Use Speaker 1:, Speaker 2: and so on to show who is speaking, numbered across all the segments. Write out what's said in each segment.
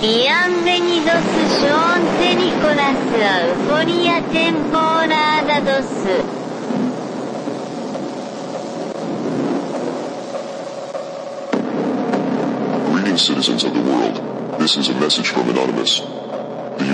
Speaker 1: Bienvenidos Sean Nicolas temporada 2.
Speaker 2: Greetings, citizens of the world. This is a message from Anonymous.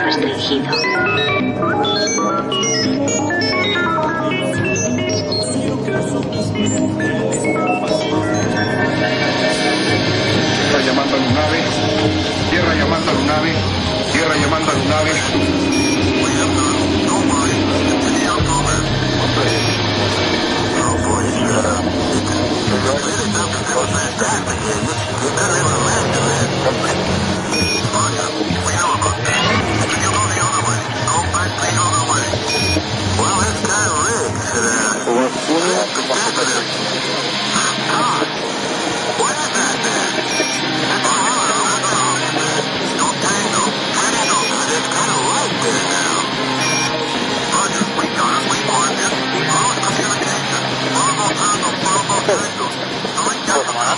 Speaker 1: restringido.
Speaker 3: Tierra llamando a Lunave, tierra llamando a Lunave, tierra llamando a Lunave.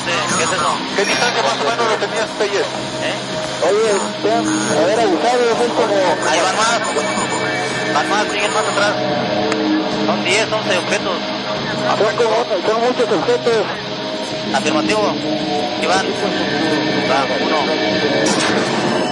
Speaker 4: ¿Qué es eso?
Speaker 5: ¿Qué distancia más o menos lo tenías ayer?
Speaker 4: ¿Eh?
Speaker 5: Oye, vean, haber abusado, son como...
Speaker 4: Ahí van más. Van más, siguen más atrás. Son 10, 11 objetos.
Speaker 5: Son, como, son muchos objetos.
Speaker 4: Afirmativo. Iván. Va, uno.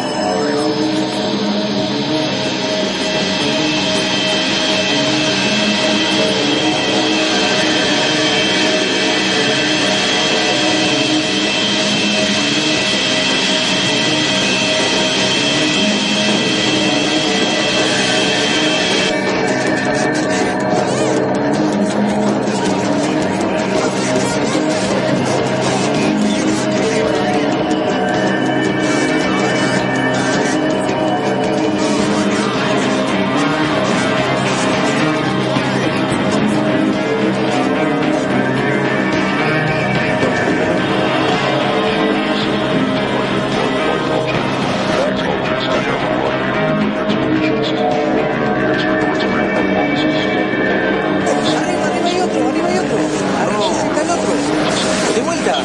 Speaker 6: Vuelta.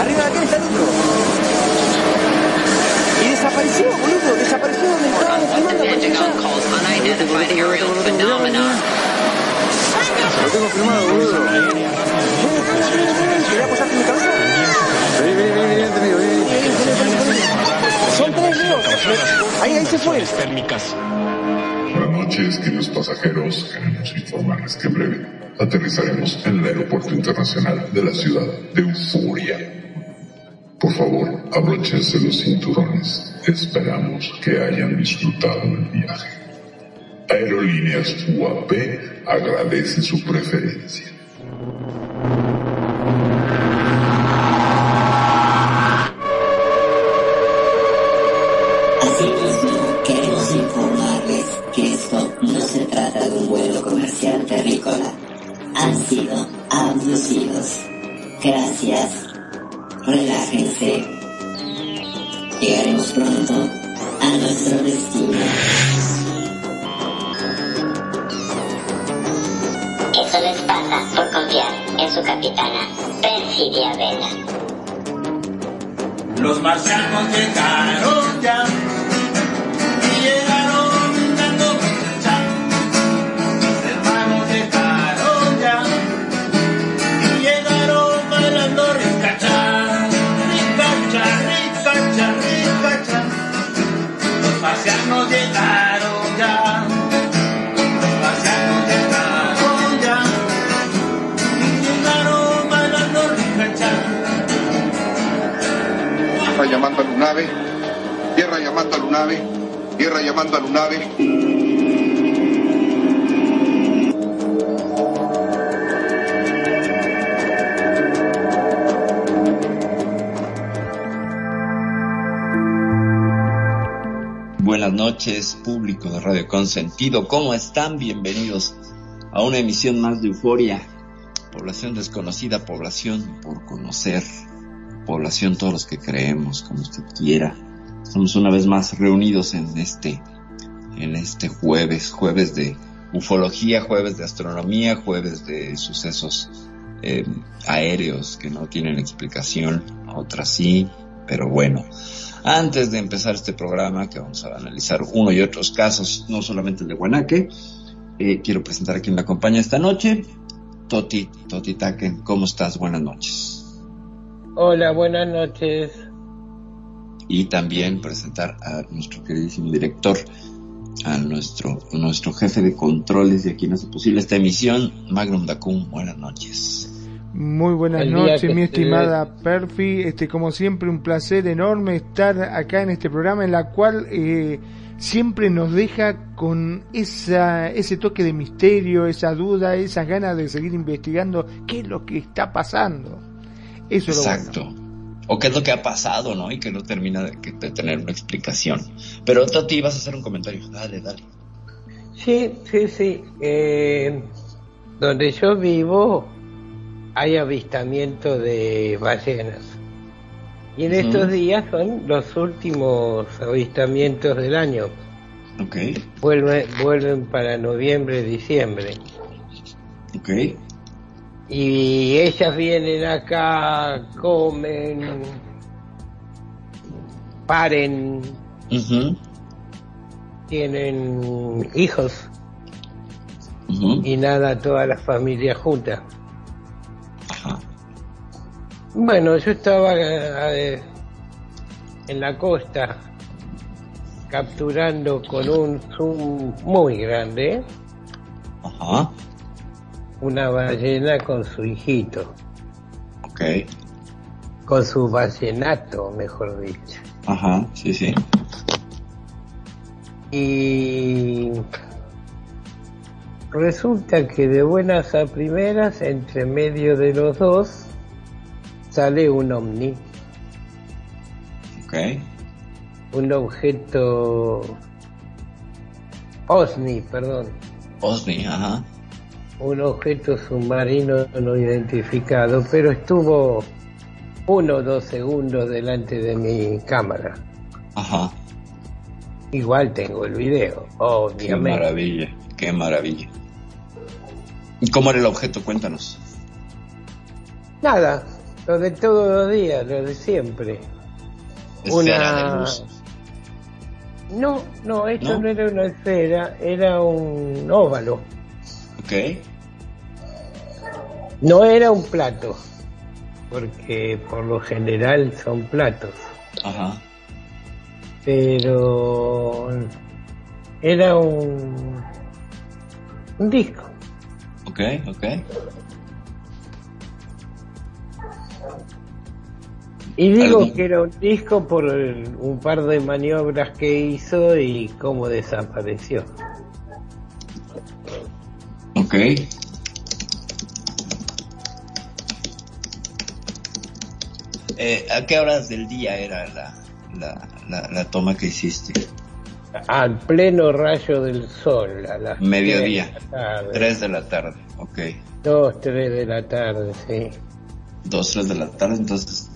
Speaker 6: Arriba de aquel está el otro. Y desapareció, boludo. Desapareció donde estábamos filmando.
Speaker 5: Lo tengo filmado, boludo.
Speaker 6: ¿Querés apoyarte en mi cabeza?
Speaker 5: Vení, vení, vení, vení, vení, vení.
Speaker 6: Vení. Son tres, Leo. Ahí, ahí se fue.
Speaker 2: Buenas noches, queridos pasajeros. Queremos informarles que en breve aterrizaremos en el Aeropuerto Internacional de la ciudad de Euforia. Por favor, abróchense los cinturones. Esperamos que hayan disfrutado el viaje. Aerolíneas UAP agradece su preferencia.
Speaker 7: Gracias. Relájense. Llegaremos pronto a nuestro destino.
Speaker 1: Eso les pasa por confiar en su capitana, Perfidia Vela.
Speaker 8: Los marcianos llegaron ya marcianos llegaron ya. Los marcianos llegaron ya. Y llegaron bailando Tierra llamando a
Speaker 3: Lunave, tierra llamando a Lunave, tierra llamando a Lunave.
Speaker 9: Noches, público de Radio Consentido. ¿Cómo están? Bienvenidos a una emisión más de Euforia. Población desconocida, población por conocer, población todos los que creemos, como usted quiera. Estamos una vez más reunidos en este, en este jueves, jueves de ufología, jueves de astronomía, jueves de sucesos eh, aéreos que no tienen explicación, otras sí, pero bueno. Antes de empezar este programa, que vamos a analizar uno y otros casos, no solamente el de Guanaque, eh, quiero presentar a quien me acompaña esta noche, Toti, Toti Taken. ¿Cómo estás? Buenas noches.
Speaker 10: Hola, buenas noches.
Speaker 9: Y también presentar a nuestro queridísimo director, a nuestro, nuestro jefe de controles de quien hace posible esta emisión, Magnum Dacum. Buenas noches.
Speaker 11: Muy buenas noches, mi estimada Perfi. Este, como siempre, un placer enorme estar acá en este programa, en la cual eh, siempre nos deja con esa, ese toque de misterio, esa duda, esas ganas de seguir investigando qué es lo que está pasando. Eso es lo bueno.
Speaker 9: Exacto. O qué es lo que ha pasado, ¿no? Y que no termina de, que- de tener una explicación. Pero Toti, vas a hacer un comentario. Dale, dale.
Speaker 10: Sí, sí, sí. Eh, donde yo vivo hay avistamiento de ballenas. Y en estos días son los últimos avistamientos del año.
Speaker 9: Ok,
Speaker 10: Vuelven, vuelven para noviembre, diciembre.
Speaker 9: ok.
Speaker 10: Y ellas vienen acá, comen, paren, tienen hijos y nada, toda la familia junta. Bueno, yo estaba eh, en la costa capturando con un zoom muy grande
Speaker 9: Ajá.
Speaker 10: una ballena con su hijito,
Speaker 9: Ok.
Speaker 10: con su ballenato, mejor dicho.
Speaker 9: Ajá. Sí, sí.
Speaker 10: Y resulta que de buenas a primeras, entre medio de los dos, sale un ovni,
Speaker 9: Ok.
Speaker 10: un objeto OSNI, perdón,
Speaker 9: Osni, ajá.
Speaker 10: un objeto submarino no identificado, pero estuvo uno o dos segundos delante de mi cámara.
Speaker 9: Ajá.
Speaker 10: Igual tengo el video,
Speaker 9: Qué
Speaker 10: obviamente.
Speaker 9: maravilla. Qué maravilla. ¿Y cómo era el objeto? Cuéntanos.
Speaker 10: Nada, lo de todos los días, lo de siempre.
Speaker 9: Esfera
Speaker 10: Una-
Speaker 9: de luz.
Speaker 10: No, no, esto
Speaker 9: ¿No?
Speaker 10: ¿No? era una esfera, era un óvalo.
Speaker 9: Ok.
Speaker 10: No era un plato, porque por lo general son platos,
Speaker 9: Ajá.
Speaker 10: pero era un, un disco.
Speaker 9: Ok, ok.
Speaker 10: Y digo
Speaker 9: Algún-
Speaker 10: que era un disco por el- un par de maniobras que hizo y cómo desapareció.
Speaker 9: Ok. Eh, ¿A qué horas del día era la, la, la, la toma que hiciste?
Speaker 10: Al pleno rayo del sol, a las
Speaker 9: Mediodía.
Speaker 10: tres de la tarde.
Speaker 9: 3 de la tarde. Ok.
Speaker 10: Dos, tres de la tarde, sí.
Speaker 9: 2, 3 de la tarde, entonces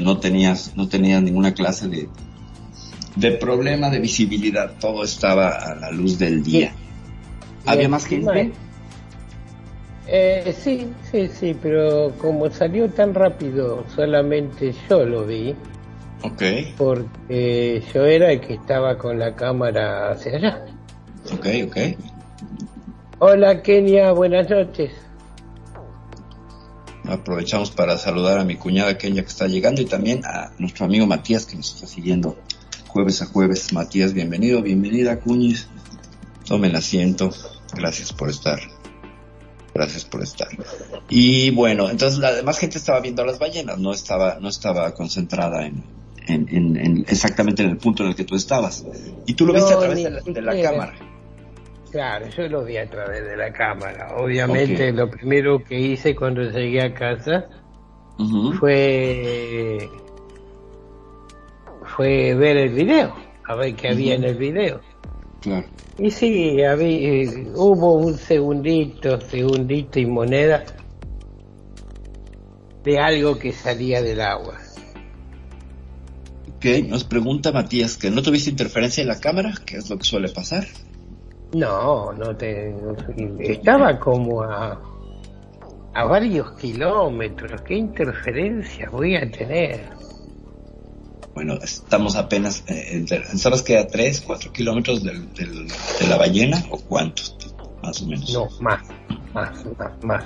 Speaker 9: no tenías, no tenías ninguna clase de, de problema de visibilidad. Todo estaba a la luz del día. ¿Había más gente?
Speaker 10: Eh, sí, sí, sí, pero como salió tan rápido, solamente yo lo vi,
Speaker 9: Ok,
Speaker 10: porque yo era el que estaba con la cámara hacia allá.
Speaker 9: ok, ok.
Speaker 10: Hola Kenia, buenas noches.
Speaker 9: Aprovechamos para saludar a mi cuñada Kenya que está llegando y también a nuestro amigo Matías que nos está siguiendo jueves a jueves. Matías, bienvenido, bienvenida Cuñiz. Tomen asiento. Gracias por estar. Gracias por estar. Y bueno, entonces la demás gente estaba viendo a las ballenas, no estaba, no estaba concentrada en, en, en- en- exactamente en el punto en el que tú estabas. Y tú lo viste a través de la, de la cámara.
Speaker 10: Claro, yo lo vi a través de la cámara. Obviamente lo primero que hice cuando llegué a casa fue fue ver el video, a ver qué había en el video.
Speaker 9: Claro.
Speaker 10: Y sí, había, hubo un segundito, segundito y moneda de algo que salía del agua.
Speaker 9: Ok, nos pregunta Matías que no tuviste interferencia en la cámara, que es lo que suele pasar.
Speaker 10: No, no te, estaba como a a varios kilómetros. ¿Qué interferencia voy a tener?
Speaker 9: Bueno, estamos apenas, eh, ¿sabes que a 3, 4 kilómetros del, del- de la ballena o cuántos? Más o menos.
Speaker 10: No, más, más, más, más.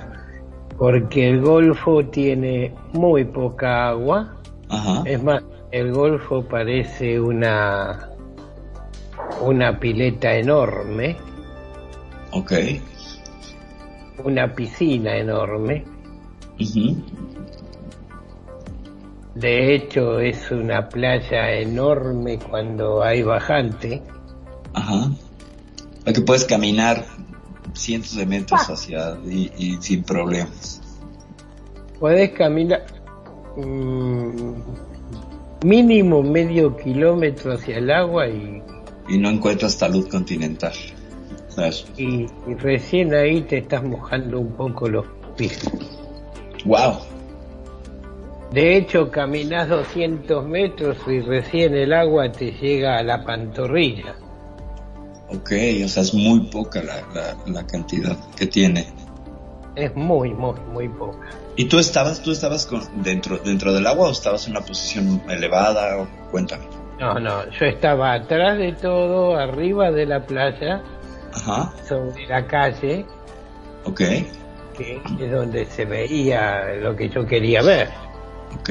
Speaker 10: Porque el Golfo tiene muy poca agua.
Speaker 9: Ajá.
Speaker 10: Es más, el Golfo parece una una pileta enorme,
Speaker 9: Ok.
Speaker 10: una piscina enorme.
Speaker 9: Ujú.
Speaker 10: De hecho, es una playa enorme cuando hay bajante.
Speaker 9: Ajá. Que puedes caminar cientos de metros hacia y, y sin problemas.
Speaker 10: Puedes caminar mm, mínimo medio kilómetro hacia el agua y,
Speaker 9: Y no encuentras salud continental. ¿Sabes?
Speaker 10: y- y recién ahí te estás mojando un poco los pies.
Speaker 9: Wow.
Speaker 10: De hecho, caminas 200 metros y recién el agua te llega a la pantorrilla.
Speaker 9: Ok, o sea, es muy poca la, la, la cantidad que tiene.
Speaker 10: Es muy, muy, muy poca.
Speaker 9: ¿Y tú estabas, tú estabas con, dentro, dentro del agua o estabas en una posición elevada? Cuéntame.
Speaker 10: No, no, yo estaba atrás de todo, arriba de la playa,
Speaker 9: Ajá.
Speaker 10: sobre la calle,
Speaker 9: Ok,
Speaker 10: que es donde se veía lo que yo quería ver.
Speaker 9: ok.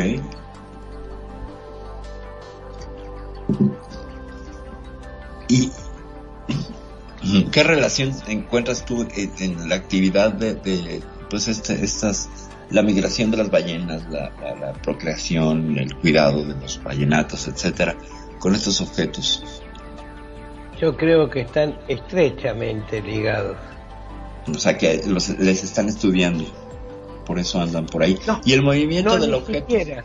Speaker 9: ¿Y qué relación encuentras tú en, en la actividad de, de, pues este, estas, la migración de las ballenas, la, la- la procreación, el cuidado de los ballenatos, etcétera, con estos objetos?
Speaker 10: Yo creo que están estrechamente ligados.
Speaker 9: O sea que los, les están estudiando, por eso andan por ahí. y el movimiento
Speaker 10: No,
Speaker 9: del objeto.
Speaker 10: siquiera.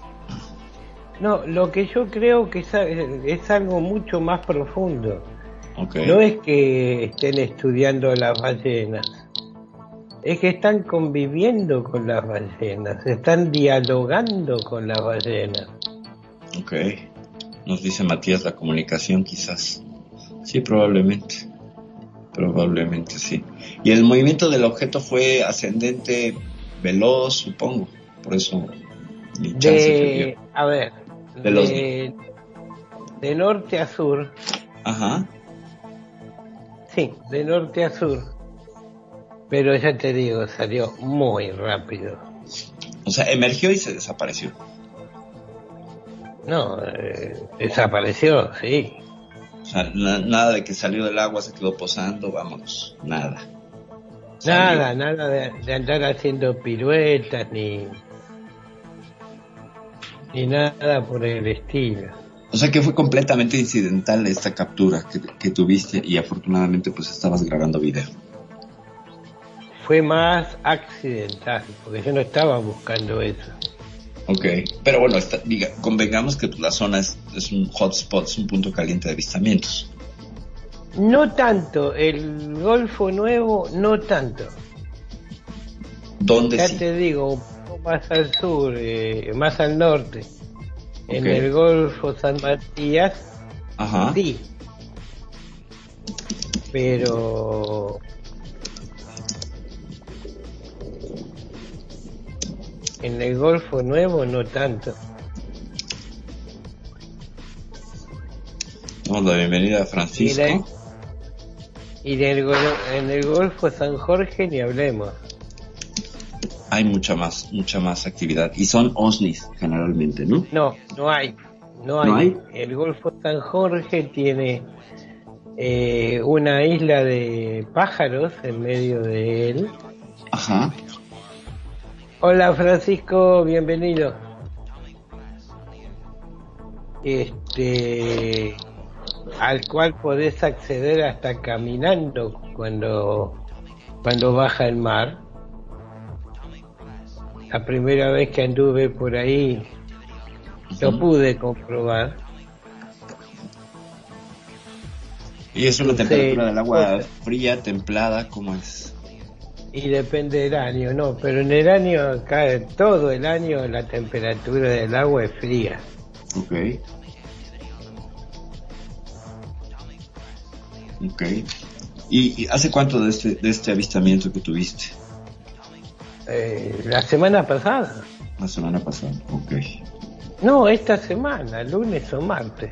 Speaker 10: No, lo que yo creo que es, algo mucho más profundo. No es que estén estudiando las ballenas, es que están conviviendo con las ballenas, están dialogando con las ballenas.
Speaker 9: Ok. Nos dice Matías la comunicación quizás. Sí, probablemente. Probablemente sí. Y el movimiento del objeto fue ascendente veloz, supongo. Por eso se
Speaker 10: De, a ver, de, de norte a sur,
Speaker 9: Ajá.
Speaker 10: sí, de norte a sur. Pero ya te digo, salió muy rápido.
Speaker 9: O sea, emergió y se desapareció.
Speaker 10: No, eh, desapareció, sí.
Speaker 9: O sea, na- nada de que salió del agua, se quedó posando, vámonos. Nada.
Speaker 10: Nada, nada de, de andar haciendo piruetas ni ni nada por el estilo.
Speaker 9: O sea que fue completamente incidental esta captura que, que tuviste y afortunadamente pues estabas grabando video.
Speaker 10: Fue más accidental, porque yo no estaba buscando eso.
Speaker 9: Ok, pero bueno, está- diga, convengamos que pues, la zona es, es un hotspot, es un punto caliente de avistamientos.
Speaker 10: No tanto, el Golfo Nuevo no tanto.
Speaker 9: ¿Dónde
Speaker 10: Ya
Speaker 9: sí?
Speaker 10: te digo, un poco más al sur, eh, más al norte. En el Golfo San Matías,
Speaker 9: Ajá.
Speaker 10: sí. Pero en el Golfo Nuevo no tanto.
Speaker 9: Damos la bienvenida Francisco.
Speaker 10: Y en el, gol- en el Golfo San Jorge ni hablemos.
Speaker 9: Hay mucha más, mucha más actividad. Y son OSNIs generalmente, ¿no?
Speaker 10: No, no hay. No hay.
Speaker 9: ¿No hay?
Speaker 10: El Golfo San Jorge tiene eh, una isla de pájaros en medio de él.
Speaker 9: Ajá.
Speaker 10: Hola Francisco, bienvenido. este al cual podés acceder hasta caminando cuando cuando baja el mar. La primera vez que anduve por ahí lo pude comprobar.
Speaker 9: ¿Y es una temperatura del agua
Speaker 10: pues-
Speaker 9: fría, templada? ¿Cómo es?
Speaker 10: Y depende del año, no, pero en el año, cae todo el año la temperatura del agua es fría.
Speaker 9: Ok. Ok. ¿Y, y hace cuánto de este, de este avistamiento que tuviste?
Speaker 10: Eh, la semana pasada,
Speaker 9: La semana pasada. Ok.
Speaker 10: no, esta semana, lunes o martes.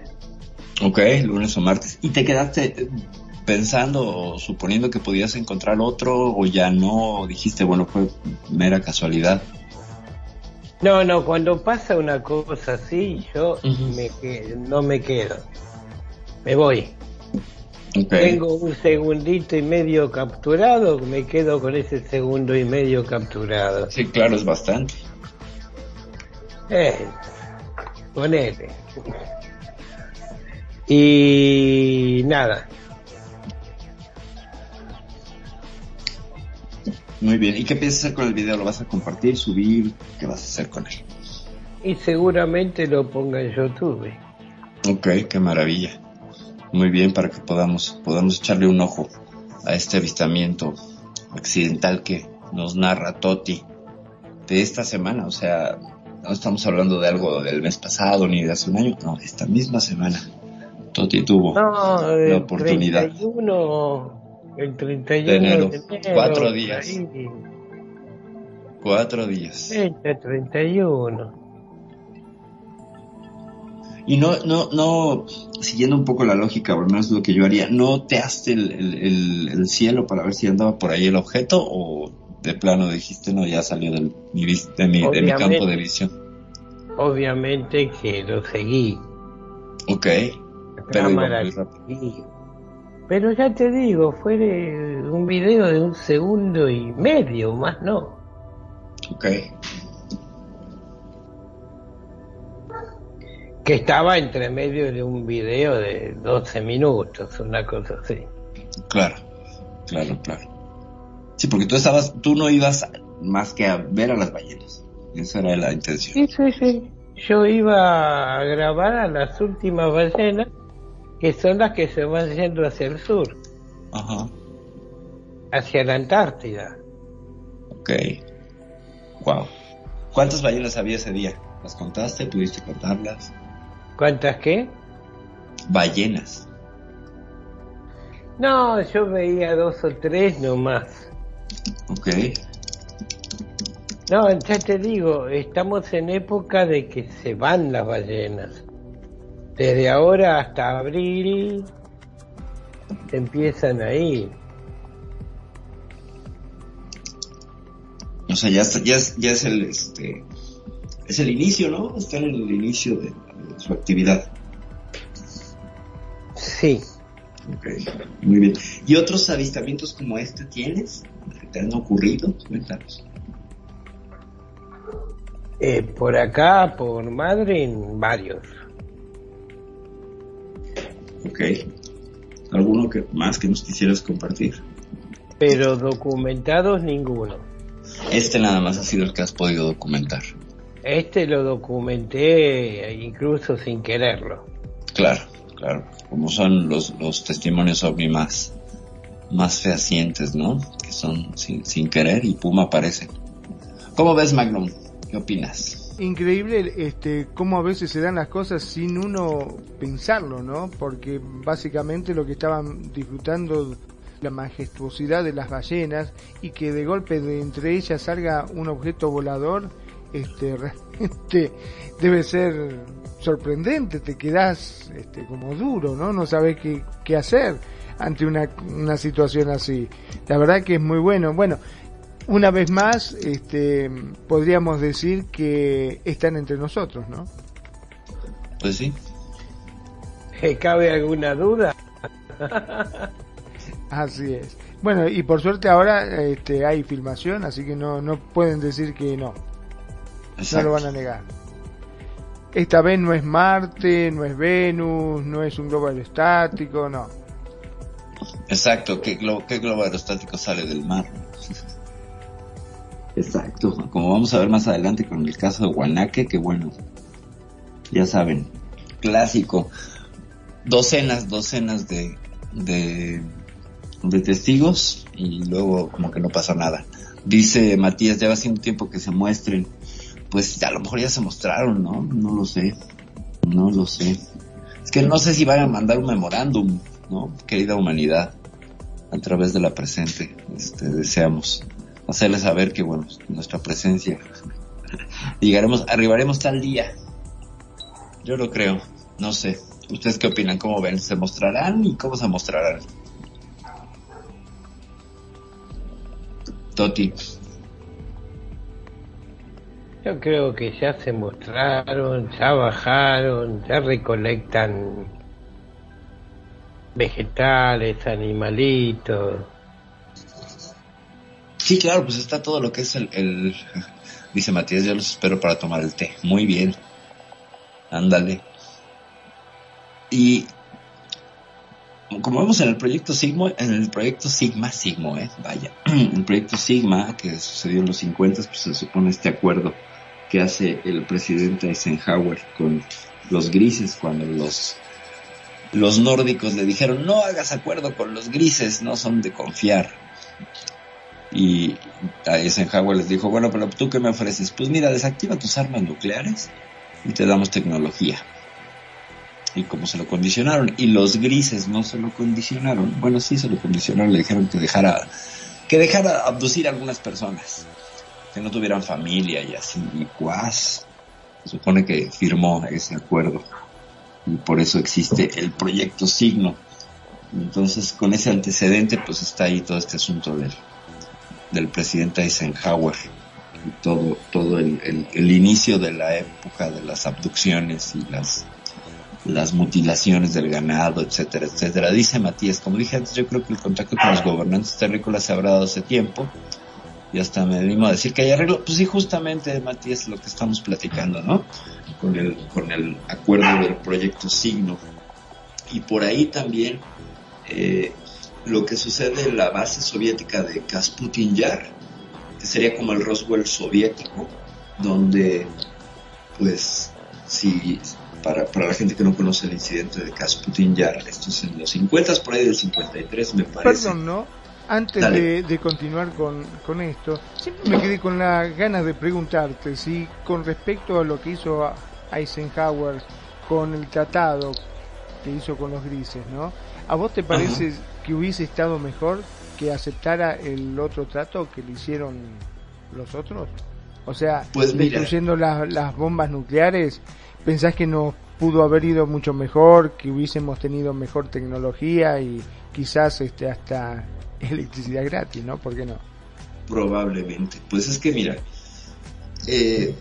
Speaker 9: Ok, lunes o martes. ¿Y te quedaste pensando o suponiendo que podías encontrar otro o ya no? ¿O dijiste, bueno, fue mera casualidad?
Speaker 10: No, no, cuando pasa una cosa así, yo me no me quedo. Me voy. Tengo un segundito y medio capturado, me quedo con ese segundo y medio capturado.
Speaker 9: Sí, claro, es bastante.
Speaker 10: Eh, ponele. Y nada,
Speaker 9: Muy bien. ¿Y qué piensas hacer con el video? ¿Lo vas a compartir, subir? ¿Qué vas a hacer con él?
Speaker 10: y seguramente lo ponga en YouTube.
Speaker 9: Ok, qué maravilla. Muy bien, para que podamos, podamos echarle un ojo a este avistamiento accidental que nos narra Toti de esta semana. O sea, no estamos hablando de algo del mes pasado ni de hace un año, no, esta misma semana. Toti tuvo
Speaker 10: No,
Speaker 9: la oportunidad.
Speaker 10: 31, el 31
Speaker 9: De enero,
Speaker 10: de enero,
Speaker 9: cuatro días.
Speaker 10: ahí.
Speaker 9: Cuatro días.
Speaker 10: Este 31.
Speaker 9: Y no, no, no, siguiendo un poco la lógica, o al menos lo que yo haría, ¿no teaste el, el, el, el cielo para ver si andaba por ahí el objeto o de plano dijiste, no, ya salió del, mi de, mi, de mi campo de visión?
Speaker 10: Obviamente que lo seguí.
Speaker 9: Ok,
Speaker 10: La
Speaker 9: pero iba
Speaker 10: cámara
Speaker 9: muy rápido.
Speaker 10: Pero ya te digo, fue un video de un segundo y medio, más no.
Speaker 9: Ok,
Speaker 10: Que estaba entre medio de un video de 12 minutos, una cosa así.
Speaker 9: claro, claro, claro. Sí, porque tú estabas, tú no ibas más que a ver a las ballenas. Esa era la intención.
Speaker 10: Sí, sí, sí. Yo iba a grabar a las últimas ballenas, que son las que se van yendo hacia el sur,
Speaker 9: Ajá,
Speaker 10: hacia la Antártida.
Speaker 9: ok. Wow. ¿Cuántas ballenas había ese día? ¿Las contaste? ¿Pudiste contarlas?
Speaker 10: ¿Cuántas qué?
Speaker 9: Ballenas.
Speaker 10: No, yo veía dos o tres nomás.
Speaker 9: Ok.
Speaker 10: No, ya te digo, estamos en época de que se van las ballenas. Desde ahora hasta abril empiezan a ir.
Speaker 9: O sea, ya, está- ya, es, ya es el este es el inicio, ¿no? Están en el inicio de, de su actividad.
Speaker 10: Sí.
Speaker 9: Ok, muy bien. ¿Y otros avistamientos como este tienes? ¿Que te han ocurrido? Cuéntanos.
Speaker 10: Eh, por acá, por Madrid, varios.
Speaker 9: Ok. ¿Alguno que más que nos quisieras compartir?
Speaker 10: Pero documentados ninguno.
Speaker 9: Este nada más ha sido el que has podido documentar.
Speaker 10: Este lo documenté incluso sin quererlo.
Speaker 9: Claro, claro. Como son los, los testimonios ovni más, más fehacientes, ¿no? Que son sin, sin querer y pum aparece. ¿Cómo ves, Magnum? ¿Qué opinas?
Speaker 11: Increíble este cómo a veces se dan las cosas sin uno pensarlo, ¿no? Porque básicamente lo que estaban disfrutando la majestuosidad de las ballenas y que de golpe de entre ellas salga un objeto volador, este realmente debe ser sorprendente, te quedas este, como duro, ¿no? No sabes qué, qué hacer ante una, una situación así. La verdad que es muy bueno. Bueno, una vez más, este, podríamos decir que están entre nosotros, ¿no?
Speaker 9: Pues sí.
Speaker 10: ¿Eh, ¿Cabe alguna duda?
Speaker 11: Así es. Bueno, y por suerte ahora este, hay filmación, así que no, no pueden decir que no. No
Speaker 9: Exacto.
Speaker 11: lo van a negar. esta vez no es Marte, no es Venus, no es un globo aerostático, no.
Speaker 9: Exacto, ¿qué globo, qué globo aerostático sale del mar? Exacto, como vamos a ver más adelante con el caso de Guanaque, que bueno, ya saben, clásico, docenas, docenas de, de, de testigos y luego como que no pasa nada. Dice Matías, ya va siendo tiempo que se muestren. Pues a lo mejor ya se mostraron, ¿no? No lo sé. No lo sé. Es que no sé si van a mandar un memorándum, ¿no? Querida humanidad, a través de la presente, este, deseamos hacerles saber que, bueno, nuestra presencia, llegaremos, arribaremos tal día. Yo lo creo, no sé. ¿Ustedes qué opinan? ¿Cómo ven? ¿Se mostrarán y cómo se mostrarán? Toti.
Speaker 10: Yo creo que ya se mostraron, ya bajaron, ya recolectan vegetales, animalitos.
Speaker 9: Sí, claro, pues está todo lo que es el. Dice Matías, yo los espero para tomar el té. Muy bien. Ándale. Y como vemos en el proyecto Sigma, en el proyecto Sigma, Sigma, eh, vaya, el proyecto Sigma que sucedió en los 50, pues se supone este acuerdo que hace el presidente Eisenhower con los grises cuando los los nórdicos le dijeron no hagas acuerdo con los grises, no son de confiar. Y Eisenhower les dijo, bueno, pero tú qué me ofreces? Pues mira, desactiva tus armas nucleares y te damos tecnología y como se lo condicionaron y los grises no se lo condicionaron bueno sí se lo condicionaron le dijeron que dejara que dejara abducir a algunas personas que no tuvieran familia y así y pues se supone que firmó ese acuerdo y por eso existe el proyecto signo. Entonces con ese antecedente pues está ahí todo este asunto del del presidente Eisenhower y todo todo el, el, inicio de la época de las abducciones y las las mutilaciones del ganado, etcétera, etcétera. Dice Matías, como dije antes, yo creo que el contacto con los gobernantes terrícolas se habrá dado hace tiempo. Y hasta me animo a decir que hay arreglo. Pues sí, justamente, Matías, lo que estamos platicando, ¿no? Con el, con el acuerdo del proyecto Signo. Y por ahí también eh, lo que sucede en la base soviética de Kasputin Yar, que sería como el Roswell soviético, donde, pues, si para, para la gente que no conoce el incidente de Kasputin Yar, esto es en los 50, por ahí del 53 me parece.
Speaker 11: Perdón, ¿no? Antes de, de, continuar con, con, esto, siempre me quedé con las ganas de preguntarte si con respecto a lo que hizo Eisenhower con el tratado que hizo con los grises, ¿no? ¿A vos te parece Ajá. Que hubiese estado mejor que aceptara el otro trato que le hicieron los otros? O sea,
Speaker 9: pues
Speaker 11: destruyendo las, las bombas nucleares ¿Pensás que nos pudo haber ido mucho mejor, que hubiésemos tenido mejor tecnología y quizás este hasta electricidad gratis, ¿no? ¿Por qué no?
Speaker 9: Probablemente. Pues es que mira, eh,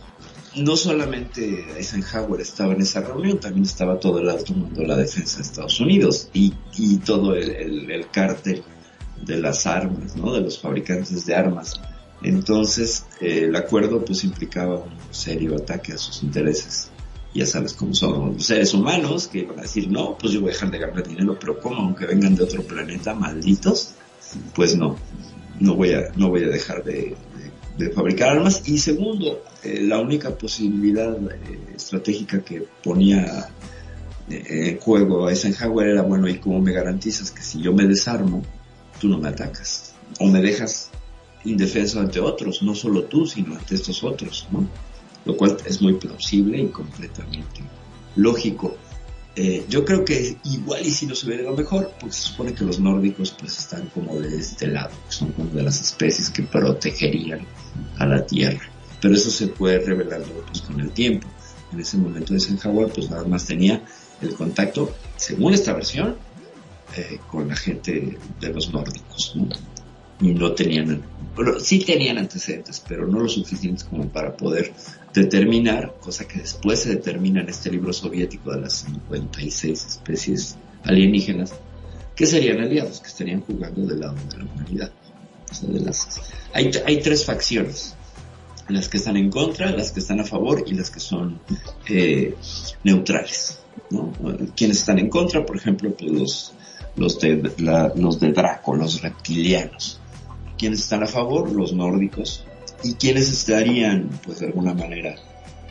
Speaker 9: no solamente Eisenhower estaba en esa reunión, también estaba todo el alto mundo de la defensa de Estados Unidos y, y todo el, el, el cártel de las armas, ¿no? De los fabricantes de armas. Entonces, eh, el acuerdo pues implicaba un serio ataque a sus intereses ya sabes cómo son los seres humanos que van a decir, no, pues yo voy a dejar de ganar dinero, pero ¿cómo? Aunque vengan de otro planeta, malditos, pues no, no voy a, no voy a dejar de, de, fabricar armas. Y segundo, eh, la única posibilidad eh, estratégica que ponía eh, en juego Eisenhower era, bueno, ¿y cómo me garantizas que si yo me desarmo, tú no me atacas? O me dejas indefenso ante otros, no solo tú, sino ante estos otros, ¿no? lo cual es muy plausible y completamente lógico. Eh, yo creo que igual y si nos hubiera ido mejor, porque se supone que los nórdicos pues están como de este lado, son como de las especies que protegerían a la Tierra. Pero eso se puede revelar pues, con el tiempo. En ese momento de Eisenhower pues nada más tenía el contacto, según esta versión, eh, con la gente de los nórdicos, ¿no? Y no tenían, bueno, sí tenían antecedentes, pero no lo suficientes como para poder determinar, cosa que después se determina en este libro soviético de las 56 especies alienígenas, que serían aliados, que estarían jugando del lado de la humanidad. O sea, de las... hay, hay tres facciones. las que están en contra, las que están a favor y las que son eh, neutrales. ¿no? Quienes están en contra, por ejemplo, pues los, los, de, la- los de Draco, los reptilianos. Quienes están a favor, los nórdicos. Y quienes estarían, pues de alguna manera,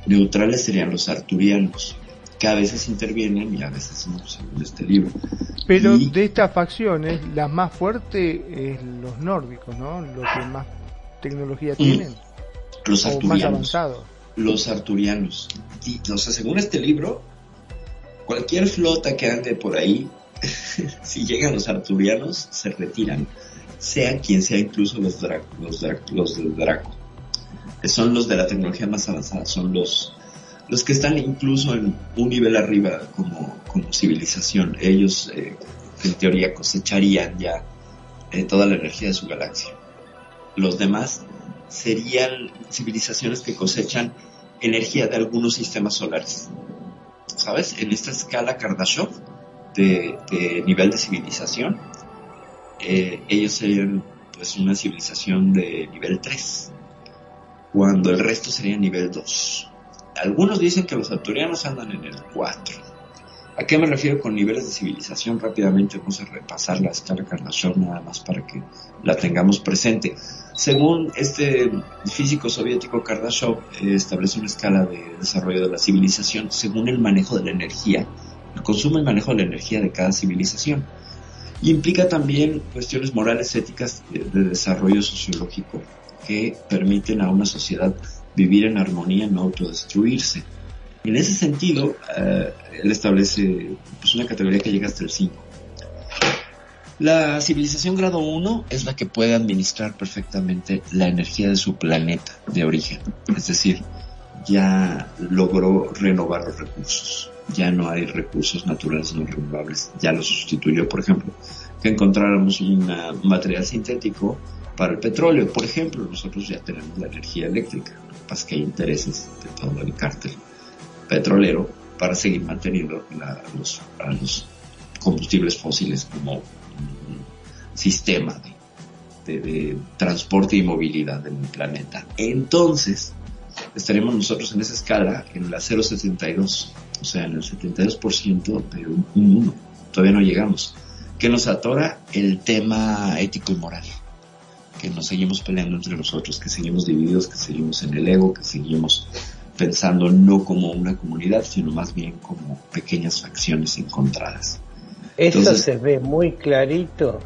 Speaker 9: neutrales serían los arturianos, que a veces intervienen y a veces no, según este libro.
Speaker 11: Pero
Speaker 9: Y-
Speaker 11: de estas facciones, la más fuerte es los nórdicos, ¿no? Los que más tecnología
Speaker 9: Mm.
Speaker 11: tienen.
Speaker 9: Los
Speaker 11: o más
Speaker 9: arturianos.
Speaker 11: avanzados.
Speaker 9: los arturianos. Y, o sea, según este libro, cualquier flota que ande por ahí, si llegan los arturianos, se retiran. Sea quien sea, incluso los, dra- los, dra- los del Draco. Son los de la tecnología más avanzada, son los, los que están incluso en un nivel arriba como, como civilización. Ellos, eh, en teoría, cosecharían ya eh, toda la energía de su galaxia. Los demás serían civilizaciones que cosechan energía de algunos sistemas solares. ¿Sabes? En esta escala Kardashev de nivel de civilización, eh, ellos serían pues una civilización de nivel 3, cuando el resto sería nivel 2. Algunos dicen que los arturianos andan en el 4. ¿A qué me refiero con niveles de civilización? Rápidamente vamos a repasar la escala Kardashev nada más para que la tengamos presente. Según este físico soviético Kardashev, eh, establece una escala de desarrollo de la civilización según el manejo de la energía, el consumo y manejo de la energía de cada civilización. Implica también cuestiones morales, éticas de, de desarrollo sociológico que permiten a una sociedad vivir en armonía, no autodestruirse. En ese sentido, eh, él establece pues, una categoría que llega hasta el 5. La civilización grado 1 es la que puede administrar perfectamente la energía de su planeta de origen. Es decir, ya logró renovar los recursos. Ya no hay recursos naturales no renovables. Ya lo sustituyó, por ejemplo, que encontráramos un material sintético para el petróleo. Por ejemplo, nosotros ya tenemos la energía eléctrica. Lo que hay intereses de todo el cártel petrolero para seguir manteniendo la- los, combustibles fósiles como sistema de, de- de transporte y movilidad del planeta. Entonces, estaremos nosotros en esa escala en la 0,72, o sea, en el 72% de un 1. Todavía no llegamos. Que nos atora el tema ético y moral. Que nos seguimos peleando entre nosotros, que seguimos divididos, que seguimos en el ego, que seguimos pensando no como una comunidad, sino más bien como pequeñas facciones encontradas.
Speaker 10: Eso
Speaker 9: Entonces-
Speaker 10: se ve muy clarito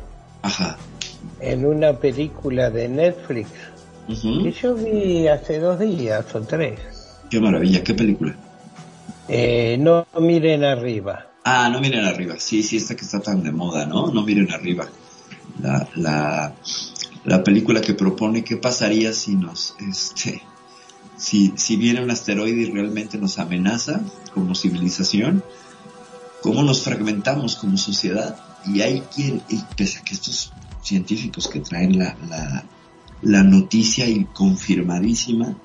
Speaker 9: Ajá.
Speaker 10: en una película de Netflix
Speaker 9: Ujú.
Speaker 10: que yo vi hace dos días o tres.
Speaker 9: Qué maravilla, qué película.
Speaker 10: Eh, no miren arriba.
Speaker 9: Ah, no miren arriba. Sí, sí, esta que está tan de moda, ¿no? No miren arriba. La, la, la película que propone qué pasaría si nos, este, si, si viene un asteroide y realmente nos amenaza como civilización, cómo nos fragmentamos como sociedad. Y hay quien, y pese a que estos científicos que traen la, la, la noticia y confirmadísima,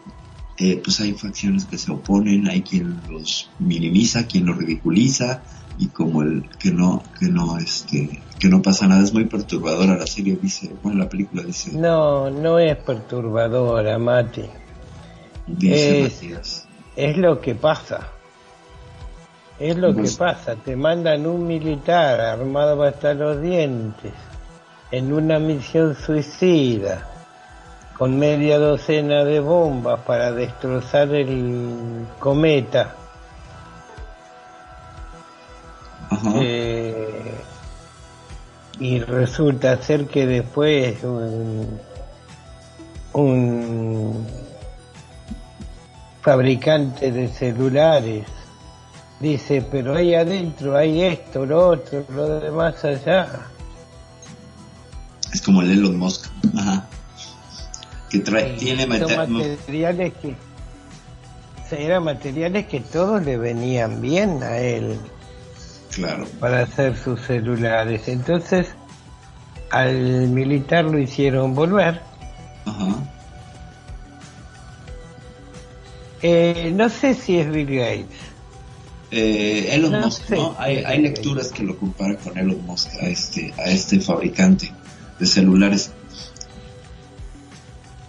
Speaker 9: eh, pues hay facciones que se oponen, hay quien los minimiza, quien los ridiculiza, y como el que no, que no, este, que no pasa nada, es muy perturbadora la serie, dice, bueno, la película dice,
Speaker 10: No, no es perturbadora, Mati.
Speaker 9: dice
Speaker 10: es,
Speaker 9: Matías.
Speaker 10: es lo que pasa. Es lo que
Speaker 9: Pues-
Speaker 10: pasa. Te mandan un militar armado hasta los dientes en una misión suicida con media docena de bombas para destrozar el cometa. Eh, y resulta ser que después un, un fabricante de celulares dice, pero ahí adentro hay esto, lo otro, lo demás allá.
Speaker 9: Es como el Elon Musk, ajá. Que trae, tiene meta-
Speaker 10: materiales que eran materiales que todos le venían bien a él
Speaker 9: claro,
Speaker 10: para hacer sus celulares. Entonces, al militar lo hicieron volver.
Speaker 9: ajá.
Speaker 10: Eh, no sé si es Bill Gates.
Speaker 9: Eh, Elon
Speaker 10: No
Speaker 9: Musk,
Speaker 10: sé.
Speaker 9: ¿no? Hay, hay lecturas que lo comparan con Elon Musk a este, a este fabricante de celulares.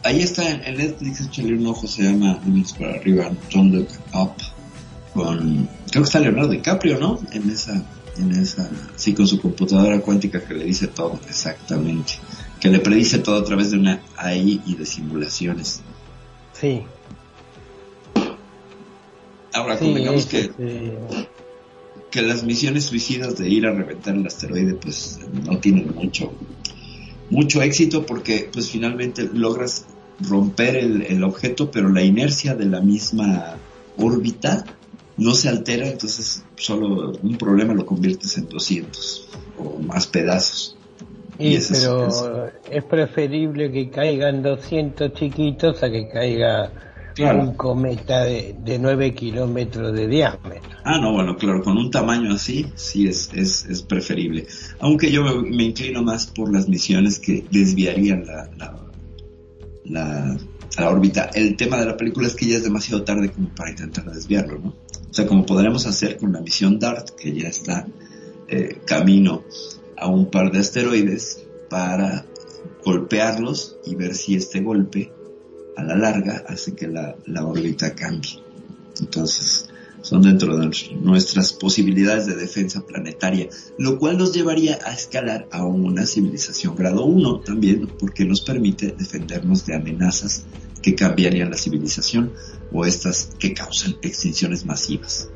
Speaker 9: Ahí está en, en Netflix, échale un ojo, se llama para arriba, Don't Look Up, con, creo que está Leonardo DiCaprio, ¿no? En esa, en esa, sí, con su computadora cuántica que le dice todo, exactamente, que le predice todo a través de una AI y de simulaciones.
Speaker 10: Sí.
Speaker 9: Ahora,
Speaker 10: Sí,
Speaker 9: convengamos que,
Speaker 10: este,
Speaker 9: que las misiones suicidas de ir a reventar el asteroide, pues no tienen mucho, mucho éxito porque, pues finalmente logras romper el, el objeto, pero la inercia de la misma órbita no se altera, entonces solo un problema lo conviertes en 200 o más pedazos.
Speaker 10: y, pero
Speaker 9: es-
Speaker 10: es preferible que caigan 200 chiquitos a que caiga
Speaker 9: Claro.
Speaker 10: un cometa de, de 9 kilómetros de diámetro.
Speaker 9: Ah, no, bueno, claro, con un tamaño así, sí es, es, es preferible. Aunque yo me, me inclino más por las misiones que desviarían la, la, la, la órbita. El tema de la película es que ya es demasiado tarde como para intentar desviarlo, ¿no? O sea, como podremos hacer con la misión DART, que ya está eh, camino a un par de asteroides para golpearlos y ver si este golpe a la larga hace que la, la órbita cambie. Entonces, son dentro de nuestras posibilidades de defensa planetaria, lo cual nos llevaría a escalar a una civilización grado 1 también, porque nos permite defendernos de amenazas que cambiarían la civilización o estas que causan extinciones masivas.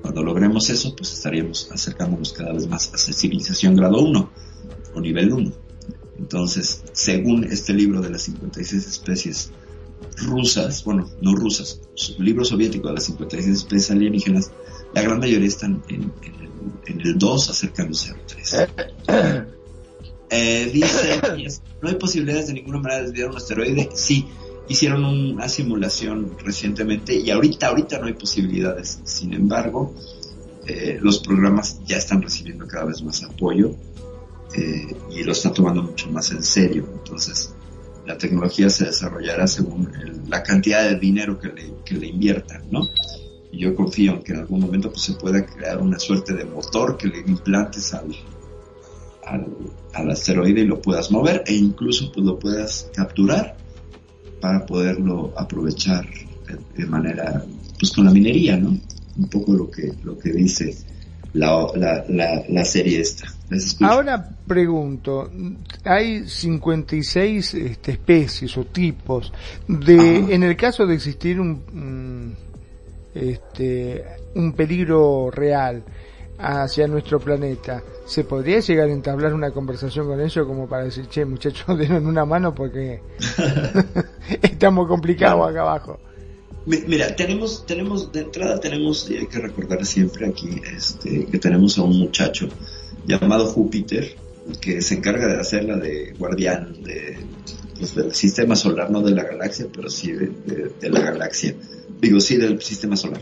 Speaker 9: Cuando logremos eso, pues estaríamos acercándonos cada vez más a esa civilización grado 1 o nivel 1. Entonces, según este libro de las 56 especies rusas, bueno, no rusas, su- libro soviético de las 56 especies alienígenas, la gran mayoría están en, en el, en el 2 acercándose al 3. Eh, dice, yes, no hay posibilidades de ninguna manera de desviar un asteroide. Sí, hicieron una simulación recientemente y ahorita, ahorita no hay posibilidades. Sin embargo, eh, los programas ya están recibiendo cada vez más apoyo eh, y lo están tomando mucho más en serio. Entonces, la tecnología se desarrollará según el- la cantidad de dinero que le, inviertan, ¿no? Y yo confío en que en algún momento pues, se pueda crear una suerte de motor que le implantes al, al, al asteroide y lo puedas mover e incluso pues, lo puedas capturar para poderlo aprovechar de, de manera, pues con la minería, ¿no? Un poco lo que, lo que dice la, la, la, la serie esta.
Speaker 11: Ahora pregunto, hay 56 este, especies o tipos de, en el caso de existir un, un, este, un peligro real hacia nuestro planeta, ¿se podría llegar a entablar una conversación con ellos como para decir, che muchachos, denos una mano porque estamos complicados acá abajo?
Speaker 9: Mi- Mira, tenemos, tenemos, de entrada tenemos, y hay que recordar siempre aquí, este, que tenemos a un muchacho llamado Júpiter, que se encarga de hacerla de guardián de, pues, del sistema solar, no de la galaxia, pero sí de la galaxia. Digo, sí del sistema solar.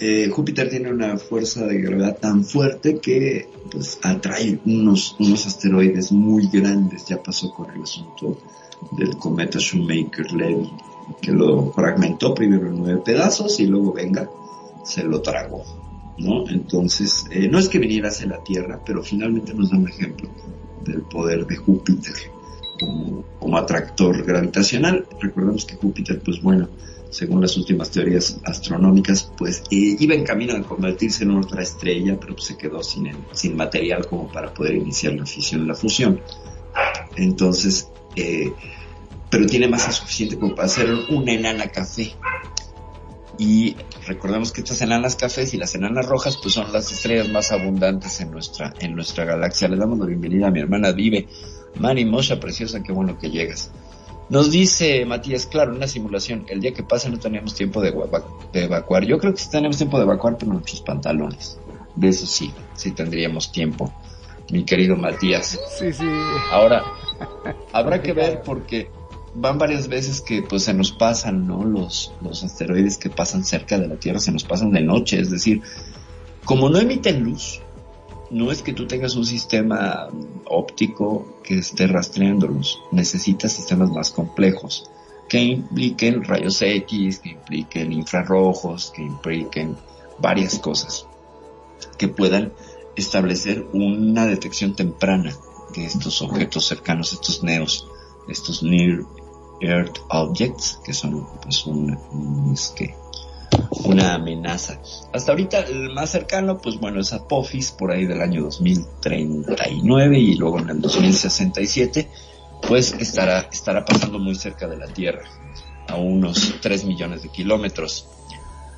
Speaker 9: Eh, Júpiter tiene una fuerza de gravedad tan fuerte que pues atrae unos, unos asteroides muy grandes. Ya pasó con el asunto del cometa Shoemaker-Levy, que lo fragmentó primero en nueve pedazos y luego venga, se lo tragó. ¿no? Entonces, eh, no es que viniera hacia la Tierra, pero finalmente nos da un ejemplo del poder de Júpiter como, como atractor gravitacional. Recordemos que Júpiter, pues bueno, según las últimas teorías astronómicas, pues eh, iba en camino a convertirse en otra estrella, pero se quedó sin, sin material como para poder iniciar la fisión la fusión. Entonces, eh, pero tiene masa suficiente como para hacer una enana café. Y recordemos que estas enanas cafés y las enanas rojas pues son las estrellas más abundantes en nuestra, en nuestra galaxia. Le damos la bienvenida a mi hermana Vive. Mari Mosha, preciosa, qué bueno que llegas. Nos dice Matías, claro, una simulación. El día que pase no tenemos tiempo de, de evacuar. Yo creo que sí tenemos tiempo de evacuar, pero nuestros pantalones. De eso sí, sí tendríamos tiempo. Mi querido Matías.
Speaker 11: Sí, sí.
Speaker 9: Ahora, habrá que ver porque van varias veces que pues se nos pasan, ¿no? Los, los asteroides que pasan cerca de la Tierra se nos pasan de noche, es decir, como no emiten luz, no es que tú tengas un sistema óptico que esté rastreándolos, necesitas sistemas más complejos que impliquen rayos X, que impliquen infrarrojos, que impliquen varias cosas que puedan establecer una detección temprana de estos objetos cercanos, estos neos, estos near Earth Objects, que son pues un, un, este, una amenaza. Hasta ahorita el más cercano, pues bueno, es Apophis por ahí del año 2039 y luego en el 2067, pues estará, estará pasando muy cerca de la Tierra, a unos 3 millones de kilómetros.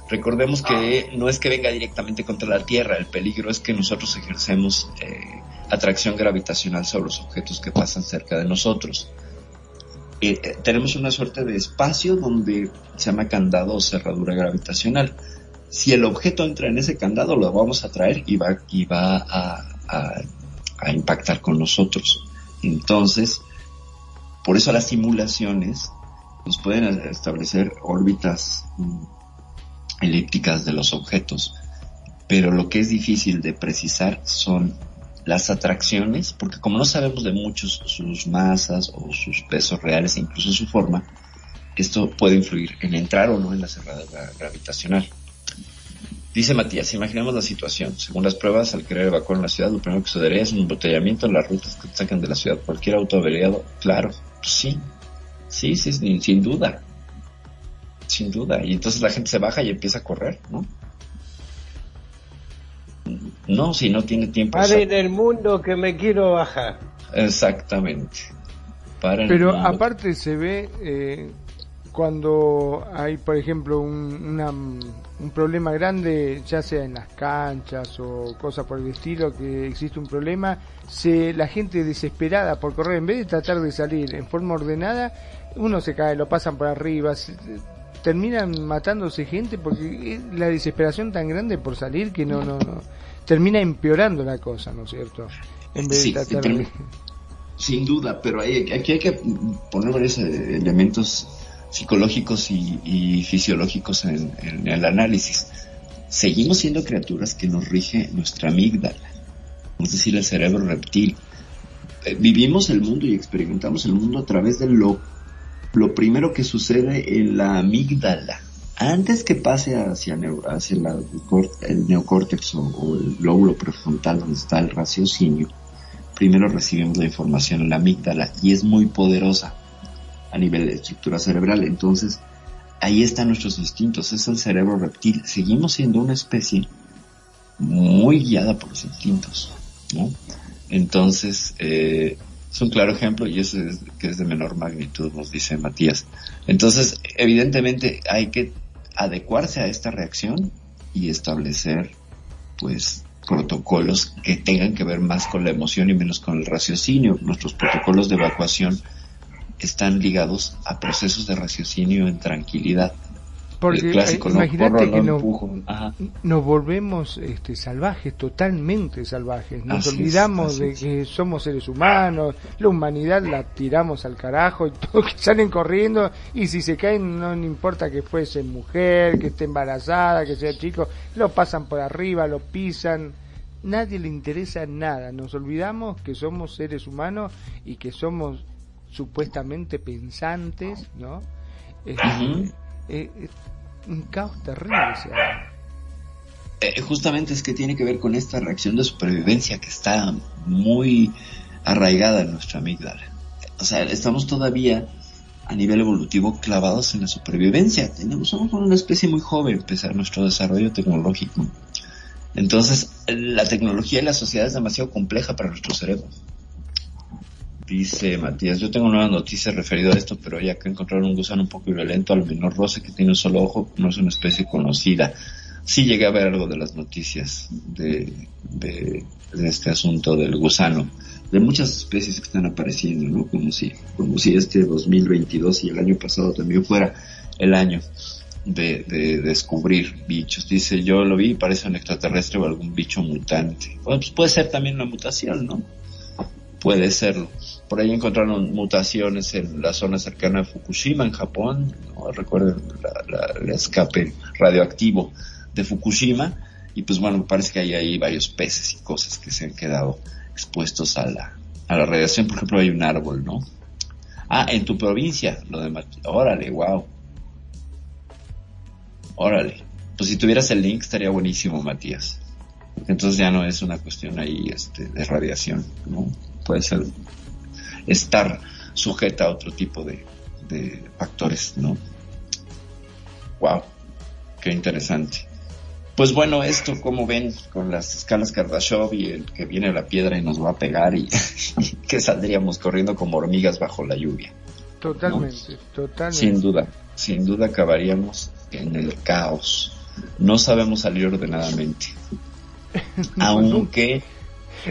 Speaker 9: Recordemos que no es que venga directamente contra la Tierra, el peligro es que nosotros ejercemos eh, atracción gravitacional sobre los objetos que pasan cerca de nosotros. Eh, tenemos una suerte de espacio donde se llama candado o cerradura gravitacional. Si el objeto entra en ese candado, lo vamos a traer y va, y va a, a, a impactar con nosotros. Entonces, por eso las simulaciones nos pueden establecer órbitas mm, elípticas de los objetos, pero lo que es difícil de precisar son las atracciones, porque como no sabemos de muchos sus masas o sus pesos reales, incluso su forma, esto puede influir en entrar o no en la cerrada gravitacional. Dice Matías, imaginemos la situación. Según las pruebas, al querer evacuar una ciudad, lo primero que sucedería es un embotellamiento en las rutas que te sacan de la ciudad. Cualquier auto averiado, claro, sí, sí, sí, sin, sin duda. Sin duda. Y entonces la gente se baja y empieza a correr, ¿no? No, si no tiene tiempo.
Speaker 10: Para en el mundo que me quiero bajar.
Speaker 9: Exactamente. Para
Speaker 11: Pero aparte se ve eh, cuando hay, por ejemplo, un, una, un problema grande, ya sea en las canchas o cosas por el estilo, que existe un problema, se, la gente desesperada por correr, en vez de tratar de salir en forma ordenada, uno se cae, lo pasan por arriba, se, terminan matándose gente porque es la desesperación tan grande por salir que no, no, no termina empeorando la cosa, ¿no es cierto? En vez
Speaker 9: Sí,
Speaker 11: de tratar
Speaker 9: pero-
Speaker 11: de...
Speaker 9: Sin duda, pero hay- aquí hay que poner varios eh, elementos psicológicos y, y fisiológicos en, en el análisis. Seguimos siendo criaturas que nos rige nuestra amígdala, es decir, el cerebro reptil. Eh, Vivimos el mundo y experimentamos el mundo a través de lo, lo primero que sucede en la amígdala. Antes que pase hacia, el neocórtex o, o el lóbulo prefrontal donde está el raciocinio, primero recibimos la información en la amígdala y es muy poderosa a nivel de estructura cerebral. Entonces, ahí están nuestros instintos, es el cerebro reptil. Seguimos siendo una especie muy guiada por los instintos, ¿no? Entonces, eh, es un claro ejemplo y eso es que es de menor magnitud, nos dice Matías. Entonces, evidentemente hay que adecuarse a esta reacción y establecer, pues, protocolos que tengan que ver más con la emoción y menos con el raciocinio. Nuestros protocolos de evacuación están ligados a procesos de raciocinio en tranquilidad.
Speaker 11: Porque
Speaker 9: el clásico,
Speaker 11: eh,
Speaker 9: no
Speaker 11: imagínate
Speaker 9: corro,
Speaker 11: que
Speaker 9: no
Speaker 11: no-
Speaker 9: empujo. Ajá.
Speaker 11: nos volvemos este, salvajes, totalmente salvajes. Nos
Speaker 9: Así
Speaker 11: olvidamos de
Speaker 9: es.
Speaker 11: que somos seres humanos, la humanidad la tiramos al carajo y todos que salen corriendo y si se caen no importa que fuese mujer, que esté embarazada, que sea chico, lo pasan por arriba, lo pisan. Nadie le interesa nada. Nos olvidamos que somos seres humanos y que somos supuestamente pensantes, ¿no? Este, eh, un caos terrible se arma.
Speaker 9: Eh, justamente es que tiene que ver con esta reacción de supervivencia que está muy arraigada en nuestra amígdala. O sea, estamos todavía a nivel evolutivo clavados en la supervivencia. Tenemos, somos una especie muy joven pese a nuestro desarrollo tecnológico. Entonces, la tecnología y la sociedad es demasiado compleja para nuestro cerebro. Dice Matías, yo tengo nuevas noticias referido a esto, pero ya que encontraron un gusano un poco violento al menor roce que tiene un solo ojo, no es una especie conocida. Sí llegué a ver algo de las noticias de, de, este asunto del gusano, de muchas especies que están apareciendo, ¿no? Como si, como si este 2022 y el año pasado también fuera el año de, de descubrir bichos. Dice, yo lo vi parece un extraterrestre o algún bicho mutante. Pues puede ser también una mutación, ¿no? Puede serlo. Por ahí encontraron mutaciones en la zona cercana a Fukushima, en Japón. ¿no? Recuerden el escape radioactivo de Fukushima. Y pues bueno, parece que hay ahí varios peces y cosas que se han quedado expuestos a la, a la radiación. Por ejemplo, hay un árbol, ¿no? Ah, en tu provincia, lo de Mat- Órale, wow. Órale. Pues si tuvieras el link estaría buenísimo, Matías. Entonces ya no es una cuestión ahí este, de radiación, ¿no? Puede ser estar sujeta a otro tipo de, de factores, ¿no? Wow, qué interesante. Pues bueno, esto como ven con las escalas Kardashev y el que viene la piedra y nos va a pegar y, que saldríamos corriendo como hormigas bajo la lluvia.
Speaker 11: Totalmente, totalmente.
Speaker 9: Sin duda, sin duda acabaríamos en el caos. No sabemos salir ordenadamente. Aunque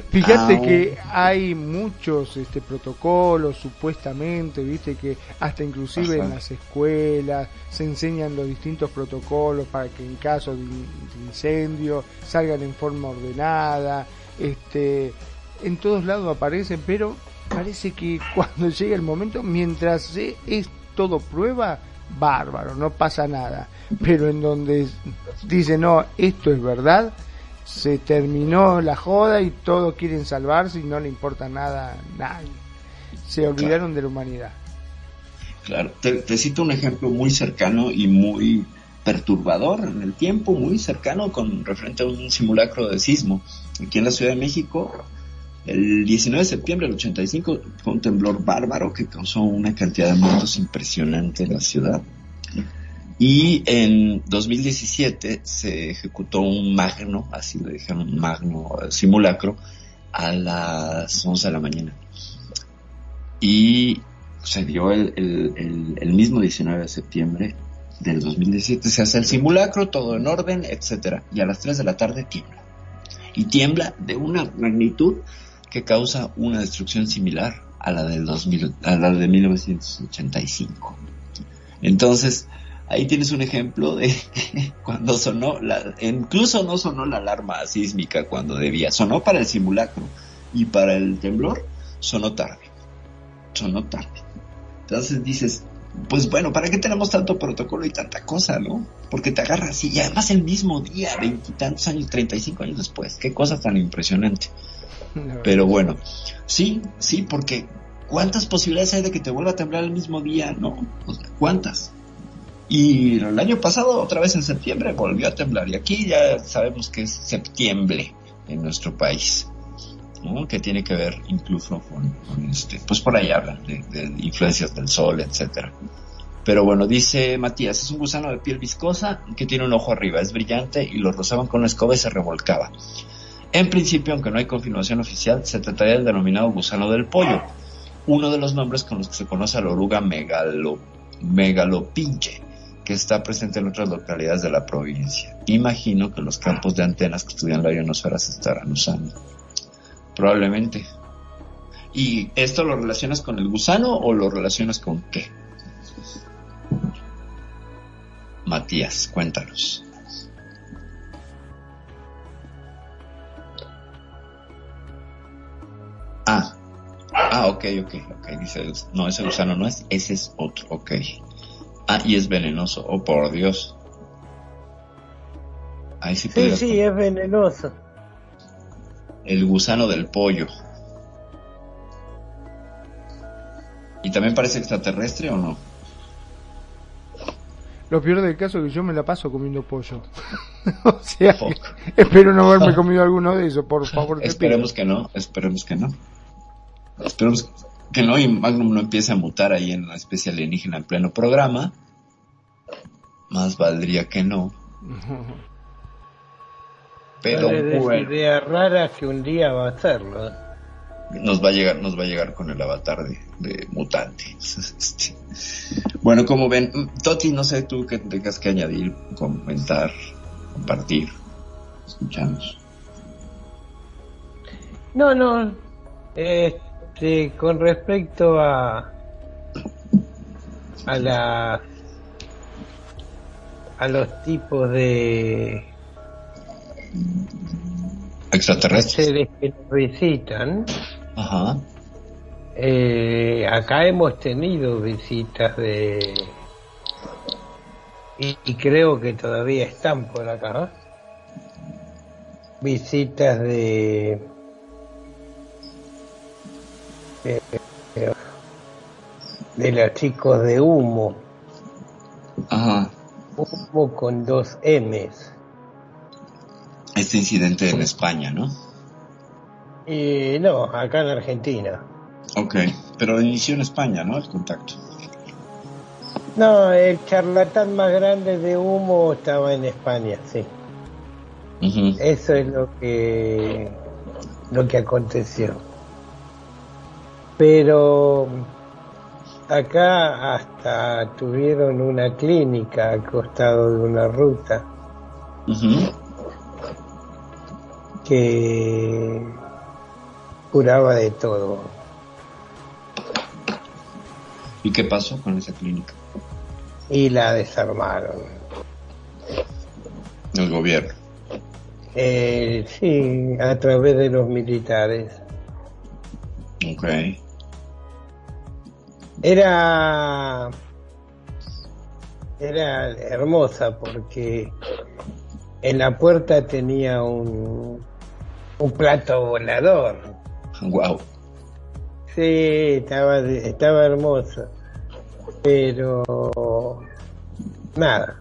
Speaker 11: Fíjate
Speaker 9: Au.
Speaker 11: que hay muchos este, protocolos, supuestamente, viste que hasta inclusive
Speaker 9: Ajá.
Speaker 11: en las escuelas se enseñan los distintos protocolos para que en caso de, in- de incendio salgan en forma ordenada, este, en todos lados aparecen, pero parece que cuando llega el momento, mientras se- es todo prueba, bárbaro, no pasa nada, pero en donde dice no, esto es verdad, se terminó la joda y todos quieren salvarse y no le importa nada a nadie. Se olvidaron de la humanidad.
Speaker 9: Claro, te, te cito un ejemplo muy cercano y muy perturbador en el tiempo, muy cercano con referente a un simulacro de sismo. Aquí en la Ciudad de México, el 19 de septiembre del 85 fue un temblor bárbaro que causó una cantidad de muertos impresionante en la ciudad. Y en 2017 se ejecutó un magno, así le dijeron, magno simulacro, a las 11 de la mañana. Y se dio el, el, el, el mismo 19 de septiembre del 2017, se hace el simulacro, todo en orden, etcétera, y a las 3 de la tarde tiembla. Y tiembla de una magnitud que causa una destrucción similar a la del 2000, a la de 1985. Entonces, ahí tienes un ejemplo de cuando sonó, la, incluso no sonó la alarma sísmica cuando debía, sonó para el simulacro y para el temblor sonó tarde, sonó tarde. Entonces dices, pues bueno, ¿para qué tenemos tanto protocolo y tanta cosa, no? Porque te agarras así, y además el mismo día, veintitantos años, treinta y cinco años después, qué cosa tan impresionante. Pero bueno, sí, sí, porque ¿cuántas posibilidades hay de que te vuelva a temblar el mismo día? No, o sea, ¿cuántas? Y el año pasado, otra vez en septiembre, volvió a temblar. Y aquí ya sabemos que es septiembre en nuestro país. Que tiene que ver incluso con, este, pues por ahí hablan de, de influencias del sol, etcétera. Pero bueno, dice Matías, es un gusano de piel viscosa que tiene un ojo arriba, es brillante y lo rozaban con una escoba y se revolcaba. En principio, aunque no hay confirmación oficial, se trataría del denominado gusano del pollo, uno de los nombres con los que se conoce a la oruga megalo, megalopinche, está presente en otras localidades de la provincia. Imagino que los campos de antenas que estudian la ionosfera se estarán usando. Probablemente. ¿Y esto lo relacionas con el gusano o lo relacionas con qué? Matías, cuéntanos. Ah, ah, ok, ok, ok, dice, no, ese gusano no es, ese es otro, ok. Ah, y es venenoso, oh por Dios. Ahí sí,
Speaker 10: Sí, sí, es venenoso.
Speaker 9: el gusano del pollo. ¿Y también parece extraterrestre o no?
Speaker 11: Lo peor del caso es que yo me la paso comiendo pollo. o sea, que espero no haberme comido alguno de esos, por favor. pido.
Speaker 9: Esperemos que no, esperemos que no. Esperemos que no y Magnum no empiece a mutar ahí en una especie alienígena en pleno programa. Más valdría que no. Pero bueno,
Speaker 10: idea rara que un día va a hacerlo.
Speaker 9: nos va a llegar, nos va a llegar con el avatar de, de mutante. Bueno, como ven, mm, Toti, no sé tú qué tengas que añadir, comentar, compartir, escuchamos.
Speaker 10: No, no. Con respecto a a la a los tipos de
Speaker 9: Extraterrestres.
Speaker 10: seres que nos visitan,
Speaker 9: Ajá.
Speaker 10: eh, acá hemos tenido visitas de y, y creo que todavía están por acá visitas de de, de los chicos de humo
Speaker 9: Ajá.
Speaker 10: humo con dos M's
Speaker 9: Este incidente en España, ¿no?
Speaker 10: y no acá en Argentina
Speaker 9: Ok, pero inició en España, ¿no? El contacto.
Speaker 10: No, el charlatán más grande de humo estaba en España, sí. Eso es lo que lo que aconteció. Pero acá hasta tuvieron una clínica al costado de una ruta que curaba de todo.
Speaker 9: ¿Y qué pasó con esa clínica?
Speaker 10: Y la desarmaron.
Speaker 9: El gobierno.
Speaker 10: Eh, sí, a través de los militares.
Speaker 9: Ok.
Speaker 10: Era era hermosa porque en la puerta tenía un un plato volador.
Speaker 9: Wow.
Speaker 10: Sí, estaba estaba hermosa. Pero nada.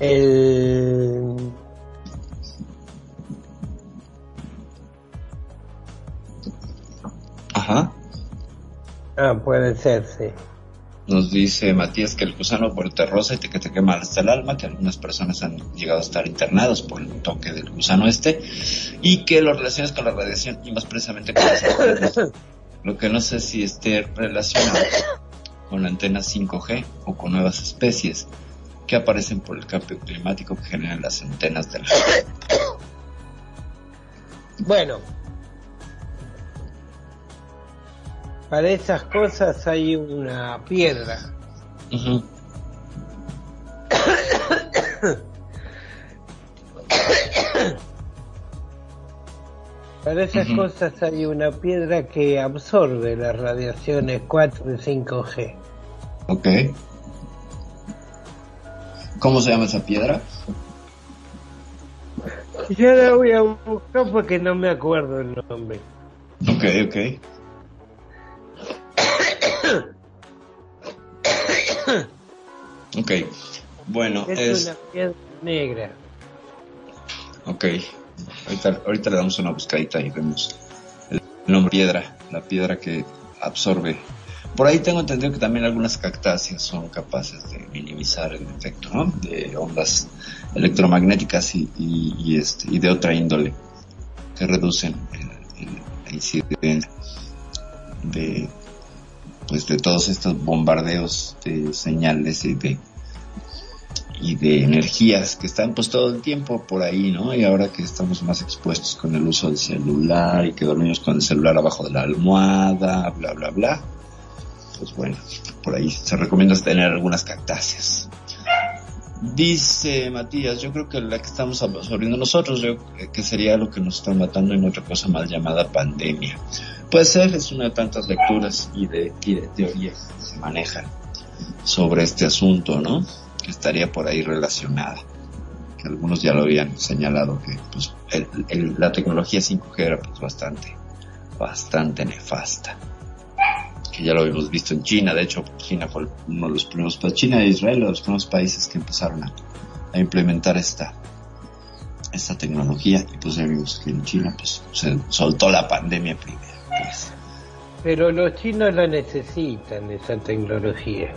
Speaker 10: El
Speaker 9: Ajá.
Speaker 10: Ah, puede ser, sí.
Speaker 9: Nos dice Matías que el gusano vuelta rosa y que te quema hasta el alma, que algunas personas han llegado a estar internados por el toque del gusano este, y que lo relacionas con la radiación y más precisamente con las antenas. Lo que no sé si esté relacionado con antenas 5G o con nuevas especies que aparecen por el cambio climático que generan las antenas del
Speaker 10: Bueno, para esas cosas hay una piedra. Para esas cosas hay una piedra que absorbe las radiaciones 4 y 5G.
Speaker 9: Ok. ¿Cómo se llama esa piedra?
Speaker 10: Ya la voy a buscar porque no me acuerdo el nombre.
Speaker 9: Ok, ok. Ok. Bueno,
Speaker 10: Es,
Speaker 9: es...
Speaker 10: una piedra negra.
Speaker 9: Ok. Ahorita, ahorita le damos una buscadita y vemos el nombre piedra, la piedra que absorbe. Por ahí tengo entendido que también algunas cactáceas son capaces de minimizar el efecto, ¿no? De ondas electromagnéticas y, y, y este, y de otra índole que reducen el, el- la incidencia de, pues de todos estos bombardeos de señales y de y de energías que están pues todo el tiempo por ahí, ¿no? Y ahora que estamos más expuestos con el uso del celular y que dormimos con el celular abajo de la almohada, bla, bla, bla, pues bueno, por ahí se recomienda tener algunas cactáceas. Dice Matías, yo creo que la que estamos absorbiendo nosotros, yo creo que sería lo que nos está matando en otra cosa mal llamada pandemia. Puede ser, es una de tantas lecturas y de, y de teorías que se manejan sobre este asunto, ¿no? Que estaría por ahí relacionada. Que algunos ya lo habían señalado que pues, el- el- la tecnología 5G era pues bastante, bastante nefasta. Que ya lo habíamos visto en China, de hecho China fue uno de los primeros, China e Israel, los primeros países que empezaron a, a implementar esta, esta tecnología y pues ya vimos que en China pues se soltó la pandemia primero. Pues.
Speaker 10: Pero los chinos la necesitan, esa tecnología.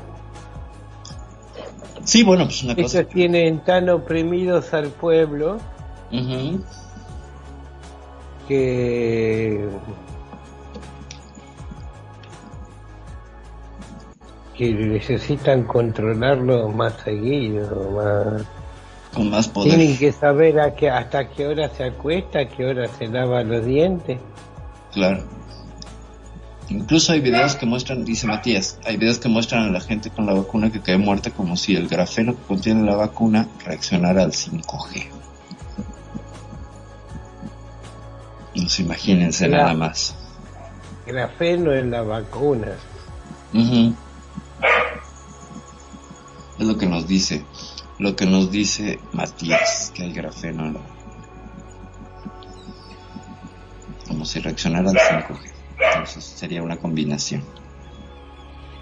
Speaker 9: Sí, bueno, pues una cosa.
Speaker 10: Ellos tienen tan oprimidos al pueblo que que necesitan controlarlo más seguido, más
Speaker 9: Con más poder.
Speaker 10: tienen que saber a qué, hasta qué hora se acuesta, a qué hora se lava los dientes.
Speaker 9: Claro. Incluso hay videos que muestran, dice Matías, hay videos que muestran a la gente con la vacuna que cae muerta como si el grafeno que contiene la vacuna reaccionara al 5G. Pues imagínense nada más.
Speaker 10: Grafeno en la vacuna.
Speaker 9: Es lo que nos dice, lo que nos dice Matías, que hay grafeno en la Como si reaccionara al 5G. Entonces sería una combinación.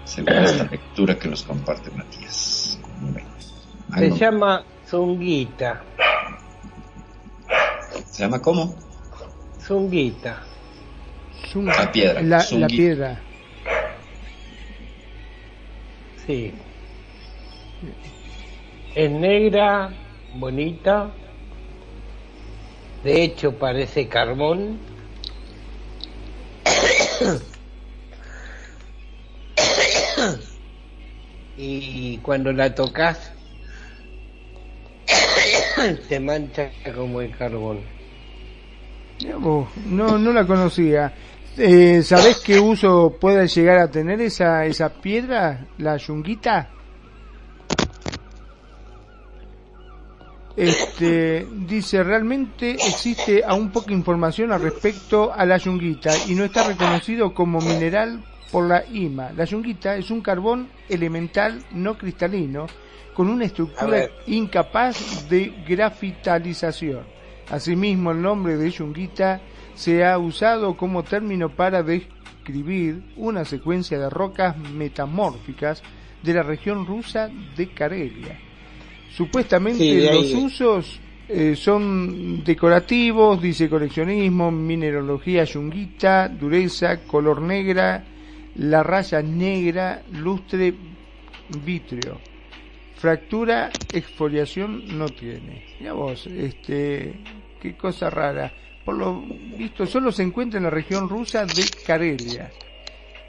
Speaker 9: Según esta lectura que nos comparte Matías.
Speaker 10: Se llama zunguita.
Speaker 9: ¿Se llama cómo?
Speaker 10: Zunguita.
Speaker 9: La piedra.
Speaker 11: La, la
Speaker 9: zungui.
Speaker 11: piedra.
Speaker 10: Sí. Es negra, bonita. De hecho, parece carbón. y cuando la tocas, te mancha como el carbón.
Speaker 11: No, no la conocía. Eh, ¿Sabés qué uso puede llegar a tener esa, esa piedra, la yunguita? Este, dice, realmente existe aún poca información al respecto a la yunguita y no está reconocido como mineral por la IMA. La yunguita es un carbón elemental no cristalino con una estructura incapaz de grafitalización. Asimismo, el nombre de yunguita se ha usado como término para describir una secuencia de rocas metamórficas de la región rusa de Karelia. Supuestamente
Speaker 10: Sí, de ahí
Speaker 11: los usos eh, son decorativos, dice coleccionismo, mineralogía yunguita, dureza, color negra, la raya negra, lustre, vítreo. Fractura, exfoliación no tiene. Mira vos, este, qué cosa rara. Por lo visto, solo se encuentra en la región rusa de Karelia.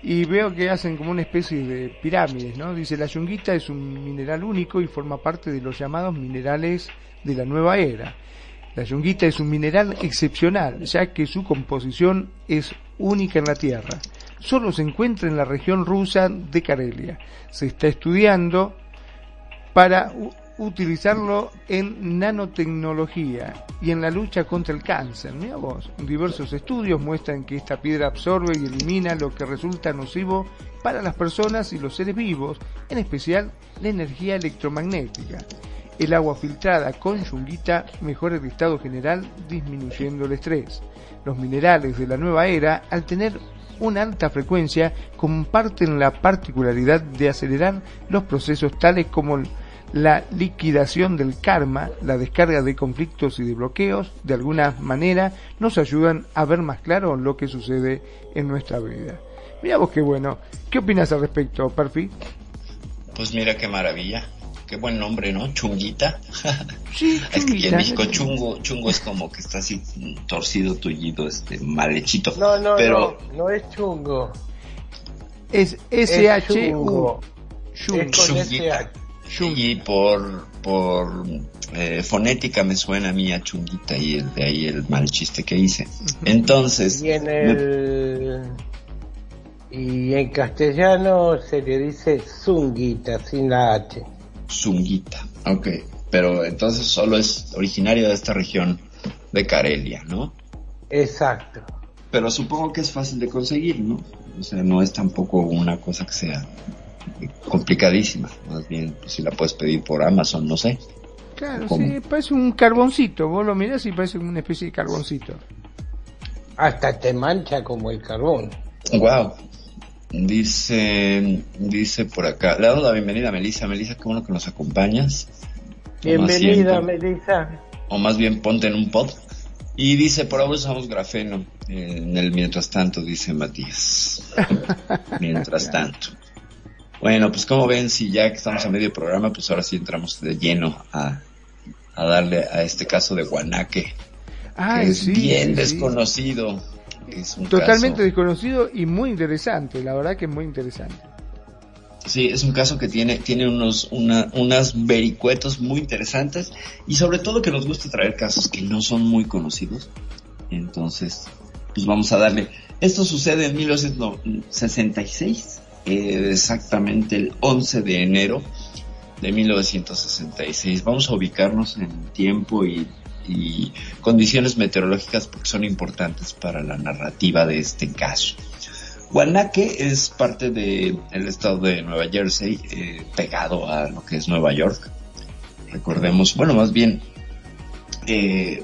Speaker 11: Y veo que hacen como una especie de pirámides, ¿no? Dice, la yunguita es un mineral único y forma parte de los llamados minerales de la nueva era. La yunguita es un mineral excepcional, ya que su composición es única en la Tierra. Solo se encuentra en la región rusa de Karelia. Se está estudiando para utilizarlo en nanotecnología y en la lucha contra el cáncer. Mira diversos estudios muestran que esta piedra absorbe y elimina lo que resulta nocivo para las personas y los seres vivos, en especial la energía electromagnética. El agua filtrada con yunguita mejora el estado general disminuyendo el estrés. Los minerales de la nueva era, al tener una alta frecuencia, comparten la particularidad de acelerar los procesos tales como la liquidación del karma, la descarga de conflictos y de bloqueos, de alguna manera nos ayudan a ver más claro lo que sucede en nuestra vida. Mira vos qué bueno. ¿Qué opinas al respecto, Perfi?
Speaker 9: Pues mira qué maravilla. Qué buen nombre, ¿no? Chunguita.
Speaker 11: Sí,
Speaker 9: Es que en. México chungo, chungo es como que está así torcido, tullido, este, mal hechito.
Speaker 10: No, no,
Speaker 9: Pero
Speaker 10: no, no es chungo.
Speaker 11: Es
Speaker 10: Es
Speaker 11: S-H-U.
Speaker 10: chungo.
Speaker 11: Chungo.
Speaker 10: Es con
Speaker 9: Chunguita.
Speaker 10: SH.
Speaker 9: Y por, por eh, fonética me suena a mí a chunguita y el, de ahí el mal chiste que hice. Entonces,
Speaker 10: Y en
Speaker 9: me-
Speaker 10: el y en castellano se le dice zunguita sin la H.
Speaker 9: Zunguita, ok. Pero entonces solo es originario de esta región de Karelia, ¿no?
Speaker 10: Exacto.
Speaker 9: Pero supongo que es fácil de conseguir, ¿no? O sea, no es tampoco una cosa que sea complicadísima. Más bien, pues, si la puedes pedir por Amazon, no sé.
Speaker 11: Claro,
Speaker 9: ¿Cómo?
Speaker 11: sí, parece un carboncito. Vos lo mirás y parece una especie de carboncito.
Speaker 10: Hasta te mancha como el carbón.
Speaker 9: Wow. Dice, dice por acá, le damos la bienvenida a Melissa. Melissa, qué bueno que nos acompañas.
Speaker 10: Bienvenida. Melissa.
Speaker 9: o más bien ponte en un pod. Y dice, por ahora usamos grafeno. eh, En el mientras tanto, dice Matías. mientras tanto. Bueno, pues como ven, si ya que estamos a medio programa, pues ahora sí entramos de lleno a, a darle a este caso de Guanaque,
Speaker 11: Ah,
Speaker 9: que es
Speaker 11: sí,
Speaker 9: bien
Speaker 11: sí,
Speaker 9: desconocido. Es un
Speaker 11: Totalmente
Speaker 9: caso-
Speaker 11: desconocido y muy interesante. La verdad que es muy interesante.
Speaker 9: Sí, es un caso que tiene, tiene unos, una, unas vericuetos muy interesantes y sobre todo que nos gusta traer casos que no son muy conocidos. Entonces, pues vamos a darle. Esto sucede en 1966, eh, exactamente el 11 de enero de 1966. Vamos a ubicarnos en tiempo y, condiciones meteorológicas porque son importantes para la narrativa de este caso. Guanaque es parte del estado de Nueva Jersey, eh, pegado a lo que es Nueva York. Recordemos, bueno, más bien, eh,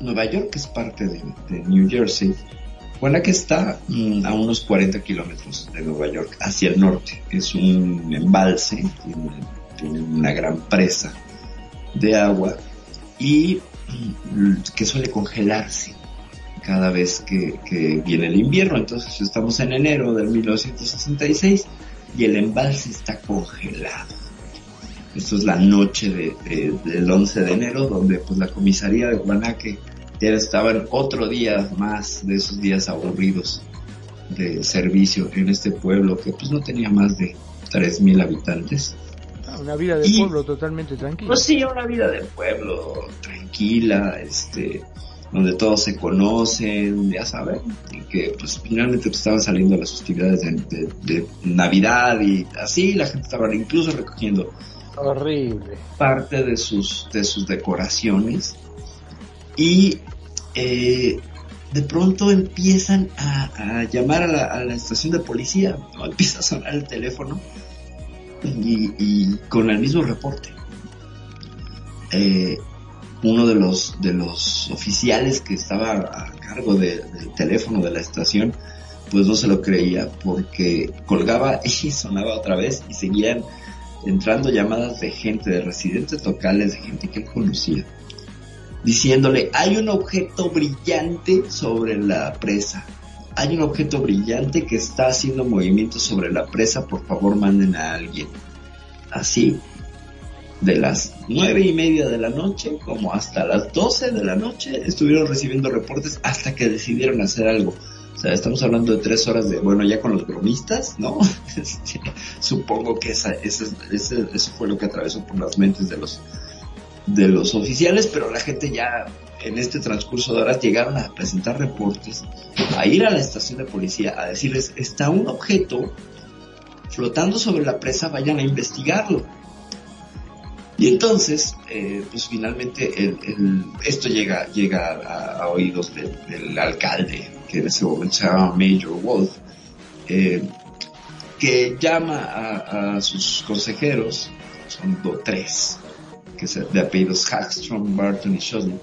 Speaker 9: Nueva York es parte de New Jersey. Guanaque está mm, a unos 40 kilómetros de Nueva York, hacia el norte. Es un embalse, tiene, una gran presa de agua y mm, que suele congelarse cada vez que, viene el invierno. Entonces estamos en enero del 1966 y el embalse está congelado. Esto es la noche de, de- del 11 de enero, donde pues la comisaría de Guanaque ya estaba en otro día más de esos días aburridos de servicio en este pueblo que pues no tenía más de 3.000 habitantes.
Speaker 11: Ah, Una vida de
Speaker 9: Y-
Speaker 11: pueblo totalmente tranquila.
Speaker 9: Pues sí, una vida de pueblo tranquila, este, donde todos se conocen, ya saben, y que pues finalmente pues, estaban saliendo las festividades de, de- de Navidad y así, la gente estaba incluso recogiendo
Speaker 10: Horrible.
Speaker 9: parte de sus, de sus decoraciones y eh, de pronto empiezan a, llamar a la, estación de policía, ¿no? empieza a sonar el teléfono y, con el mismo reporte. Eh, uno de los, oficiales que estaba a cargo de- del teléfono de la estación, pues no se lo creía porque colgaba y sonaba otra vez y seguían entrando llamadas de gente, de residentes locales, de gente que él conocía, diciéndole, hay un objeto brillante sobre la presa, hay un objeto brillante que está haciendo movimientos sobre la presa, por favor manden a alguien. Así, de las nueve y media de la noche como hasta las doce de la noche estuvieron recibiendo reportes hasta que decidieron hacer algo. O sea, estamos hablando de tres horas de, bueno, ya con los bromistas, ¿no? Este, supongo que esa, esa- ese- eso fue lo que atravesó por las mentes de los, de los oficiales, pero la gente ya en este transcurso de horas llegaron a presentar reportes, a ir a la estación de policía, a decirles, está un objeto flotando sobre la presa, vayan a investigarlo. Y entonces, eh, pues finalmente esto llega, llega a, oídos del, alcalde, que en ese momento se llama Major Wolf, eh, que llama a, a sus consejeros, son do- tres, que es de apellidos Hagstrom, Barton y Shosley,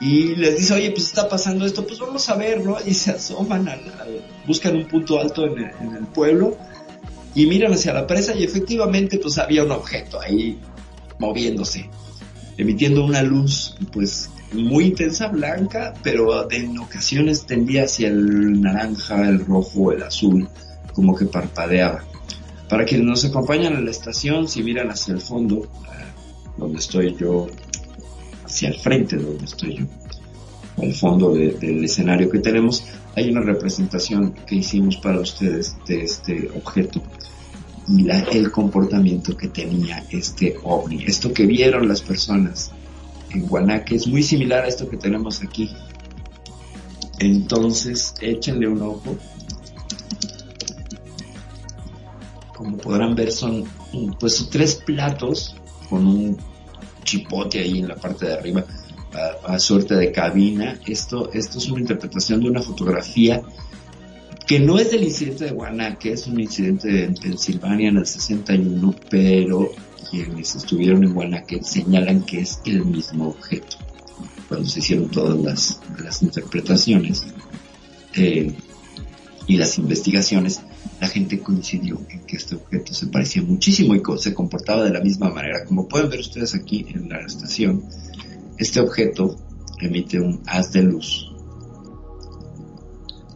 Speaker 9: y les dice, oye, pues está pasando esto, pues vamos a ver, ¿no? Y se asoman, al, al- buscan un punto alto en el, en el pueblo y miran hacia la presa y efectivamente pues había un objeto ahí moviéndose, emitiendo una luz pues muy intensa, blanca, pero en ocasiones tendía hacia el naranja, el rojo, el azul, como que parpadeaba. Para quienes nos acompañan a la estación, si miran hacia el fondo, donde estoy yo, hacia el frente donde estoy yo, al fondo de- del escenario que tenemos, hay una representación que hicimos para ustedes de este objeto y el comportamiento que tenía este ovni. Esto que vieron las personas en Guanaque es muy similar a esto que tenemos aquí. Entonces, échenle un ojo. Como podrán ver, son pues tres platos con un chipote ahí en la parte de arriba a, suerte de cabina. Esto, esto es una interpretación de una fotografía que no es del incidente de Guanaque, es un incidente en Pensilvania en el 61, pero quienes estuvieron en Guanaque señalan que es el mismo objeto. Cuando se hicieron todas las, las interpretaciones eh, y las investigaciones, la gente coincidió en que este objeto se parecía muchísimo y se comportaba de la misma manera. Como pueden ver ustedes aquí en la estación, este objeto emite un haz de luz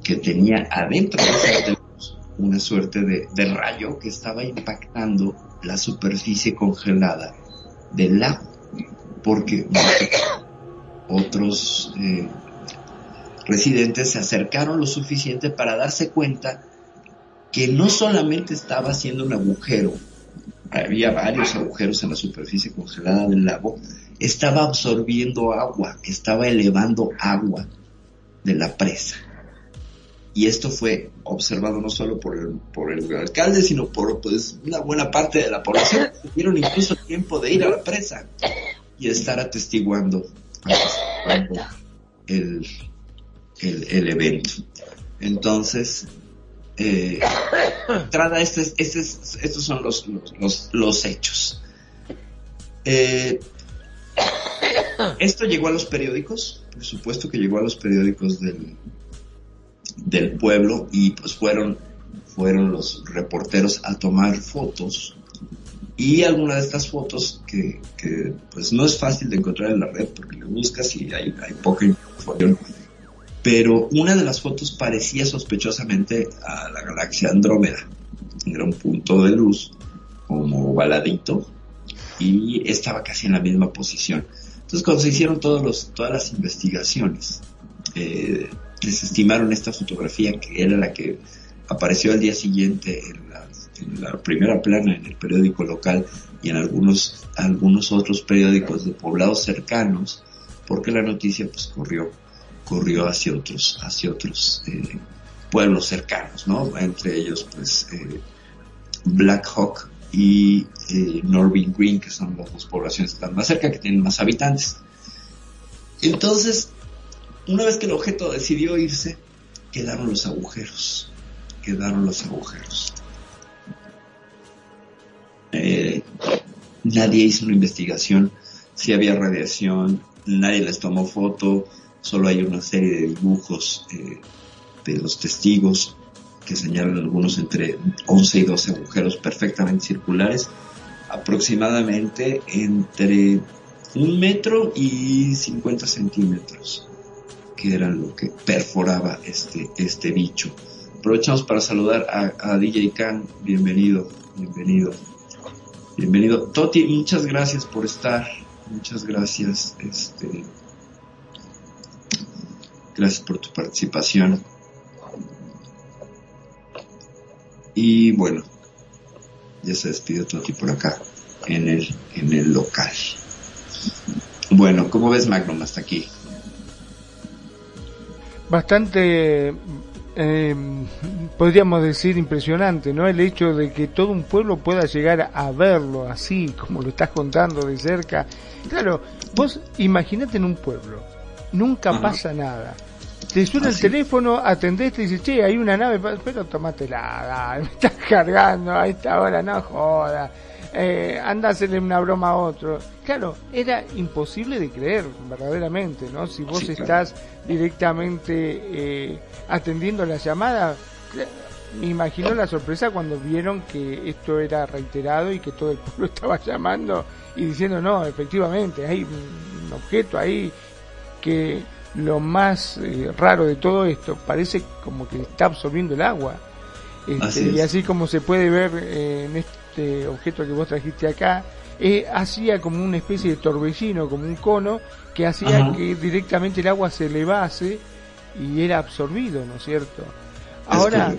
Speaker 9: que tenía adentro de ese haz de luz una suerte de, de rayo que estaba impactando la superficie congelada del lago. Porque otros eh, residentes se acercaron lo suficiente para darse cuenta que no solamente estaba haciendo un agujero, había varios agujeros en la superficie congelada del lago, estaba absorbiendo agua, estaba elevando agua de la presa. Y esto fue observado no solo por el, por el alcalde, sino por pues, una buena parte de la población. Tuvieron incluso tiempo de ir a la presa y estar atestiguando, el, el, el evento. Entonces, eh, trata estos, estos, son los, los, los hechos. Eh, esto llegó a los periódicos, por supuesto que llegó a los periódicos del, del pueblo y pues fueron, fueron los reporteros a tomar fotos y alguna de estas fotos que, que pues no es fácil de encontrar en la red porque lo buscas y hay, hay poca información pero una de las fotos parecía sospechosamente a la galaxia Andrómeda era un punto de luz como baladito y estaba casi en la misma posición. Entonces cuando se hicieron todos los, todas las investigaciones, eh, desestimaron esta fotografía que era la que apareció al día siguiente en la, en la primera plana en el periódico local y en algunos, algunos otros periódicos de poblados cercanos, porque la noticia pues corrió, corrió hacia otros, hacia otros eh, pueblos cercanos, ¿no? Entre ellos pues eh, Black Hawk y eh, Norwin Green, que son las dos poblaciones que están más cerca, que tienen más habitantes. Entonces, una vez que el objeto decidió irse, quedaron los agujeros, quedaron los agujeros. Eh, nadie hizo una investigación si había radiación, nadie les tomó foto, solo hay una serie de dibujos eh, de los testigos que señalan algunos entre 11 y 12 agujeros perfectamente circulares, aproximadamente entre un metro y 50 centímetros, que era lo que perforaba este, este bicho. Aprovechamos para saludar a, a DJ Khan, bienvenido, bienvenido. Bienvenido. Toti, muchas gracias por estar. Muchas gracias. Este, gracias por tu participación. Y bueno, ya se despidió Toti por acá en el, en el local. Bueno, ¿cómo ves Magnum hasta aquí?
Speaker 11: Bastante, eh, podríamos decir, impresionante, ¿no? El hecho de que todo un pueblo pueda llegar a verlo así, como lo estás contando de cerca. Claro, vos imagínate en un pueblo, nunca pasa nada. Te suena el teléfono, atendés, te dice, che, hay una nave, pero tomátela, me estás cargando a esta hora, no joda. Eh, anda a hacerle una broma a otro. Claro, era imposible de creer, verdaderamente, ¿no? Si vos
Speaker 9: Sí, claro.
Speaker 11: estás directamente eh, atendiendo la llamada, cl- me imaginó la sorpresa cuando vieron que esto era reiterado y que todo el pueblo estaba llamando y diciendo, no, efectivamente, hay un objeto ahí que lo más eh, raro de todo esto parece como que está absorbiendo el agua. Este,
Speaker 9: Así
Speaker 11: y así como se puede ver eh, en este objeto que vos trajiste acá, eh, hacía como una especie de torbellino, como un cono, que hacía
Speaker 9: Ajá.
Speaker 11: que directamente el agua se elevase y era absorbido, ¿no es cierto? Ahora,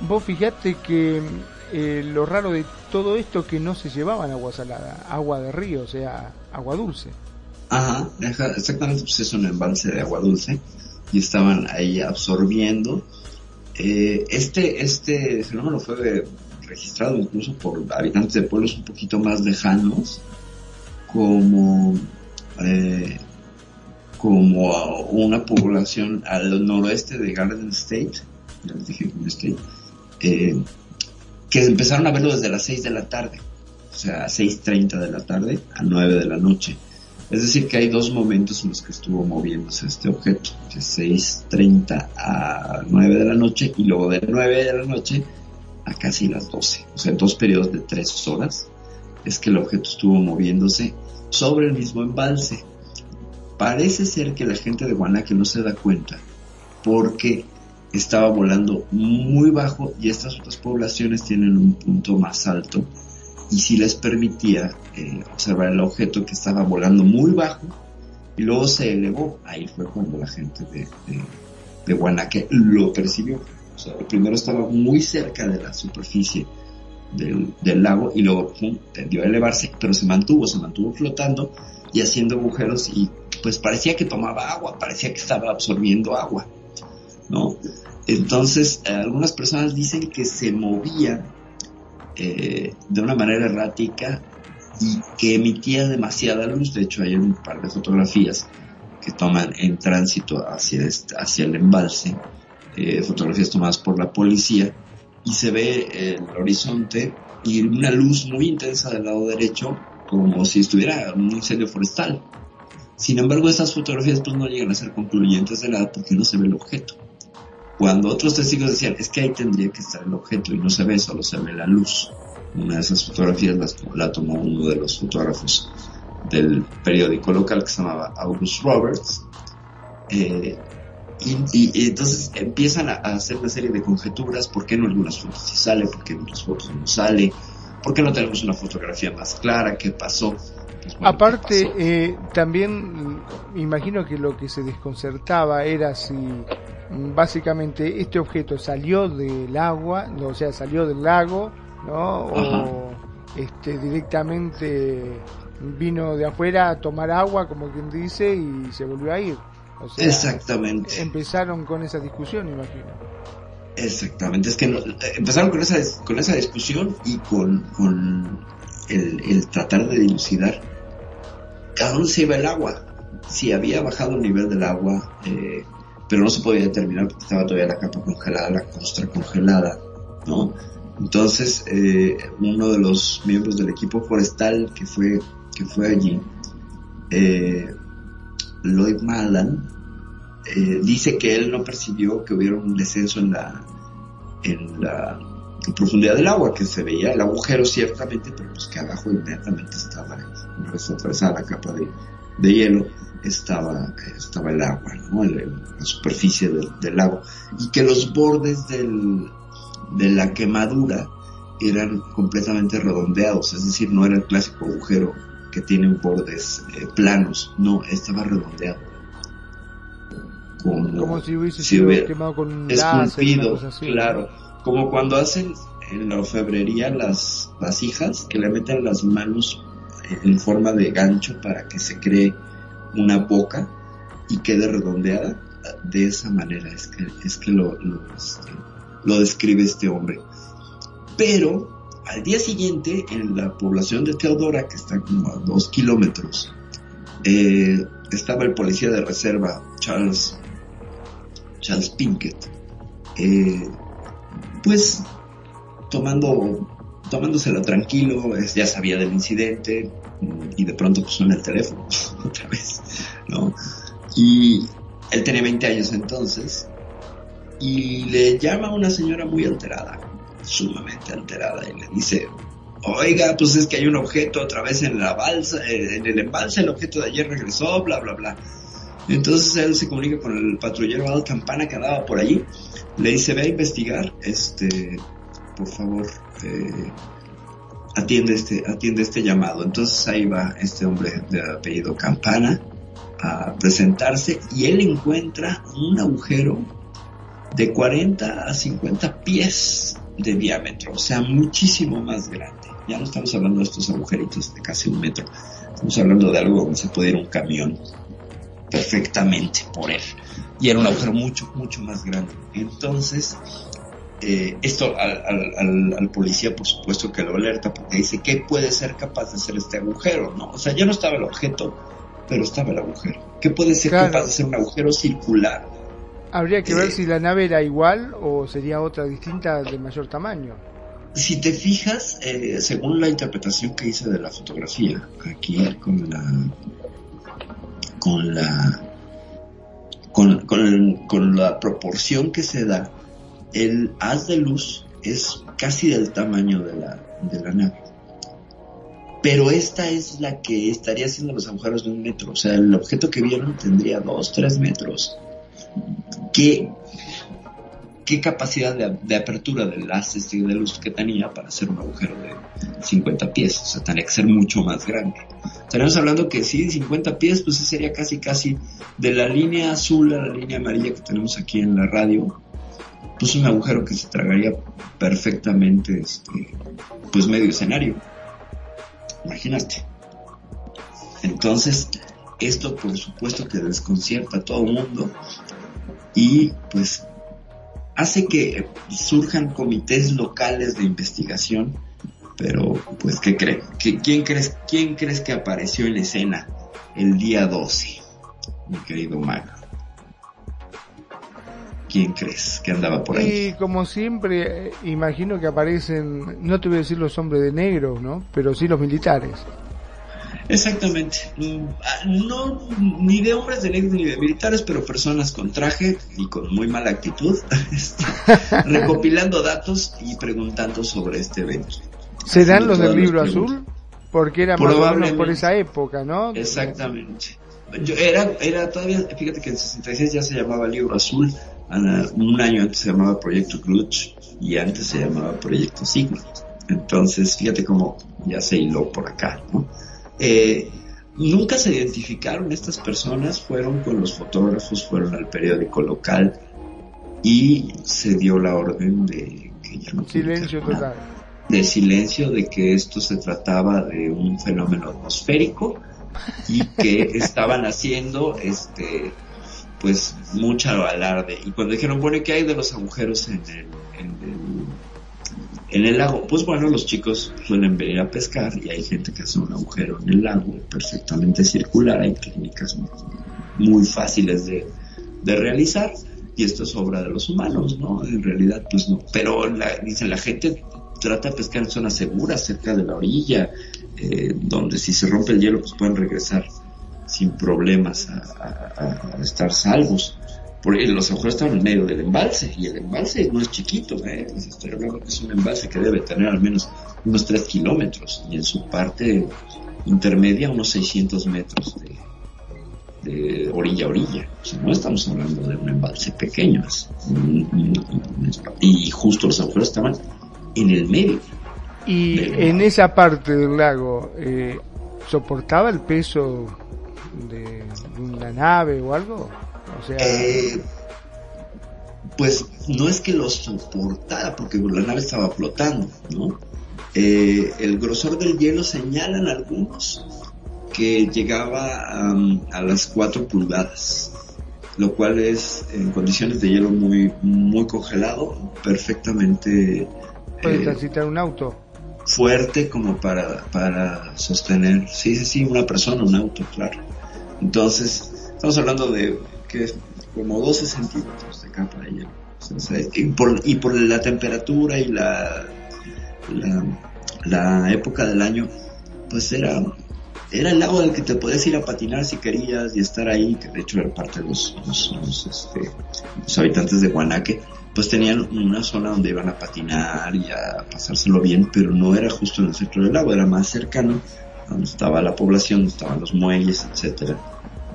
Speaker 11: vos fijate que eh, lo raro de todo esto que no se llevaban agua salada, agua de río, o sea, agua dulce.
Speaker 9: Ajá, exactamente, pues es un embalse de agua dulce y estaban ahí absorbiendo. Eh, este, este fenómeno fue registrado incluso por habitantes de pueblos un poquito más lejanos, como, eh, como a una población al noroeste de Garden State, ya les dije eh, que empezaron a verlo desde las 6 de la tarde, o sea, 6.30 de la tarde a 9 de la noche. Es decir, que hay dos momentos en los que estuvo moviéndose este objeto, de 6.30 a 9 de la noche y luego de 9 de la noche a casi las 12. O sea, dos periodos de 3 horas es que el objeto estuvo moviéndose sobre el mismo embalse. Parece ser que la gente de Guanaque no se da cuenta porque estaba volando muy bajo y estas otras poblaciones tienen un punto más alto y si les permitía eh, observar el objeto que estaba volando muy bajo y luego se elevó. Ahí fue cuando la gente de, de, de lo percibió. Primero estaba muy cerca de la superficie del, del lago y luego pum, tendió a elevarse, pero se mantuvo, se mantuvo flotando y haciendo agujeros y pues parecía que tomaba agua, parecía que estaba absorbiendo agua, ¿no? Entonces, algunas personas dicen que se movía eh, de una manera errática y que emitía demasiada luz. De hecho, hay un par de fotografías que toman en tránsito hacia, este, hacia el embalse, eh, fotografías tomadas por la policía, y se ve el horizonte y una luz muy intensa del lado derecho, como si estuviera un incendio forestal. Sin embargo, esas fotografías pues no llegan a ser concluyentes de nada porque no se ve el objeto. Cuando otros testigos decían, es que ahí tendría que estar el objeto y no se ve, solo se ve la luz. Una de esas fotografías las- la tomó uno de los fotógrafos del periódico local que se llamaba August Roberts. Eh, Y, y- y entonces empiezan a, a hacer una serie de conjeturas, ¿por qué en algunas fotos sí sale? ¿Por qué en otras fotos no sale? ¿Por qué no tenemos una fotografía más clara? ¿Qué pasó? Pues, bueno,
Speaker 11: Aparte,
Speaker 9: ¿qué pasó?
Speaker 11: eh, también imagino que lo que se desconcertaba era si básicamente este objeto salió del agua, no, o sea, salió del lago, ¿no? O este, directamente vino de afuera a tomar agua, como quien dice, y se volvió a ir. O sea,
Speaker 9: Exactamente.
Speaker 11: Empezaron con esa discusión, imagino.
Speaker 9: Exactamente, es que no- empezaron con esa, con esa discusión y con, con el, el tratar de dilucidar a dónde se iba el agua. Si había bajado el nivel del agua, eh, pero no se podía determinar porque estaba todavía la capa congelada, la costra congelada, ¿no? Entonces, eh, uno de los miembros del equipo forestal que fue, que fue allí, eh, Lloyd Malan, eh, dice que él no percibió que hubiera un descenso en la, en la profundidad del agua, que se veía el agujero ciertamente, pero pues que abajo inmediatamente estaba, una vez atravesada la capa de, de hielo, estaba, estaba el agua, ¿no? La superficie del, del lago, y que los bordes del, de la quemadura eran completamente redondeados, es decir, no era el clásico agujero que tiene bordes eh, planos, no, estaba redondeado. Como,
Speaker 11: Como si hubiese sido quemado con un
Speaker 9: esculpido,
Speaker 11: así.
Speaker 9: claro, como cuando hacen en la orfebrería las vasijas que le meten las manos en forma de gancho para que se cree una boca y quede redondeada de esa manera es que es que lo este, lo describe este hombre. Pero al día siguiente en la población de Teodora que está como a dos kilómetros eh, estaba el policía de reserva Charles Charles Pinkett eh, pues tomando tomándoselo tranquilo, es- ya sabía del incidente y de pronto pues suena el teléfono otra vez, ¿no? Y él tenía 20 años entonces y le llama una señora muy alterada, sumamente alterada y le dice, oiga, pues es que hay un objeto otra vez en la balsa, eh, en el embalse, el objeto de ayer regresó, bla, bla, bla. Entonces él se comunica con el patrullero Al Campana que andaba por allí, le dice, ve a investigar, este, por favor, eh, atiende este, atiende este llamado. Entonces ahí va este hombre de apellido Campana a presentarse y él encuentra un agujero de 40 a 50 pies de diámetro, o sea, muchísimo más grande. Ya no estamos hablando de estos agujeritos de casi un metro, estamos hablando de algo donde se puede ir un camión perfectamente por él. Y era un agujero mucho, mucho más grande. Entonces, eh, esto al, al- al- al policía por supuesto que lo alerta porque dice ¿qué puede ser capaz de hacer este agujero? ¿no? O sea, ya no estaba el objeto, pero estaba el agujero. ¿Qué puede ser
Speaker 11: Claro.
Speaker 9: capaz de hacer un agujero circular?
Speaker 11: Habría que ver
Speaker 9: Eh,
Speaker 11: si la nave era igual o sería otra distinta de mayor tamaño.
Speaker 9: Si te fijas, eh, según la interpretación que hice de la fotografía, aquí con la con la con, con, con la proporción que se da, el haz de luz es casi del tamaño de la, de la nave. Pero esta es la que estaría haciendo los agujeros de un metro. O sea, el objeto que vieron tendría dos, tres metros. ¿Qué, qué capacidad de, de apertura del haz este de luz que tenía para hacer un agujero de 50 pies? O sea, tenía que ser mucho más grande. Estaríamos hablando que sí, 50 pies, pues sería casi, casi de la línea azul a la línea amarilla que tenemos aquí en la radio. Pues un agujero que se tragaría perfectamente, este, pues medio escenario. Imagínate. Entonces, esto por supuesto que desconcierta a todo el mundo y pues hace que surjan comités locales de investigación, pero pues ¿qué creen? ¿Qué- ¿Quién crees, quién crees que apareció en escena el día 12? Mi querido Mago. ¿Quién crees que andaba por ahí?
Speaker 11: Y como siempre, eh, imagino que aparecen, no te voy a decir los hombres de negro, ¿no? Pero sí los militares.
Speaker 9: Exactamente. Mm, ah, No, ni de hombres de negro ni de militares, pero personas con traje y con muy mala actitud, este, recopilando datos y preguntando sobre este evento.
Speaker 11: ¿Serán los del libro azul? Porque era más o menos por esa época, ¿no?
Speaker 9: Exactamente. Yo era, era todavía, fíjate que en 66 ya se llamaba Libro Azul, un año antes se llamaba Proyecto Clutch y antes se llamaba Proyecto Sigma. Entonces, fíjate cómo ya se hiló por acá, ¿no? Eh, nunca se identificaron estas personas, fueron con los fotógrafos, fueron al periódico local y se dio la orden de que ya no
Speaker 11: Silencio total.
Speaker 9: de silencio de que esto se trataba de un fenómeno atmosférico y que estaban haciendo este pues mucha alarde y cuando dijeron bueno ¿y qué hay de los agujeros en el, en el lago pues bueno los chicos suelen venir a pescar y hay gente que hace un agujero en el lago perfectamente circular hay técnicas muy, muy fáciles de, de realizar y esto es obra de los humanos, ¿no? En realidad, pues no. Pero la, dicen, la gente trata de pescar en zonas seguras, cerca de la orilla, eh, donde si se rompe el hielo, pues pueden regresar sin problemas a, a- a estar salvos. Porque los agujeros estaban en medio del embalse, y el embalse no es chiquito, ¿eh? Estoy hablando que es un embalse que debe tener al menos unos 3 kilómetros, y en su parte intermedia unos 600 metros de, de orilla a orilla. O sea, no estamos hablando de un embalse pequeño. y justo los agujeros estaban en el medio.
Speaker 11: Y en esa parte del lago, eh, ¿soportaba el peso de, de una nave o algo? O sea,
Speaker 9: Eh, pues no es que lo soportara, porque la nave estaba flotando, ¿no? Eh, el grosor del hielo señalan algunos que llegaba a las 4 pulgadas, lo cual es en condiciones de hielo muy, muy congelado, perfectamente
Speaker 11: puede
Speaker 9: eh,
Speaker 11: un auto.
Speaker 9: fuerte como para, para sostener, sí, sí, sí, una persona, un auto, claro. Entonces, estamos hablando de que es como 12 centímetros de capa de hielo. O sea, y, por, y por la temperatura y la, la, la época del año, pues era, era el lago del que te podías ir a patinar si querías y estar ahí, que de hecho era parte de los, los, este, los habitantes de Guanaque, pues tenían una zona donde iban a patinar y a pasárselo bien, pero no era justo en el centro del lago, era más cercano, donde estaba la población, donde estaban los muelles, etcétera.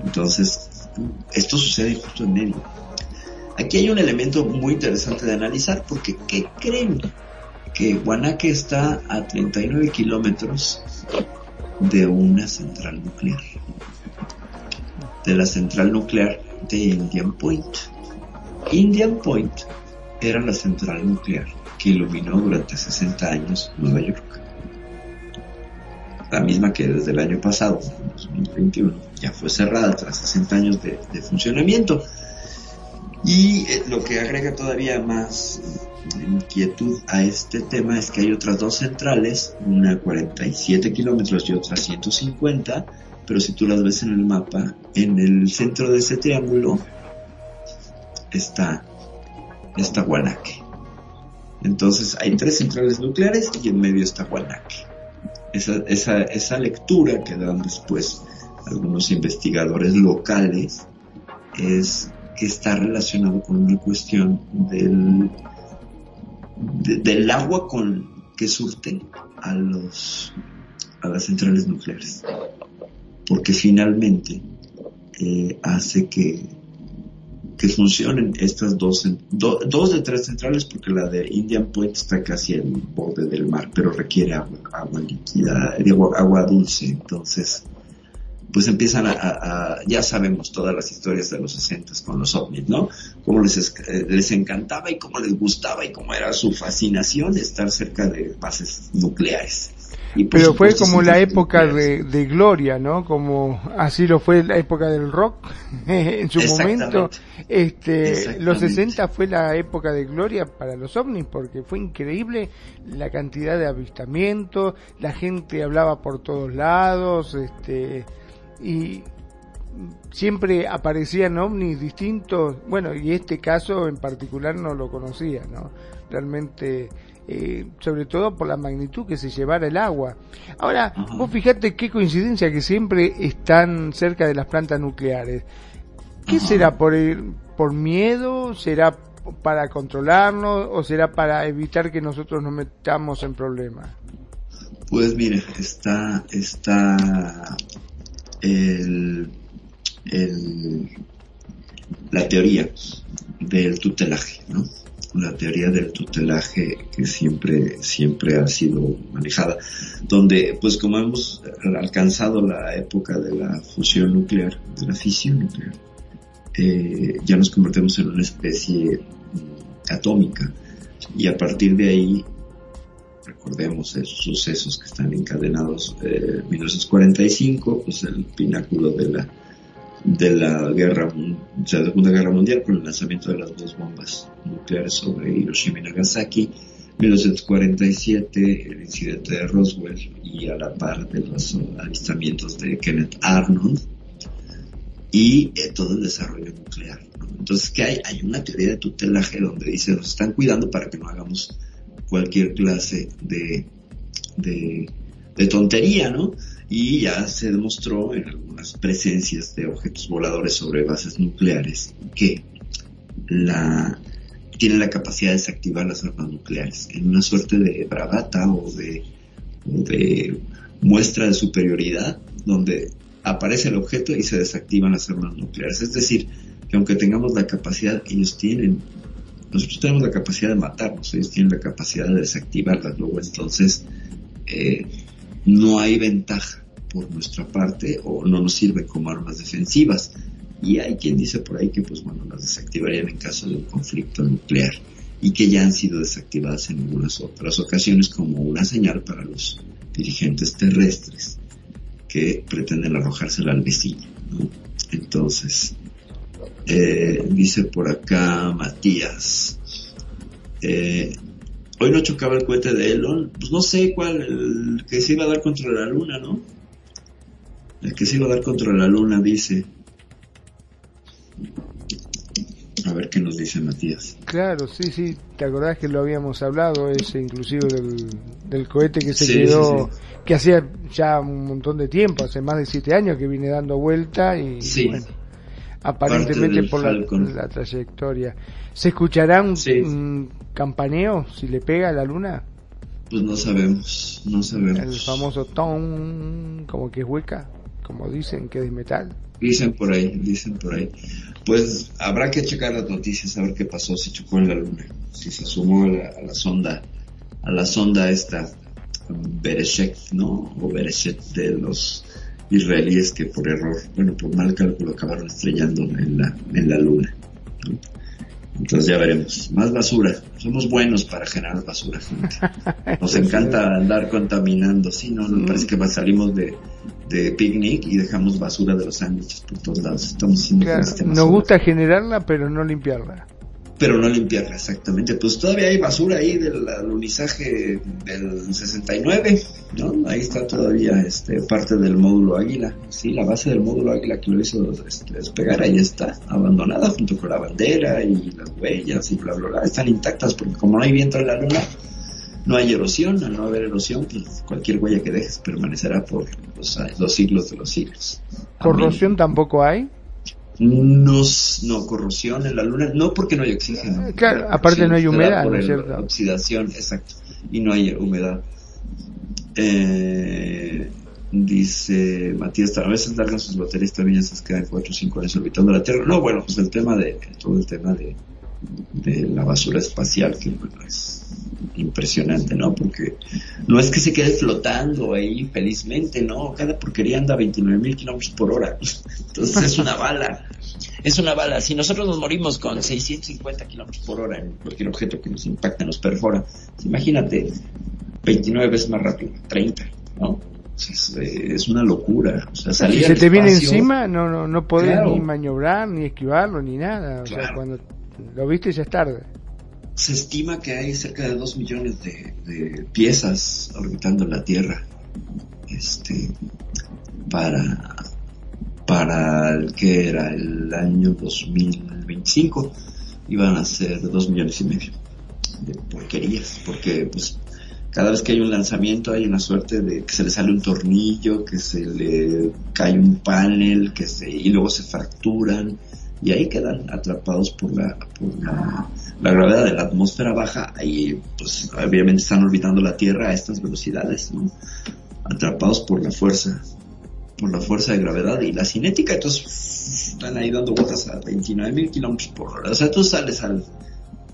Speaker 9: Entonces, esto sucede justo en medio. Aquí hay un elemento muy interesante de analizar, porque ¿qué creen? Que Guanaque está a 39 kilómetros de una central nuclear. De la central nuclear de Indian Point. Indian Point era la central nuclear que iluminó durante 60 años Nueva York. La misma que desde el año pasado, 2021, ya fue cerrada tras 60 años de, funcionamiento. Y eh, lo que agrega todavía más inquietud a este tema es que hay otras dos centrales, una a 47 kilómetros y otra a 150, pero si tú las ves en el mapa, en el centro de ese triángulo está, está Guanaque. Entonces hay tres centrales nucleares y en medio está Guanaque. Esa, esa, esa lectura que dan después algunos investigadores locales es que está relacionado con una cuestión del, de- del agua con que surten a los a las centrales nucleares. Porque finalmente eh, hace que que funcionen estas dos dos de tres centrales porque la de Indian Point está casi al borde del mar pero requiere agua, agua líquida agua dulce entonces pues empiezan a, a- ya sabemos todas las historias de los 60 con los ovnis, ¿no? Cómo les, es- eh, les encantaba y cómo les gustaba y cómo era su fascinación estar cerca de bases nucleares. Y
Speaker 11: Pero fue
Speaker 9: supuesto,
Speaker 11: como la época de, de gloria, ¿no? Como así lo fue la época del rock en su momento. Este, los 60 fue la época de gloria para los ovnis porque fue increíble la cantidad de avistamientos, la gente hablaba por todos lados, este, y siempre aparecían ovnis distintos. Bueno, y este caso en particular no lo conocía, ¿no? Realmente, eh, sobre todo por la magnitud que se llevara el agua. Ahora, vos fijate qué coincidencia que siempre están cerca de las plantas nucleares. ¿Qué será por el- por miedo? ¿Será para controlarnos o será para evitar que nosotros nos metamos en problemas?
Speaker 9: Pues mire, está, está el, el, la teoría del tutelaje, ¿no? La teoría del tutelaje que siempre, siempre ha sido manejada, donde, pues como hemos alcanzado la época de la fusión nuclear, de la fisión nuclear, eh, ya nos convertimos en una especie mm, atómica. Y a partir de ahí recordemos esos sucesos que están encadenados eh, 1945 pues el pináculo de la de la guerra o sea, la segunda guerra mundial con el lanzamiento de las dos bombas nucleares sobre Hiroshima y Nagasaki 1947 el incidente de Roswell y a la par de los avistamientos de Kenneth Arnold y eh, todo el desarrollo nuclear. ¿no? Entonces, que hay? Hay una teoría de tutelaje donde dice, nos están cuidando para que no hagamos cualquier clase de, de, de tontería, ¿no? Y ya se demostró en algunas presencias de objetos voladores sobre bases nucleares que la tienen la capacidad de desactivar las armas nucleares en una suerte de bravata o de, de muestra de superioridad donde aparece el objeto y se desactivan las armas nucleares. Es decir, que aunque tengamos la capacidad, ellos tienen, nosotros tenemos la capacidad de matarnos, ellos tienen la capacidad de desactivarlas. Luego entonces eh, no hay ventaja por nuestra parte o no nos sirven como armas defensivas. Y hay quien dice por ahí que pues bueno, las desactivarían en caso de un conflicto nuclear y que ya han sido desactivadas en algunas otras ocasiones como una señal para los dirigentes terrestres que pretenden arrojársela al vecino. ¿no? Entonces, eh, dice por acá Matías, eh, hoy no chocaba el cohete de Elon, pues no sé cuál, el que se iba a dar contra la luna, ¿no? El que se iba a dar contra la luna, dice. A ver qué nos dice Matías.
Speaker 11: Claro, sí, sí, te acordás que lo habíamos hablado, ese inclusive del, del cohete que se
Speaker 9: Sí,
Speaker 11: quedó,
Speaker 9: sí,
Speaker 11: que hacía ya un montón de tiempo, hace más de siete años que viene dando vuelta y
Speaker 9: Sí.
Speaker 11: bueno, aparentemente por la, trayectoria. ¿Se escuchará un,
Speaker 9: Sí.
Speaker 11: un campaneo si le pega a la luna?
Speaker 9: Pues no sabemos, no sabemos.
Speaker 11: El famoso ton, como que es hueca, como dicen que es de metal.
Speaker 9: Dicen por ahí, dicen por ahí. Pues habrá que checar las noticias a ver qué pasó, si chocó en la luna, si se sumó a la, a la sonda, a la sonda esta Bereshek, ¿no? O Bereshek de los israelíes que por error, bueno, por mal cálculo acabaron estrellando en la, en la luna. ¿no? Entonces ya veremos. Más basura. Somos buenos para generar basura, gente. Nos encanta andar contaminando. Sí, no, me parece que salimos de, de picnic y dejamos basura de los sándwiches por todos lados. Estamos haciendo
Speaker 11: Claro,
Speaker 9: este
Speaker 11: nos gusta generarla, pero no limpiarla.
Speaker 9: Pero no limpiarla, exactamente. Pues todavía hay basura ahí del alunizaje del 69, ¿no? Ahí está todavía este parte del módulo Águila. Sí, la base del módulo Águila que lo hizo este, despegar, ahí está, abandonada junto con la bandera y las huellas y bla, bla, bla. Están intactas porque como no hay viento en la luna, no hay erosión. Al no haber erosión, pues cualquier huella que dejes permanecerá por los, los siglos de los siglos.
Speaker 11: Corrosión tampoco hay.
Speaker 9: No, no, corrosión en la luna, no porque no hay oxígeno.
Speaker 11: claro,
Speaker 9: La
Speaker 11: aparte no hay humedad,
Speaker 9: por
Speaker 11: ¿no es cierto?
Speaker 9: Oxidación, exacto. Y no hay humedad. Eh, dice Matías, a veces largan sus baterías también se quedan 4 o 5 años orbitando la Tierra. No, bueno, pues el tema de, todo el tema de, de la basura espacial, que bueno, es impresionante, ¿no? Porque no es que se quede flotando ahí felizmente, ¿no? Cada porquería anda a 29 mil kilómetros por hora. Entonces es una bala. Es una bala. Si nosotros nos morimos con 650 kilómetros por hora en cualquier objeto que nos impacte, nos perfora, imagínate 29 veces más rápido, 30, ¿no? Es, eh, es una locura. O sea,
Speaker 11: Si
Speaker 9: salir
Speaker 11: se
Speaker 9: al
Speaker 11: te viene encima, no, no, no podés
Speaker 9: Claro.
Speaker 11: ni maniobrar, ni esquivarlo, ni nada. O sea, cuando lo viste ya es tarde.
Speaker 9: Se estima que hay cerca de 2 millones de, de piezas orbitando la Tierra. Este, para, para el que era el año 2025, iban a ser 2 millones y medio de porquerías, porque pues cada vez que hay un lanzamiento hay una suerte de que se le sale un tornillo, que se le cae un panel, que se, y luego se fracturan, y ahí quedan atrapados por la, por la, la gravedad de la atmósfera baja, ahí pues obviamente están orbitando la Tierra a estas velocidades, ¿no? atrapados por la fuerza por la fuerza de gravedad y la cinética, entonces están ahí dando vueltas a 29 mil kilómetros por hora. O sea, tú sales al,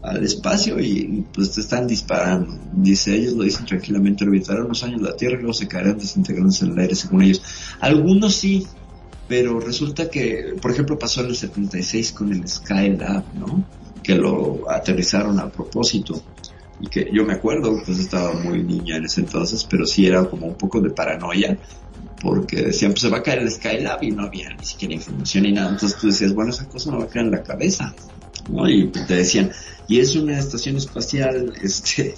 Speaker 9: al espacio y pues te están disparando. Dice, ellos lo dicen tranquilamente, orbitarán unos años la Tierra y luego se caerán desintegrándose en el aire, según ellos. Algunos sí, pero resulta que, por ejemplo, pasó en el 76 con el Skylab, ¿no? Que lo aterrizaron a propósito. Y que yo me acuerdo, pues estaba muy niña en ese entonces, pero sí era como un poco de paranoia, porque decían, pues se va a caer el Skylab y no había ni siquiera información ni nada. Entonces tú decías, bueno, esa cosa no va a caer en la cabeza. ¿no? Y te decían, y es una estación espacial, este,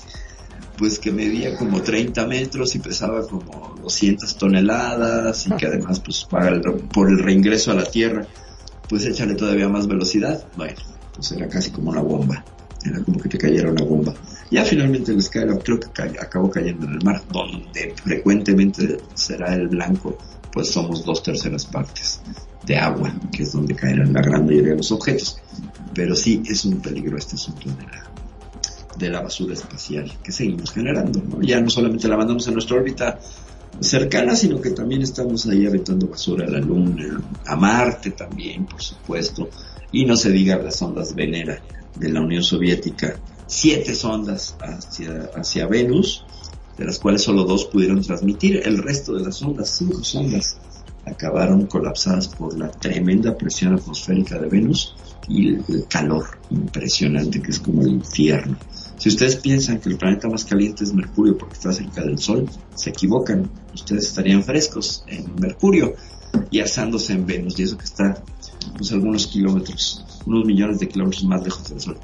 Speaker 9: pues que medía como 30 metros y pesaba como 200 toneladas y que además pues para el- por el reingreso a la Tierra pues échale todavía más velocidad. Bueno pues era casi como una bomba. Era como que te cayera una bomba. Ya finalmente el Skylab creo que ca- acabó cayendo en el mar donde frecuentemente será el blanco pues somos dos terceras partes de agua que es donde caerán la gran mayoría de los objetos. Pero sí es un peligro este asunto de de la basura espacial que seguimos generando. ¿no? Ya no solamente la mandamos a nuestra órbita cercana, sino que también estamos ahí aventando basura a la Luna, a Marte también, por supuesto, y no se diga las ondas Venera de la Unión Soviética, siete sondas hacia, hacia Venus, de las cuales solo dos pudieron transmitir, el resto de las ondas, cinco sondas, acabaron colapsadas por la tremenda presión atmosférica de Venus y el, el calor impresionante que es como el infierno. Si ustedes piensan que el planeta más caliente es Mercurio porque está cerca del Sol, se equivocan. Ustedes estarían frescos en Mercurio y asándose en Venus, y eso que está pues algunos kilómetros, unos millones de kilómetros más lejos del Sol.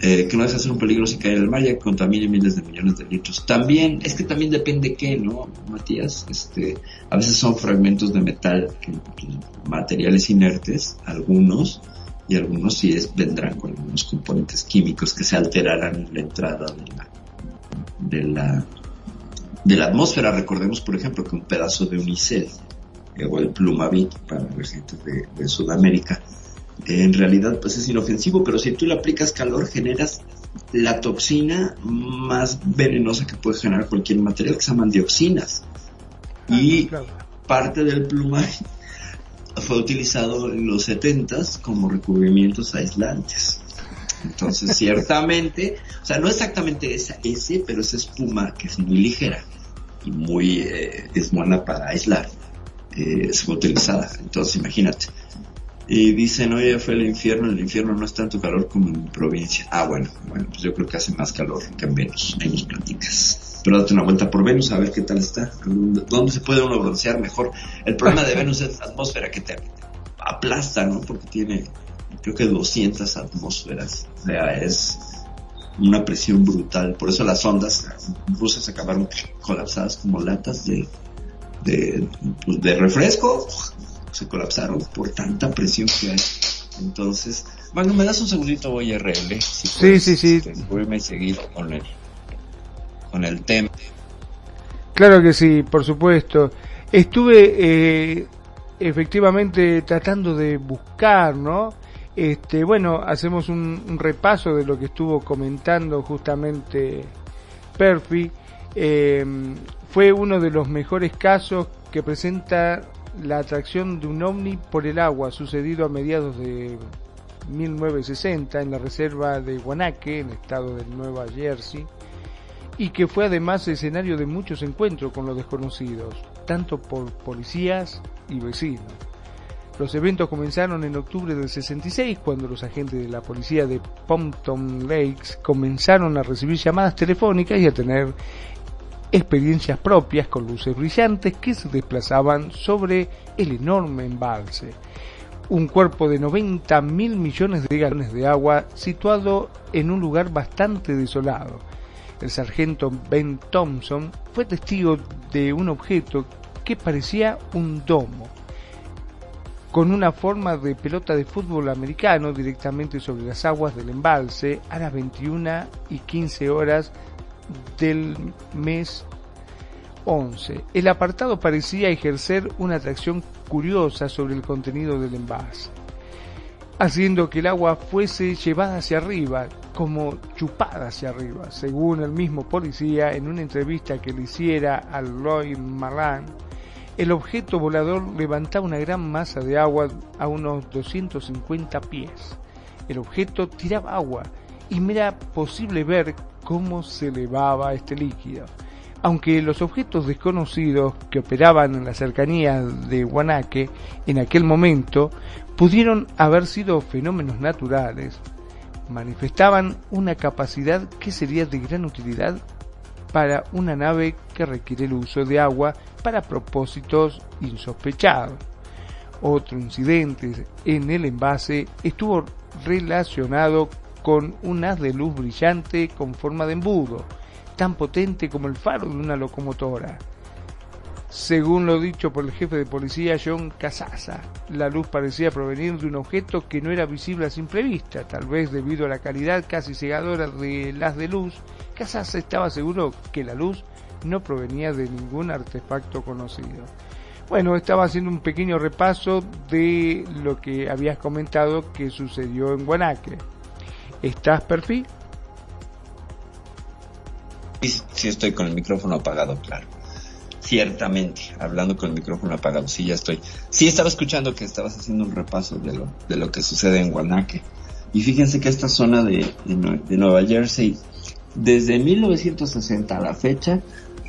Speaker 9: Eh, que no deja de ser un peligro si cae en el mar ya contamine miles de millones de litros. También, es que también depende qué, ¿no, Matías? Este, a veces son fragmentos de metal, pues, materiales inertes, algunos, y algunos sí es, vendrán con algunos componentes químicos que se alterarán en la entrada de la, de la, de la atmósfera. Recordemos, por ejemplo, que un pedazo de unicel, eh, o el plumavit para la gente de, de Sudamérica, eh, en realidad pues es inofensivo, pero si tú le aplicas calor generas la toxina más venenosa que puede generar cualquier material, que se llaman dioxinas. Y parte del plumavit fue utilizado en los 70s como recubrimientos aislantes. Entonces, ciertamente, o sea, no exactamente esa ese, pero esa espuma que es muy ligera y muy eh, es buena para aislar, eh, fue utilizada. Entonces, imagínate. Y dicen, oye, fue el infierno, el infierno no es tanto calor como en mi provincia. Ah, bueno, bueno, pues yo creo que hace más calor que en Venus, ahí nos platicas. Pero date una vuelta por Venus a ver qué tal está, dónde se puede uno broncear mejor. El problema de Venus es la atmósfera que te aplasta, ¿no? Porque tiene, creo que 200 atmósferas. O sea, es una presión brutal. Por eso las ondas rusas acabaron colapsadas como latas de, de, pues, de refresco. Se colapsaron por tanta presión que hay. Entonces, bueno, me das un segundito, voy a RL. Si
Speaker 11: Sí,
Speaker 9: puedes,
Speaker 11: sí, sí.
Speaker 9: este, voy a seguir con el, con el tema.
Speaker 11: Claro que sí, por supuesto. Estuve eh, efectivamente tratando de buscar, ¿no? Este, bueno, hacemos un, repaso de lo que estuvo comentando justamente Perfi. Eh, fue uno de los mejores casos que presenta la atracción de un ovni por el agua, sucedido a mediados de 1960 en la reserva de Guanaque, en el estado de Nueva Jersey y que fue además escenario de muchos encuentros con los desconocidos, tanto por policías y vecinos. Los eventos comenzaron en octubre del 66 cuando los agentes de la policía de Pompton Lakes comenzaron a recibir llamadas telefónicas y a tener experiencias propias con luces brillantes que se desplazaban sobre el enorme embalse. Un cuerpo de 90 mil millones de galones de agua situado en un lugar bastante desolado. El sargento Ben Thompson fue testigo de un objeto que parecía un domo, con una forma de pelota de fútbol americano directamente sobre las aguas del embalse a las 21 y 15 horas del mes 11. El apartado parecía ejercer una atracción curiosa sobre el contenido del envase, haciendo que el agua fuese llevada hacia arriba, como chupada hacia arriba, según el mismo policía en una entrevista que le hiciera al Lloyd Malan. el objeto volador levantaba una gran masa de agua a unos 250 pies. El objeto tiraba agua y me era posible ver cómo se elevaba este líquido. Aunque los objetos desconocidos que operaban en la cercanía de Guanaque en aquel momento pudieron haber sido fenómenos naturales, manifestaban una capacidad que sería de gran utilidad para una nave que requiere el uso de agua para propósitos insospechados. Otro incidente en el envase estuvo relacionado con un haz de luz brillante con forma de embudo, tan potente como el faro de una locomotora. Según lo dicho por el jefe de policía John Casasa, la luz parecía provenir de un objeto que no era visible a simple vista, tal vez debido a la calidad casi cegadora del haz de luz. Casasa estaba seguro que la luz no provenía de ningún artefacto conocido. Bueno, estaba haciendo un pequeño repaso de lo que habías comentado que sucedió en Guanaque. ¿Estás, Perfil?
Speaker 9: Sí, sí estoy con el micrófono apagado, claro. Ciertamente, hablando con el micrófono apagado, sí, ya estoy. Sí, estaba escuchando que estabas haciendo un repaso de lo, de lo que sucede en Guanaque. Y fíjense que esta zona de, de, Nue- de Nueva Jersey, desde 1960 a la fecha,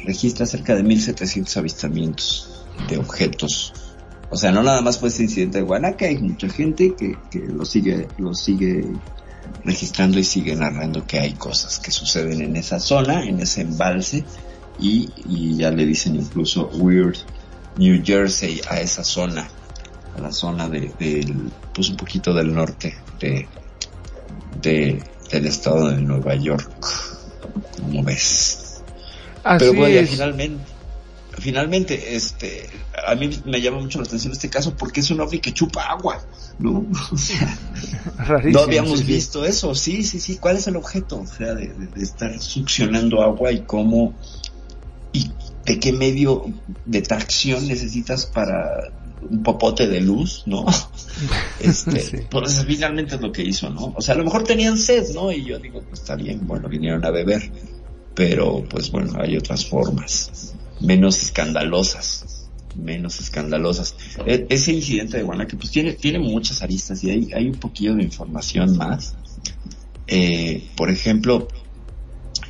Speaker 9: registra cerca de 1700 avistamientos de objetos. O sea, no nada más fue ese incidente de Guanaque, hay mucha gente que, que lo sigue, lo sigue registrando y sigue narrando que hay cosas que suceden en esa zona, en ese embalse, y, y ya le dicen incluso Weird New Jersey a esa zona, a la zona de, del, pues un poquito del norte de, de, del estado de Nueva York, como ves.
Speaker 11: Así
Speaker 9: Pero bueno,
Speaker 11: es.
Speaker 9: finalmente, finalmente, este, a mí me llama mucho la atención este caso porque es un ovni que chupa agua, ¿no? O sea,
Speaker 11: Rarísimo,
Speaker 9: no habíamos
Speaker 11: sí, sí.
Speaker 9: visto eso, sí, sí, sí. ¿Cuál es el objeto? O sea, de, de- de estar succionando agua y cómo y de qué medio de tracción necesitas para un popote de luz, ¿no? Este,
Speaker 11: Sí.
Speaker 9: pues finalmente es lo que hizo, ¿no? O sea, a lo mejor tenían sed, ¿no? Y yo digo, pues está bien, bueno, vinieron a beber, pero pues bueno, hay otras formas, menos escandalosas, menos escandalosas. E- ese incidente de Guanaque, pues tiene, tiene muchas aristas y hay, hay un poquillo de información más. Eh, por ejemplo,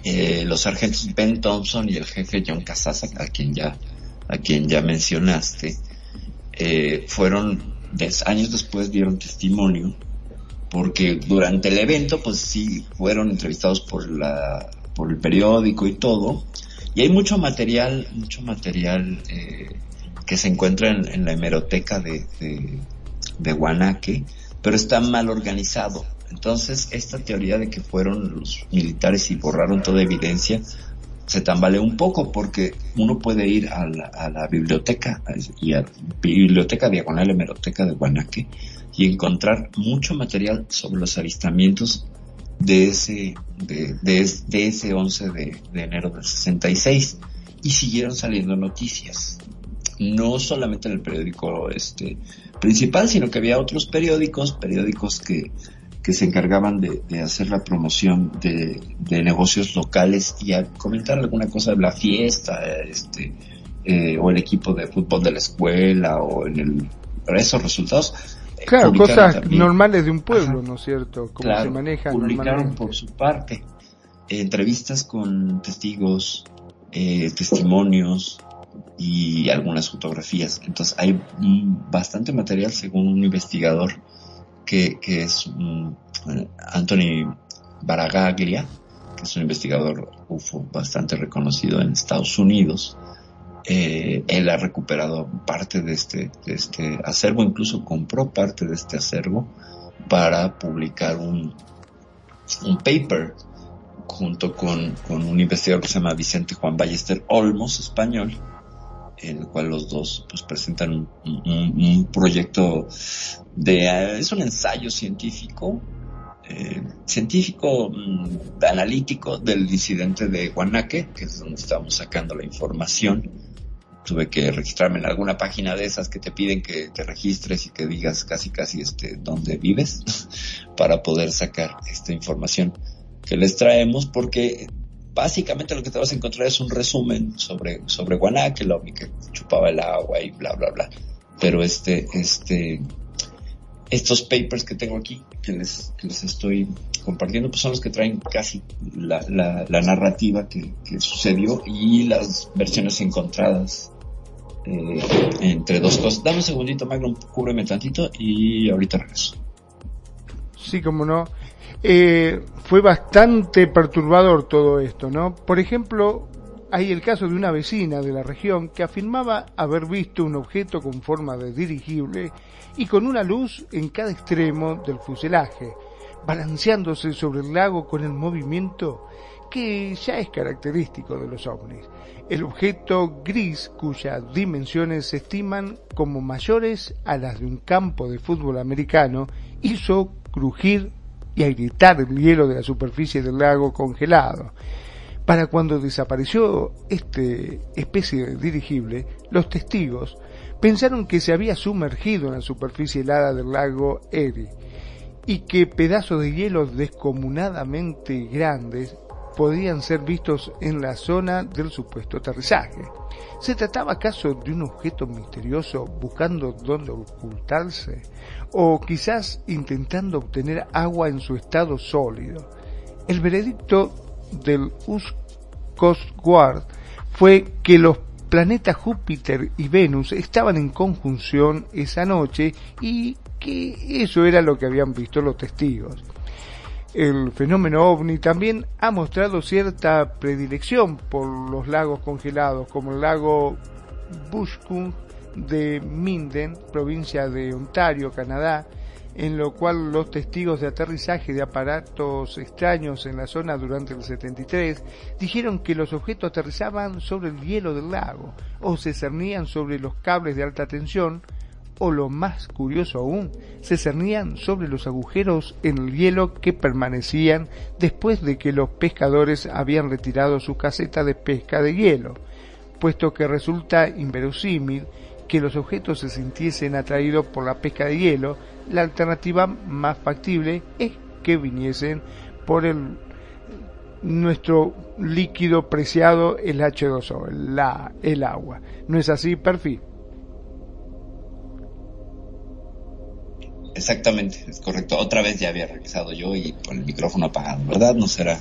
Speaker 9: eh, los sargentos Ben Thompson y el jefe John Casasa, a quien ya, a quien ya mencionaste, eh, fueron des- años después dieron testimonio porque durante el evento pues sí fueron entrevistados por la por el periódico y todo y hay mucho material mucho material eh, que se encuentra en, en la hemeroteca de, de, de pero está mal organizado entonces esta teoría de que fueron los militares y borraron toda evidencia se tambaleó un poco porque uno puede ir a la, biblioteca y a biblioteca diagonal hemeroteca de Guanaque y encontrar mucho material sobre los avistamientos de ese de, de ese 11 de, de enero del 66 y siguieron saliendo noticias. No solamente en el periódico este principal sino que había otros periódicos periódicos que que se encargaban de, de hacer la promoción de, de negocios locales y a comentar alguna cosa de la fiesta, este, eh, o el equipo de fútbol de la escuela, o en el, esos resultados. eh,
Speaker 11: Claro, cosas
Speaker 9: también.
Speaker 11: normales de un pueblo,
Speaker 9: Ajá.
Speaker 11: ¿no es cierto? Cómo
Speaker 9: Claro,
Speaker 11: se manejan
Speaker 9: publicaron por su parte eh, entrevistas con testigos, eh, testimonios y algunas fotografías. Entonces hay bastante material según un investigador que, es mm, Anthony Baragaglia, que es un investigador UFO bastante reconocido en Estados Unidos. Eh, él ha recuperado parte de este, este acervo, incluso compró parte de este acervo para publicar un, un paper junto con, con un investigador que se llama Vicente Juan Ballester Olmos, español, en el cual los dos pues presentan un, proyecto de, es un ensayo científico, eh, científico mm, analítico del incidente de Guanaque, que es donde estábamos sacando la información. Tuve que registrarme en alguna página de esas que te piden que te registres y que digas casi casi este dónde vives para poder sacar esta información que les traemos porque básicamente lo que te vas a encontrar es un resumen sobre, sobre Guanac, el ovni que chupaba el agua y bla, bla, bla. Pero este, este, estos papers que tengo aquí, que les, que les estoy compartiendo, pues son los que traen casi la, la, la narrativa que, que, sucedió y las versiones encontradas eh, entre dos cosas. Dame un segundito, Magnum, cúbreme tantito y ahorita regreso.
Speaker 11: Sí, como no. Eh, fue bastante perturbador todo esto, ¿no? Por ejemplo, hay el caso de una vecina de la región que afirmaba haber visto un objeto con forma de dirigible y con una luz en cada extremo del fuselaje, balanceándose sobre el lago con el movimiento que ya es característico de los ovnis. El objeto gris, cuyas dimensiones se estiman como mayores a las de un campo de fútbol americano, hizo crujir y agrietar el hielo de la superficie del lago congelado. Para cuando desapareció este especie de dirigible, los testigos pensaron que se había sumergido en la superficie helada del lago Erie y que pedazos de hielo descomunadamente grandes podían ser vistos en la zona del supuesto aterrizaje. ¿Se trataba acaso de un objeto misterioso buscando dónde ocultarse? ¿O quizás intentando obtener agua en su estado sólido? El veredicto del Guard fue que los planetas Júpiter y Venus estaban en conjunción esa noche y que eso era lo que habían visto los testigos. El fenómeno ovni también ha mostrado cierta predilección por los lagos congelados, como el lago Bushkung de Minden, provincia de Ontario, Canadá, en lo cual los testigos de aterrizaje de aparatos extraños en la zona durante el 73 dijeron que los objetos aterrizaban sobre el hielo del lago o se cernían sobre los cables de alta tensión o lo más curioso aún, se cernían sobre los agujeros en el hielo que permanecían después de que los pescadores habían retirado su caseta de pesca de hielo, puesto que resulta inverosímil que los objetos se sintiesen atraídos por la pesca de hielo, la alternativa más factible es que viniesen por el nuestro líquido preciado, el H2O, la, el agua. ¿No es así, Perfil?
Speaker 9: Exactamente, es correcto. Otra vez ya había regresado yo y con el micrófono apagado, ¿verdad? No será,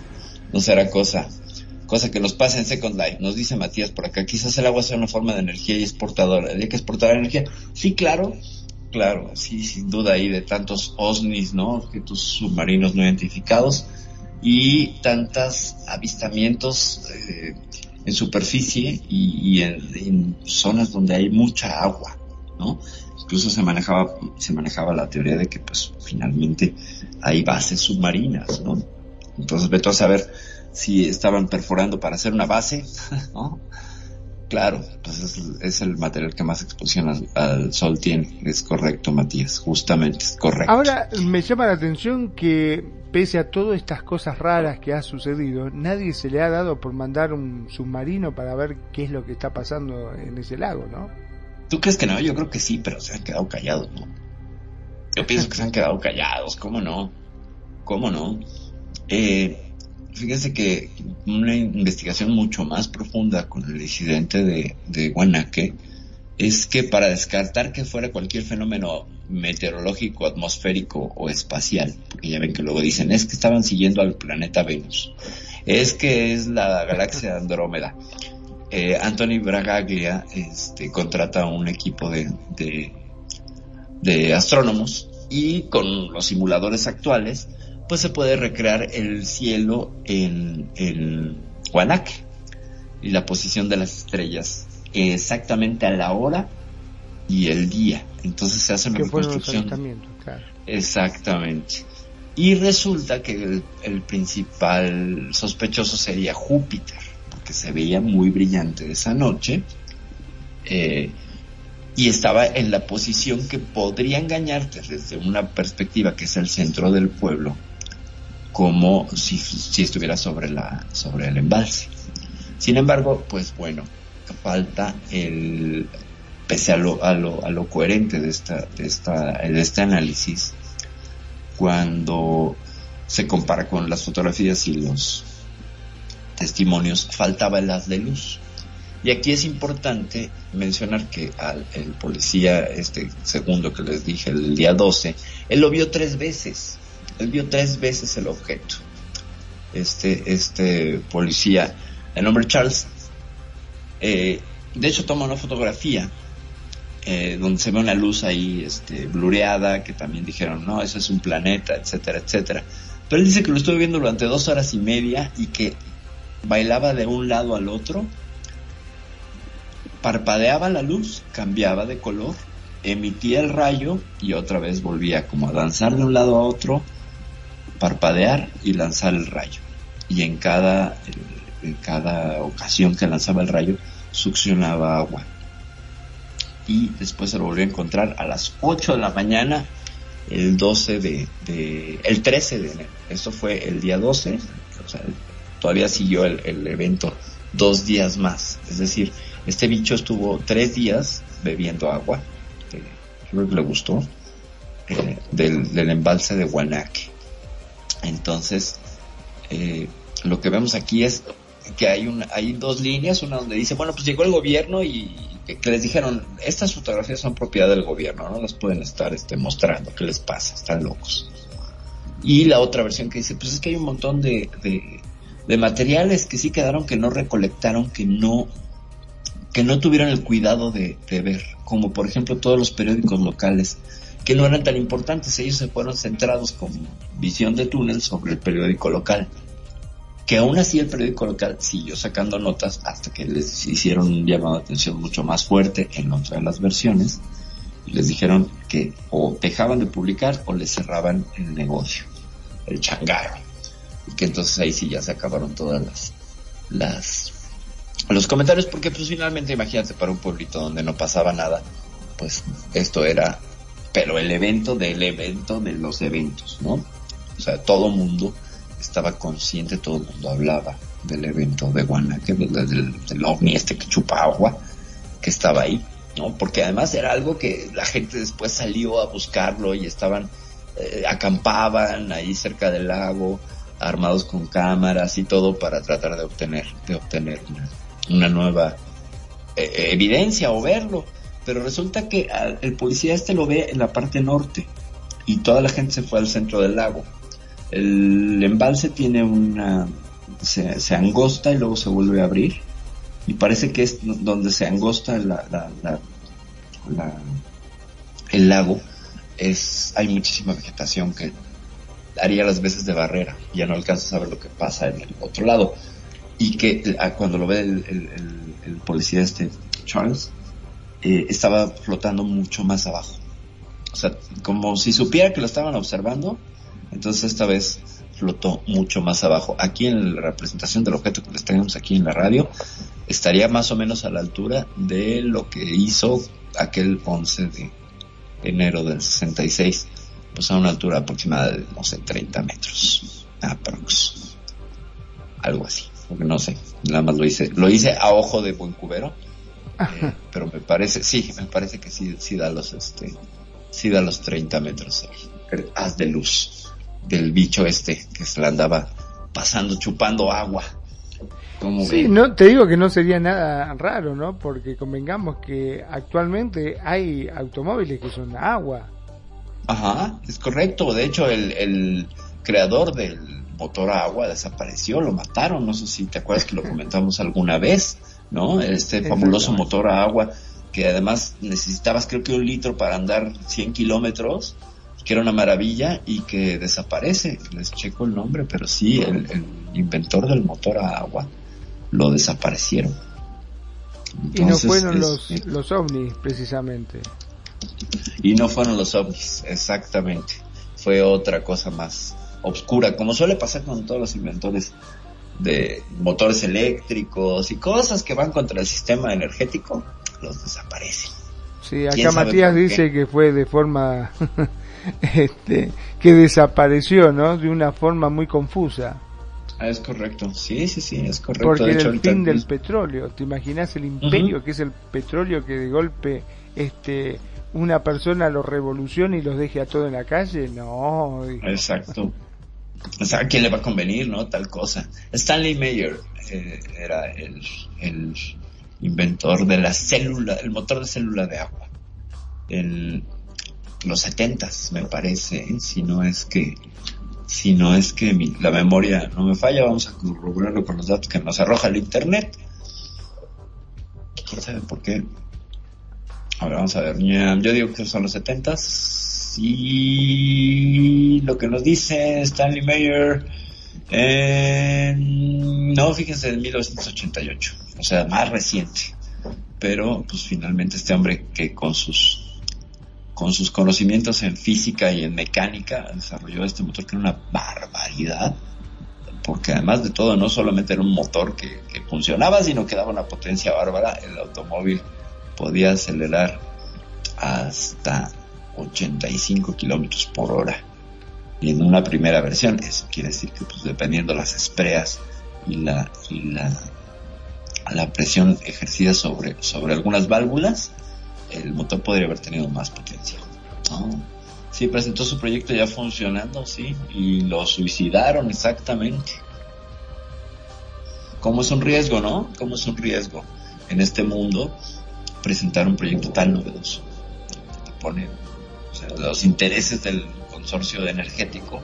Speaker 9: no será cosa, cosa que nos pase en Second Life. Nos dice Matías por acá, quizás el agua sea una forma de energía y exportadora. ¿Hay que exportar energía? Sí, claro, claro, sí, sin duda ahí de tantos OSNIs, ¿no? Objetos submarinos no identificados y tantos avistamientos eh, en superficie y, en, zonas donde hay mucha agua, ¿no? Incluso se manejaba, se manejaba la teoría de que pues finalmente hay bases submarinas, ¿no? Entonces vete a saber si estaban perforando para hacer una base, ¿no? Claro, pues es, es, el material que más exposición al, al, sol tiene. Es correcto, Matías, justamente, es correcto.
Speaker 11: Ahora me llama la atención que pese a todas estas cosas raras que ha sucedido, nadie se le ha dado por mandar un submarino para ver qué es lo que está pasando en ese lago, ¿no?
Speaker 9: ¿Tú crees que no? Yo creo que sí, pero se han quedado callados, ¿no? Yo pienso que se han quedado callados, ¿cómo no? ¿Cómo no? Eh, fíjense que una investigación mucho más profunda con el incidente de, de Guanaque es que para descartar que fuera cualquier fenómeno meteorológico, atmosférico o espacial, porque ya ven que luego dicen, es que estaban siguiendo al planeta Venus, es que es la galaxia Andrómeda. Eh, Anthony Bragaglia este, contrata un equipo de, de, de astrónomos y con los simuladores actuales, pues se puede recrear el cielo en, en Guanaque y la posición de las estrellas exactamente a la hora y el día. Entonces se hace una reconstrucción.
Speaker 11: Claro.
Speaker 9: Exactamente. Y resulta que el, el, principal sospechoso sería Júpiter, porque se veía muy brillante esa noche. Eh, y estaba en la posición que podría engañarte desde una perspectiva que es el centro del pueblo, como si, si estuviera sobre, la, sobre el embalse. Sin embargo, pues bueno, falta el, pese a lo, a lo, a lo coherente de esta, de esta, de este análisis, cuando se compara con las fotografías y los testimonios, faltaba el haz de luz. Y aquí es importante mencionar que al el policía, este segundo que les dije, el día 12, él lo vio tres veces. Él vio tres veces el objeto. Este, este policía, el nombre Charles, eh, de hecho toma una fotografía eh, donde se ve una luz ahí este, blureada, que también dijeron, no, eso es un planeta, etcétera, etcétera. Pero él dice que lo estuvo viendo durante dos horas y media y que bailaba de un lado al otro, parpadeaba la luz, cambiaba de color, emitía el rayo y otra vez volvía como a danzar de un lado a otro, parpadear y lanzar el rayo. Y en cada, en cada ocasión que lanzaba el rayo, succionaba agua. Y después se lo volvió a encontrar a las 8 de la mañana, el 12 de, el 13 de enero. Esto fue el día 12, o sea, todavía siguió el, el evento dos días más. Es decir, este bicho estuvo tres días bebiendo agua, eh, creo que le gustó, eh, del, del embalse de Guanaque. Entonces, eh, lo que vemos aquí es que hay hay dos líneas, una donde dice, bueno, pues llegó el gobierno y que, que les dijeron, estas fotografías son propiedad del gobierno, no las pueden estar este, mostrando, ¿qué les pasa? Están locos. Y la otra versión que dice, pues es que hay un montón de, de, de materiales que sí quedaron que no recolectaron, que no, que no tuvieron el cuidado de, de ver, como por ejemplo todos los periódicos locales, que no eran tan importantes, ellos se fueron centrados con visión de túnel sobre el periódico local que aún así el periódico local siguió sacando notas hasta que les hicieron un llamado de atención mucho más fuerte en otra de las versiones les dijeron que o dejaban de publicar o les cerraban el negocio, el changarro. Y que entonces ahí sí ya se acabaron todas las, las, los comentarios porque pues finalmente imagínate para un pueblito donde no pasaba nada, pues esto era, pero el evento del evento de los eventos, ¿no? O sea, todo mundo estaba consciente, todo el mundo hablaba del evento de Guanaque, del, del, del ovni este que chupa agua, que estaba ahí, ¿no? Porque además era algo que la gente después salió a buscarlo y estaban, eh, acampaban ahí cerca del lago, armados con cámaras y todo para tratar de obtener, de obtener una, una nueva eh, evidencia o verlo. Pero resulta que al, el policía este lo ve en la parte norte y toda la gente se fue al centro del lago. El embalse tiene una se, angosta y luego se vuelve a abrir y parece que es donde se angosta la, la, el lago es hay muchísima vegetación que haría las veces de barrera ya no alcanzas a ver lo que pasa en el otro lado. Y que cuando lo ve el, el policía este Charles eh, estaba flotando mucho más abajo o sea como si supiera que lo estaban observando entonces esta vez flotó mucho más abajo. Aquí en la representación del objeto que les tenemos aquí en la radio, estaría más o menos a la altura de lo que hizo aquel 11 de enero del 66, pues a una altura aproximada de, no sé, 30 metros, aprox. Algo así, porque no sé, nada más lo hice, lo hice a ojo de buen cubero, eh, pero me parece, sí, me parece que sí, sí da los, este, sí da los 30 metros, haz de luz del bicho este que se la andaba pasando, chupando agua.
Speaker 11: Sí, no, te digo que no sería nada raro, ¿no? Porque convengamos que actualmente hay automóviles que son agua.
Speaker 9: Ajá, es correcto. De hecho, el, el creador del motor a agua desapareció, lo mataron. No sé si te acuerdas que lo comentamos alguna vez, ¿no? Este fabuloso motor a agua que además necesitabas creo que un litro para andar 100 kilómetros que era una maravilla y que desaparece. Les checo el nombre, pero sí, el, el inventor del motor a agua lo desaparecieron.
Speaker 11: Entonces, y no fueron los, es, los ovnis, precisamente.
Speaker 9: Y no fueron los ovnis, exactamente. Fue otra cosa más obscura, como suele pasar con todos los inventores de motores eléctricos y cosas que van contra el sistema energético, los desaparecen.
Speaker 11: Sí, acá Matías dice que fue de forma este, que desapareció, ¿no? De una forma muy confusa.
Speaker 9: Ah, es correcto, sí, sí, sí, es correcto.
Speaker 11: Porque de hecho, el fin del petróleo, ¿te imaginas el imperio uh -huh. que es el petróleo que de golpe este una persona lo revolucione y los deje a todo en la calle? No.
Speaker 9: Exacto. O sea, ¿a quién le va a convenir, no? Tal cosa. Stanley Mayer eh, era el, el inventor de la célula, el motor de célula de agua. En los setentas, me parece, ¿eh? si no es que, si no es que mi- la memoria no me falla, vamos a corroborarlo con los datos que nos arroja el internet. ¿Quién sabe por qué? A ver, vamos a ver. Yo digo que son los setentas y lo que nos dice Stanley Mayer, eh, no, fíjense, en 1988, o sea, más reciente. Pero, pues finalmente este hombre que con sus con sus conocimientos en física y en mecánica desarrolló este motor que era una barbaridad porque además de todo no solamente era un motor que, que funcionaba sino que daba una potencia bárbara el automóvil podía acelerar hasta 85 kilómetros por hora y en una primera versión eso quiere decir que pues dependiendo las espreas y la y la la presión ejercida sobre sobre algunas válvulas el motor podría haber tenido más potencia. ¿no? Sí, presentó su proyecto ya funcionando, sí, y lo suicidaron exactamente. ¿Cómo es un riesgo, no? ¿Cómo es un riesgo en este mundo presentar un proyecto tan novedoso? Te pone o sea, los intereses del consorcio energético,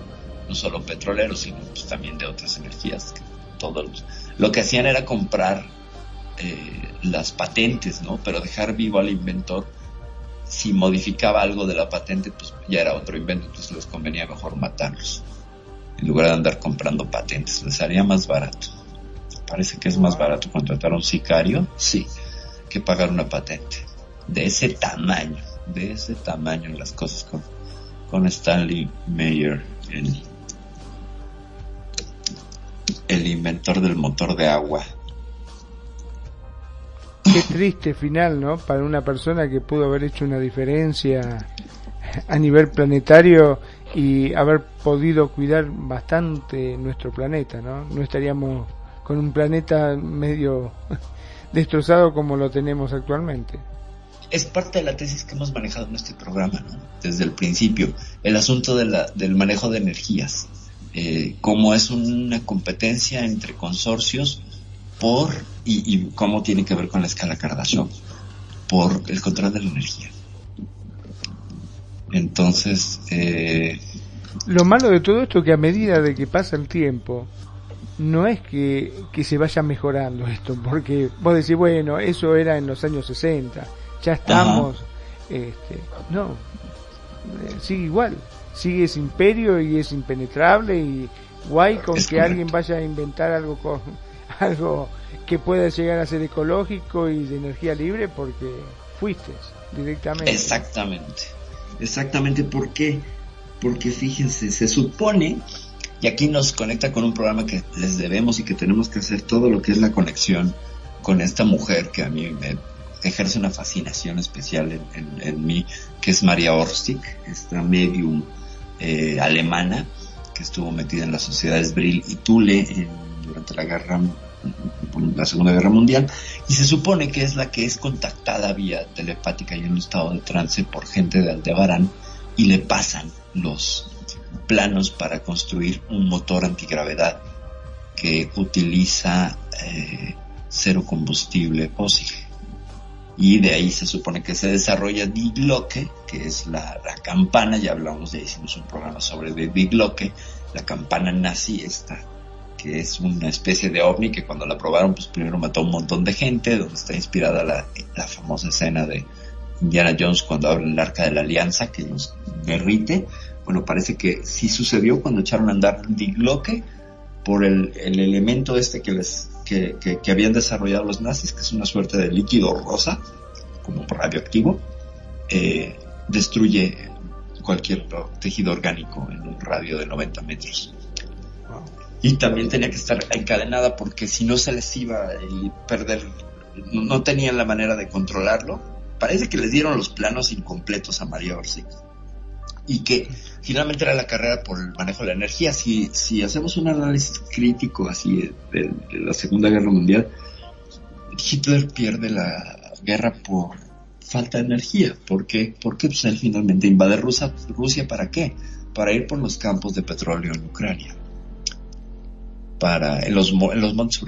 Speaker 9: no solo petrolero, sino pues, también de otras energías. que Todos, lo que hacían era comprar eh, las patentes, ¿no? Pero dejar vivo al inventor, si modificaba algo de la patente, pues ya era otro invento, entonces les convenía mejor matarlos. En lugar de andar comprando patentes, les haría más barato. Parece que es más barato contratar a un sicario, sí, que pagar una patente. De ese tamaño, de ese tamaño las cosas con, con Stanley Mayer, el, el inventor del motor de agua.
Speaker 11: Qué triste final, ¿no? Para una persona que pudo haber hecho una diferencia a nivel planetario y haber podido cuidar bastante nuestro planeta, ¿no? No estaríamos con un planeta medio destrozado como lo tenemos actualmente.
Speaker 9: Es parte de la tesis que hemos manejado en este programa, ¿no? Desde el principio, el asunto de la, del manejo de energías, eh, cómo es una competencia entre consorcios por, y, cómo tiene que ver con la escala Kardashev, por el control de la energía. Entonces, eh,
Speaker 11: Lo malo de todo esto es que a medida de que pasa el tiempo, no es que, que se vaya mejorando esto, porque vos decís, bueno, eso era en los años 60, ya estamos, este, no, eh, sigue igual, sigue ese imperio y es impenetrable y guay con
Speaker 9: Es
Speaker 11: que
Speaker 9: correcto.
Speaker 11: alguien vaya a inventar algo con algo que pueda llegar a ser ecológico y de energía libre porque fuiste directamente.
Speaker 9: Exactamente. Exactamente. ¿Por qué? Porque fíjense, se supone, y aquí nos conecta con un programa que les debemos y que tenemos que hacer todo lo que es la conexión con esta mujer que a mí me ejerce una fascinación especial en, mí, que es María Orstig, esta medium eh, alemana que estuvo metida en las sociedades Brill y Thule durante la Segunda Guerra Mundial y se supone que es la que es contactada vía telepática y en un estado de trance por gente de Aldebarán y le pasan los planos para construir un motor antigravedad que utiliza eh, cero combustible fósil y de ahí se supone que se desarrolla Die Glocke, que es la, campana, ya hablamos de hicimos un programa sobre de Die Glocke, la campana nazi esta, que es una especie de ovni que cuando la probaron, pues primero mató a un montón de gente, donde está inspirada la, la famosa escena de Indiana Jones cuando abre el arca de la alianza que los derrite. Bueno, parece que sí sucedió cuando echaron a andar Die Glocke por el, el elemento este que les que, que, que habían desarrollado los nazis, que es una suerte de líquido rosa, como radioactivo, eh, destruye cualquier tejido orgánico en un radio de 90 metros. Y también tenía que estar encadenada porque si no se les iba a perder, no, no tenían la manera de controlarlo. Parece que les dieron los planos incompletos a María Orsic y que finalmente era la carrera por el manejo de la energía. Si, hacemos un análisis crítico así de, la Segunda Guerra Mundial, Hitler pierde la guerra por falta de energía. ¿Por qué? Porque pues, él finalmente invade Rusia, Rusia ¿para qué? Para ir por los campos de petróleo en Ucrania. para, en los, en los montes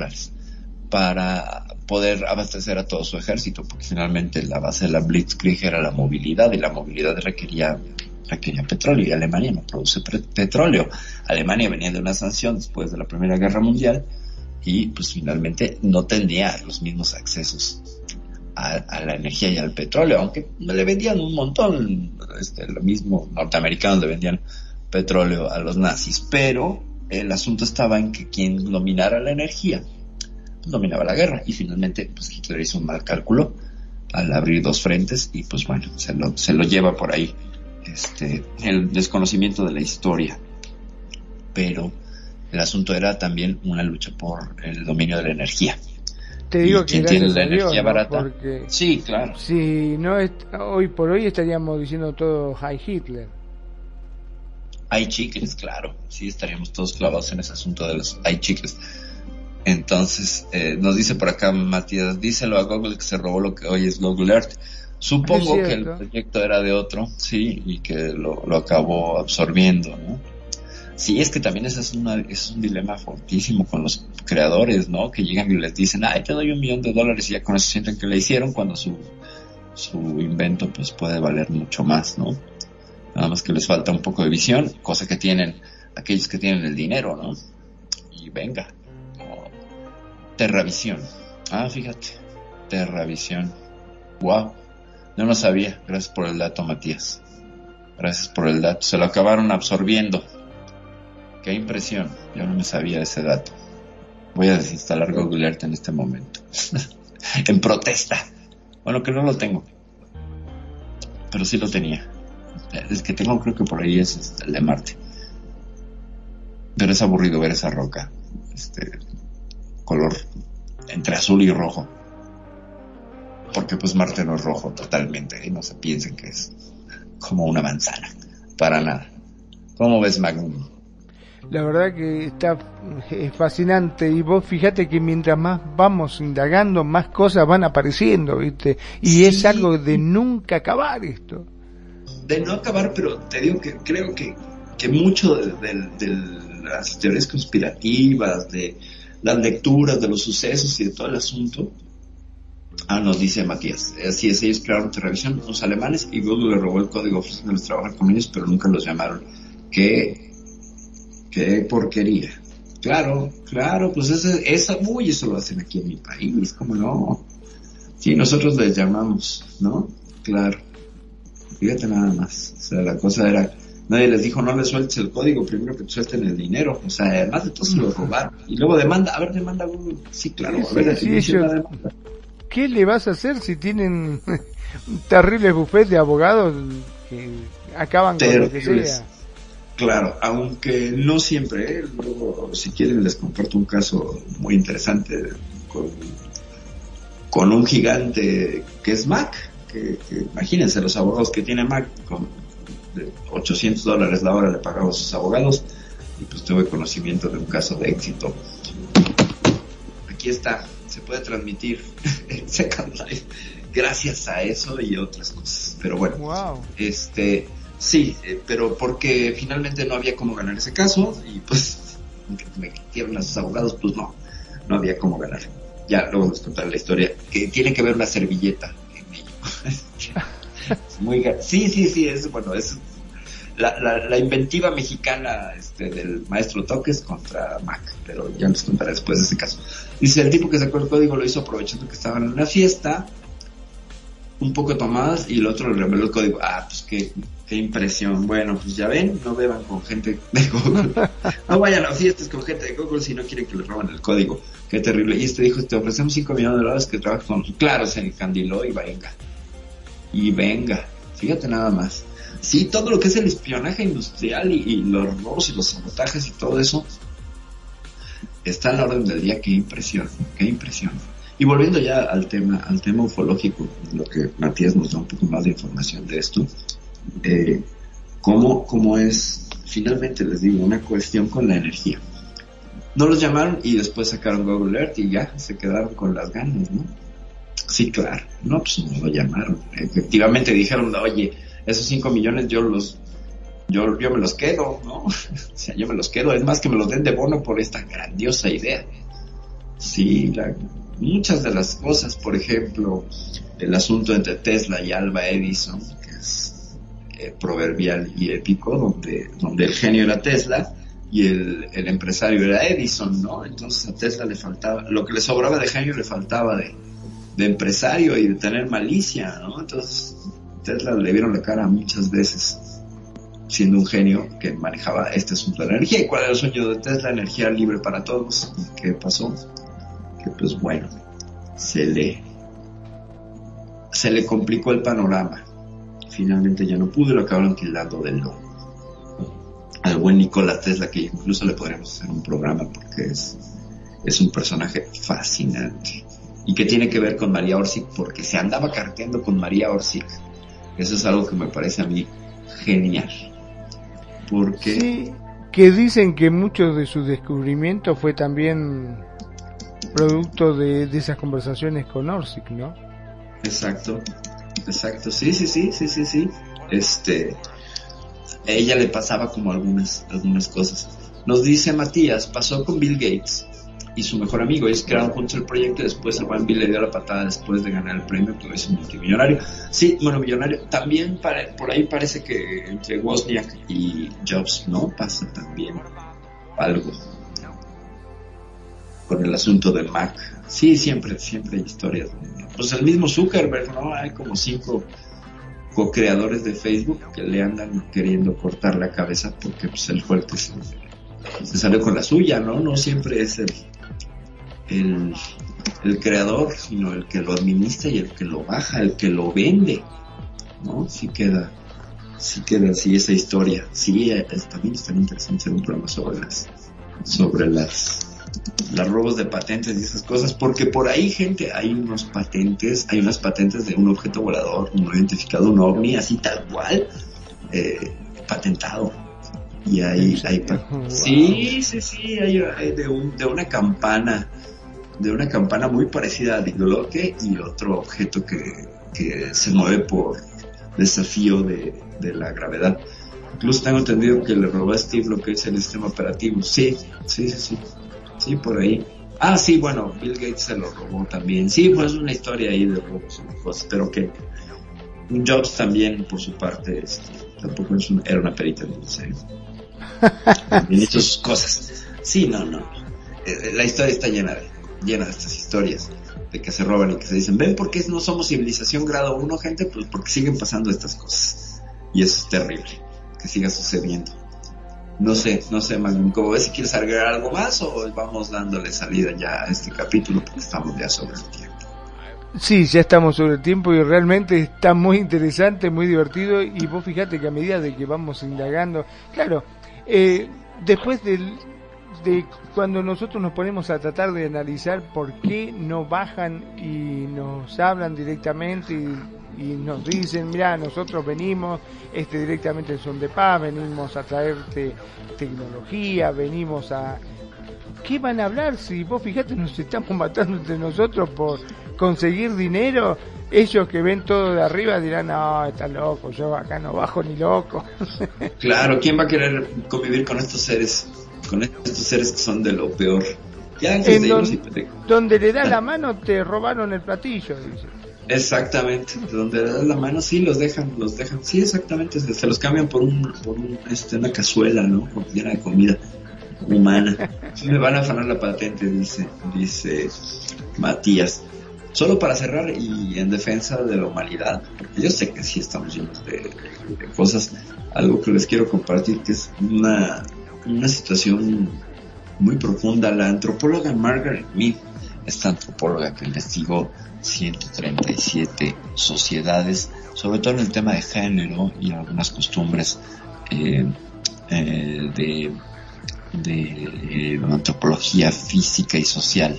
Speaker 9: para poder abastecer a todo su ejército, porque finalmente la base de la Blitzkrieg era la movilidad y la movilidad requería, requería petróleo y Alemania no produce petróleo. Alemania venía de una sanción después de la Primera Guerra Mundial y pues finalmente no tenía los mismos accesos a, a la energía y al petróleo, aunque le vendían un montón, este, lo mismo norteamericanos le vendían petróleo a los nazis, pero el asunto estaba en que quien dominara la energía pues, dominaba la guerra y finalmente pues Hitler hizo un mal cálculo al abrir dos frentes y pues bueno, se lo, se lo lleva por ahí este, el desconocimiento de la historia, pero el asunto era también una lucha por el dominio de la energía.
Speaker 11: Te digo
Speaker 9: ¿Y
Speaker 11: que
Speaker 9: quién tiene la
Speaker 11: Dios,
Speaker 9: energía
Speaker 11: ¿no?
Speaker 9: barata?
Speaker 11: Porque
Speaker 9: Sí, claro.
Speaker 11: si no hoy por hoy estaríamos diciendo todo High Hitler.
Speaker 9: Hay chicles, claro. Sí, estaríamos todos clavados en ese asunto de los hay chicles. Entonces, eh, nos dice por acá Matías, díselo a Google que se robó lo que hoy es Google Earth. Supongo que el proyecto era de otro, sí, y que lo, lo acabó absorbiendo, ¿no? Sí, es que también ese es, una, es un dilema fortísimo con los creadores, ¿no? Que llegan y les dicen, ay, te doy un millón de dólares y ya con eso sienten que le hicieron cuando su, su invento pues puede valer mucho más, ¿no? Nada más que les falta un poco de visión, cosa que tienen aquellos que tienen el dinero, ¿no? Y venga. como Terravisión. Ah, fíjate. Terravisión. Wow. No lo sabía. Gracias por el dato, Matías. Gracias por el dato. Se lo acabaron absorbiendo. Qué impresión. Yo no me sabía ese dato. Voy a desinstalar Google Earth en este momento. en protesta. Bueno, que no lo tengo. Pero sí lo tenía. El que tengo creo que por ahí es este, el de Marte. Pero es aburrido ver esa roca. Este color entre azul y rojo. Porque pues Marte no es rojo totalmente. Y no se piensen que es como una manzana. Para nada. ¿Cómo ves Magnum?
Speaker 11: La verdad que está es fascinante y vos fíjate que mientras más vamos indagando, más cosas van apareciendo, ¿viste? Y es algo de nunca acabar esto.
Speaker 9: de no acabar, pero te digo que creo que, que mucho de, de- de las teorías conspirativas, de las lecturas, de los sucesos y de todo el asunto, ah, nos dice Matías, así es, ellos crearon Terravisión, los alemanes, y Google le robó el código ofreciéndoles trabajar con ellos, pero nunca los llamaron. Qué, qué porquería. Claro, claro, pues ese, esa, uy, eso lo hacen aquí en mi país, ¿cómo no? Sí, nosotros les llamamos, ¿no? Claro. Fíjate nada más. O sea, la cosa era, nadie les dijo no les sueltes el código, primero que te suelten el dinero. O sea, además de todo se lo robaron. Y luego demanda, a ver, demanda Google. Sí, claro, a ver,
Speaker 11: Sí, sí,
Speaker 9: una demanda.
Speaker 11: ¿Qué le vas a hacer si tienen un terrible buffet de abogados que acaban con lo que
Speaker 9: Terribles.
Speaker 11: sea?
Speaker 9: Claro, aunque no siempre, ¿eh? luego si quieren les comparto un caso muy interesante con, con un gigante que es Mac, que, que imagínense los abogados que tiene Mac, con de 800 dólares la hora le pagaba a sus abogados y pues tuve conocimiento de un caso de éxito. Aquí está, se puede transmitir en Second Life gracias a eso y otras cosas, pero bueno.
Speaker 11: Wow.
Speaker 9: Este, sí, eh, pero porque finalmente no había cómo ganar ese caso y pues aunque me quitaron a sus abogados, pues no, no había cómo ganar. Ya luego les contaré la historia, que tiene que ver una servilleta en ello. Muy sí, sí, sí, es bueno, es la, la, la inventiva mexicana este, del maestro Toques contra Mac, pero ya les contaré después de ese caso. Dice, el tipo que sacó el código lo hizo aprovechando que estaban en una fiesta, un poco tomadas, y el otro le reveló el código. Ah, pues qué, qué impresión. Bueno, pues ya ven, no beban con gente de Google. No vayan a fiestas con gente de Google si no quieren que les roben el código. Qué terrible. Y este dijo, te ofrecemos 5 millones de dólares que trabajes con. Claro, se encandiló y venga. Y venga. Fíjate nada más. Sí, todo lo que es el espionaje industrial y, y los robos y los sabotajes y todo eso está a la orden del día. Qué impresión, qué impresión. Y volviendo ya al tema, al tema ufológico, lo que Matías nos da un poco más de información de esto, eh, cómo, cómo es, finalmente les digo, una cuestión con la energía. No los llamaron y después sacaron Google Earth y ya se quedaron con las ganas, ¿no? Sí, claro. No, pues no lo llamaron. Efectivamente dijeron, oye, esos 5 millones yo los yo, yo me los quedo, ¿no? o sea, yo me los quedo, es más que me los den de bono por esta grandiosa idea. Sí, la, muchas de las cosas, por ejemplo, el asunto entre Tesla y Alba Edison, que es eh, proverbial y épico, donde, donde el genio era Tesla y el, empresario era Edison, ¿no? Entonces a Tesla le faltaba, lo que le sobraba de genio le faltaba de, de empresario y de tener malicia, ¿no? Entonces Tesla le vieron la cara muchas veces siendo un genio que manejaba este asunto de la energía. ¿Y cuál era el sueño de Tesla? Energía libre para todos. ¿Y qué pasó? Que pues bueno, se le, se le complicó el panorama. Finalmente ya no pudo y lo acabaron quitando del lomo. Al buen Nikola Tesla, que incluso le podríamos hacer un programa porque es, es un personaje fascinante. Y que tiene que ver con María Orsic porque se andaba carteando con María Orsic. Eso es algo que me parece a mí genial. Porque...
Speaker 11: Sí, que dicen que muchos de sus descubrimientos fue también producto de, de esas conversaciones con Orsic, ¿no?
Speaker 9: Exacto, exacto, sí, sí, sí, sí, sí, sí. Este, ella le pasaba como algunas, algunas cosas. Nos dice Matías, pasó con Bill Gates y su mejor amigo. Ellos crearon juntos el proyecto y después el Bill le dio la patada después de ganar el premio, que es multimillonario. Sí, bueno, millonario. También por ahí parece que entre Wozniak y Jobs, ¿no? Pasa también algo con el asunto de Mac. Sí, siempre, siempre hay historias. Pues el mismo Zuckerberg, ¿no? Hay como cinco co-creadores de Facebook que le andan queriendo cortar la cabeza porque pues el que se, se salió con la suya, ¿no? No siempre es el, el, el creador, sino el que lo administra y el que lo baja, el que lo vende, ¿no? Sí queda, sí queda así esa historia. Sí, eh, es- también está interesante hacer un programa sobre las, sobre las, las robos de patentes y esas cosas, porque por ahí, gente, hay unos patentes, hay unas patentes de un objeto volador no identificado, un ovni, así tal cual, eh, patentado. Y hay, hay pa- sí, sí, sí, hay, hay de, un, de una campana, de una campana muy parecida a Digoloque y otro objeto que, que se mueve por desafío de, de la gravedad. Incluso tengo entendido que le robó a Steve lo que es el sistema operativo. Sí, sí, sí, sí. Sí, por ahí. Ah, sí, bueno, Bill Gates se lo robó también. Sí, pues una historia ahí de robos y cosas, pero que Jobs también, por su parte, este, tampoco es un- era una perita en. También hizo sus cosas. Sí, no, no. Eh, La historia está llena de, llena de estas historias de que se roban y que se dicen, ven por qué no somos civilización grado 1, gente, pues porque siguen pasando estas cosas. Y eso es terrible, que siga sucediendo. No sé, no sé, Magnum, ¿cómo ves si quieres agregar algo más o vamos dándole salida ya a este capítulo porque estamos ya sobre el tiempo?
Speaker 11: Sí, ya estamos sobre el tiempo y realmente está muy interesante, muy divertido y vos fíjate que a medida de que vamos indagando, claro, eh, después del, de cuando nosotros nos ponemos a tratar de analizar por qué no bajan y nos hablan directamente y, nos dicen, mira, nosotros venimos este directamente son de paz, venimos a traerte tecnología, venimos a... ¿Qué van a hablar si vos fíjate nos estamos matando entre nosotros por conseguir dinero? Ellos que ven todo de arriba dirán, no, está loco, yo acá no bajo ni loco.
Speaker 9: Claro, ¿quién va a querer convivir con estos seres? Con estos seres que son de lo peor. Ya antes de
Speaker 11: don- donde le das la mano te robaron el platillo, dice.
Speaker 9: Exactamente, donde le das la mano, sí, los dejan, los dejan, sí, exactamente, se, se los cambian por un, por un, este, una cazuela, ¿no? Con- Llena de comida humana. Me van a afanar la patente, dice, dice Matías. Solo para cerrar y en defensa de la humanidad, porque yo sé que sí estamos llenos de, de cosas, algo que les quiero compartir que es una, una situación muy profunda. La antropóloga Margaret Mead, esta antropóloga que investigó 137 sociedades, sobre todo en el tema de género y algunas costumbres eh, eh, de, antropología física y social,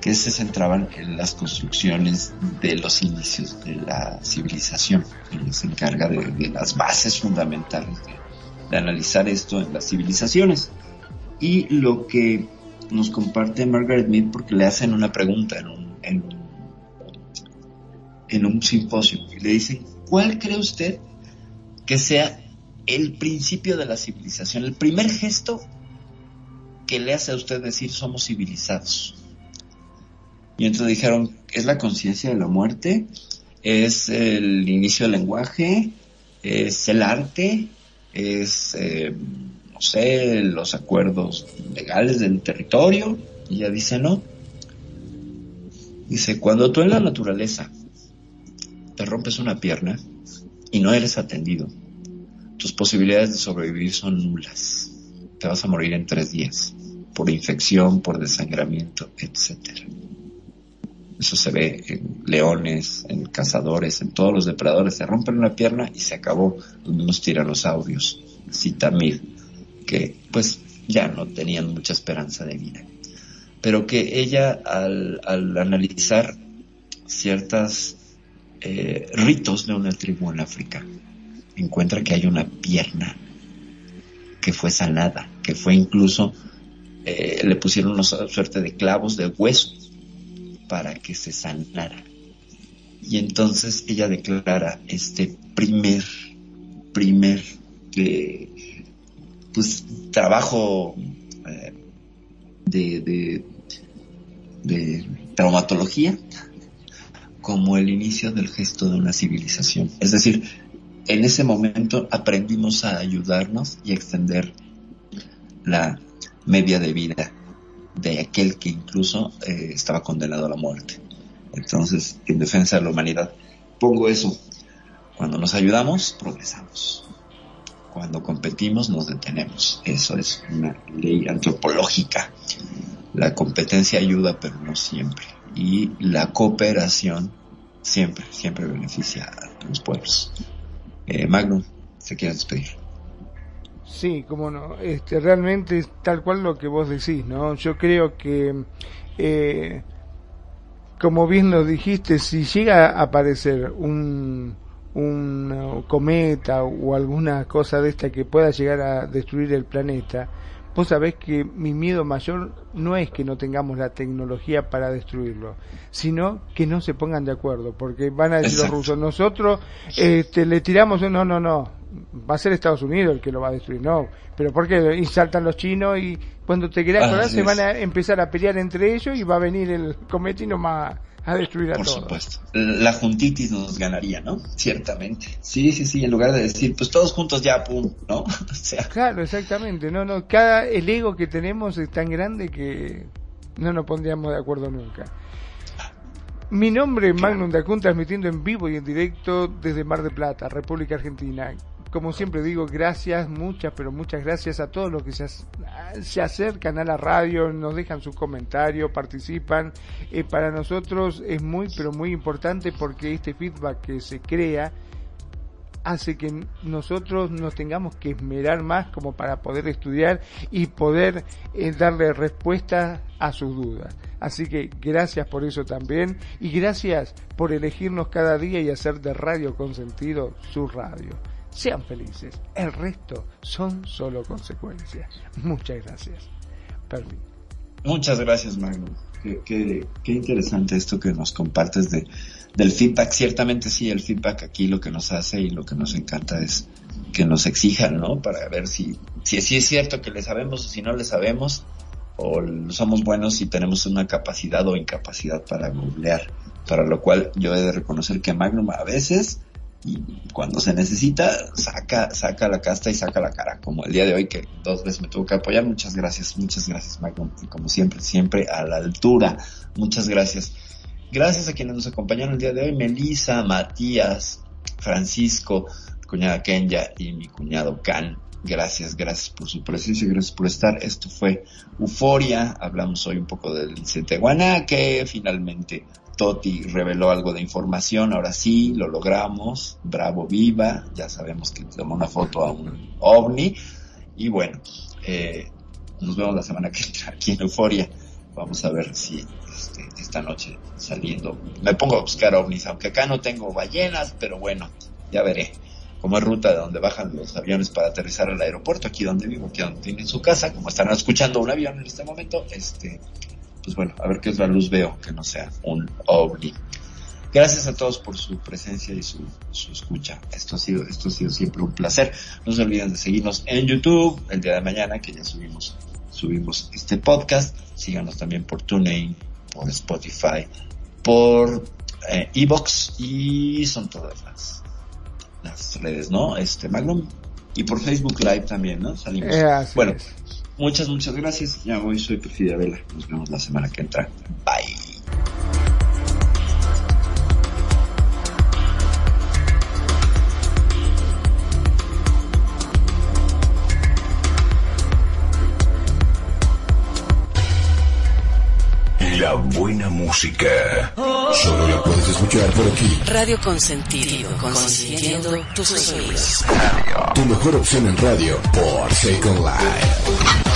Speaker 9: que se centraban en las construcciones de los inicios de la civilización. Ella se encarga de, de las bases fundamentales de, de analizar esto en las civilizaciones. Y lo que nos comparte Margaret Mead porque le hacen una pregunta en un, en un, simposio y le dicen, ¿cuál cree usted que sea el principio de la civilización, el primer gesto que le hace a usted decir somos civilizados. Y entonces dijeron, es la conciencia de la muerte, es el inicio del lenguaje, es el arte, es, eh, no sé, los acuerdos legales del territorio. Y ella dice, no. Dice, cuando tú en la naturaleza te rompes una pierna y no eres atendido, tus posibilidades de sobrevivir son nulas. Te vas a morir en tres días, por infección, por desangramiento, etcétera. Eso se ve en leones, en cazadores, en todos los depredadores. Se rompen una pierna y se acabó. Los tiranosaurios, citamid, que pues ya no tenían mucha esperanza de vida. Pero que ella al, al analizar ciertos eh, ritos de una tribu en África, encuentra que hay una pierna que fue sanada, que fue incluso, eh, le pusieron una suerte de clavos de hueso para que se sanara. Y entonces ella declara este primer, primer, eh, pues, trabajo eh, de, de, de traumatología como el inicio del gesto de una civilización. Es decir, en ese momento aprendimos a ayudarnos y extender la media de vida de aquel que incluso eh, estaba condenado a la muerte. Entonces, en defensa de la humanidad, pongo eso. Cuando nos ayudamos, progresamos. Cuando competimos, nos detenemos. Eso es una ley antropológica. La competencia ayuda, pero no siempre. Y la cooperación siempre, siempre beneficia a los pueblos. Eh, ¿se quiere despedir?
Speaker 11: Sí, como no, este, realmente es tal cual lo que vos decís, ¿no? Yo creo que, eh, como bien lo dijiste, si llega a aparecer un, un cometa o alguna cosa de esta que pueda llegar a destruir el planeta, vos sabés que mi miedo mayor no es que no tengamos la tecnología para destruirlo, sino que no se pongan de acuerdo, porque van a decir los rusos, nosotros este, le tiramos, no, no, no, va a ser Estados Unidos el que lo va a destruir, no, pero porque y saltan los chinos y cuando te quieras acordar se van a empezar a pelear entre ellos y va a venir el cometa y nomás a destruir a
Speaker 9: Por
Speaker 11: todos.
Speaker 9: supuesto. La juntitis nos ganaría, ¿no? Ciertamente. Sí, sí, sí, en lugar de decir, pues todos juntos ya, pum, ¿no? o sea,
Speaker 11: Claro, exactamente, no, no, cada, el ego que tenemos es tan grande que no nos pondríamos de acuerdo nunca. Mi nombre es Magnum Dacun, transmitiendo en vivo y en directo desde Mar de Plata, República Argentina. Como siempre digo, gracias, muchas, pero muchas gracias a todos los que se, se acercan a la radio, nos dejan sus comentarios, participan. Eh, para nosotros es muy, pero muy importante porque este feedback que se crea hace que nosotros nos tengamos que esmerar más como para poder estudiar y poder eh, darle respuesta a sus dudas. Así que gracias por eso también y gracias por elegirnos cada día y hacer de Radio Consentido su radio. Sean felices, el resto son solo consecuencias. Muchas gracias. Permi.
Speaker 9: muchas gracias, Magnum. Qué, qué, qué interesante esto que nos compartes de, del feedback. Ciertamente sí, el feedback aquí lo que nos hace y lo que nos encanta es que nos exijan, ¿no? Para ver si, si, si es cierto que le sabemos o si no le sabemos, o somos buenos y tenemos una capacidad o incapacidad para googlear. Para lo cual yo he de reconocer que Magnum a veces, y cuando se necesita, saca, saca la casta y saca la cara. Como el día de hoy que dos veces me tuvo que apoyar. Muchas gracias, muchas gracias Magnum. Y como siempre, siempre a la altura. Muchas gracias. Gracias a quienes nos acompañaron el día de hoy. Melissa, Matías, Francisco, cuñada Kenya y mi cuñado Can. Gracias, gracias por su presencia, gracias por estar. Esto fue Euforia. Hablamos hoy un poco del incidente de Guanaque. Finalmente Toti reveló algo de información. Ahora sí, lo logramos. Bravo, viva. Ya sabemos que tomó una foto a un ovni. Y bueno, eh, nos vemos la semana que entra aquí en Euforia. Vamos a ver si este, esta noche saliendo me pongo a buscar ovnis, aunque acá no tengo ballenas, pero bueno, ya veré como es ruta de donde bajan los aviones para aterrizar al aeropuerto, aquí donde vivo, aquí donde tienen su casa, como están escuchando un avión en este momento, este, pues bueno, a ver qué otra luz veo que no sea un ovni. Gracias a todos por su presencia y su, su escucha. Esto ha sido, esto ha sido siempre un placer. No se olviden de seguirnos en YouTube el día de mañana que ya subimos, subimos este podcast. Síganos también por TuneIn, por Spotify, por eh, Evox y son todas las, las redes, ¿no? Este Magnum y por Facebook Live también, ¿no? Salimos.
Speaker 11: Eh,
Speaker 9: bueno,
Speaker 11: es.
Speaker 9: Muchas, muchas gracias. Ya hoy soy Perfidia Vela. Nos vemos la semana que entra. Bye.
Speaker 12: La buena música. Solo la puedes escuchar por aquí.
Speaker 13: Radio Consentido, consintiendo tus sueños.
Speaker 12: Tu mejor opción en radio por Second Life.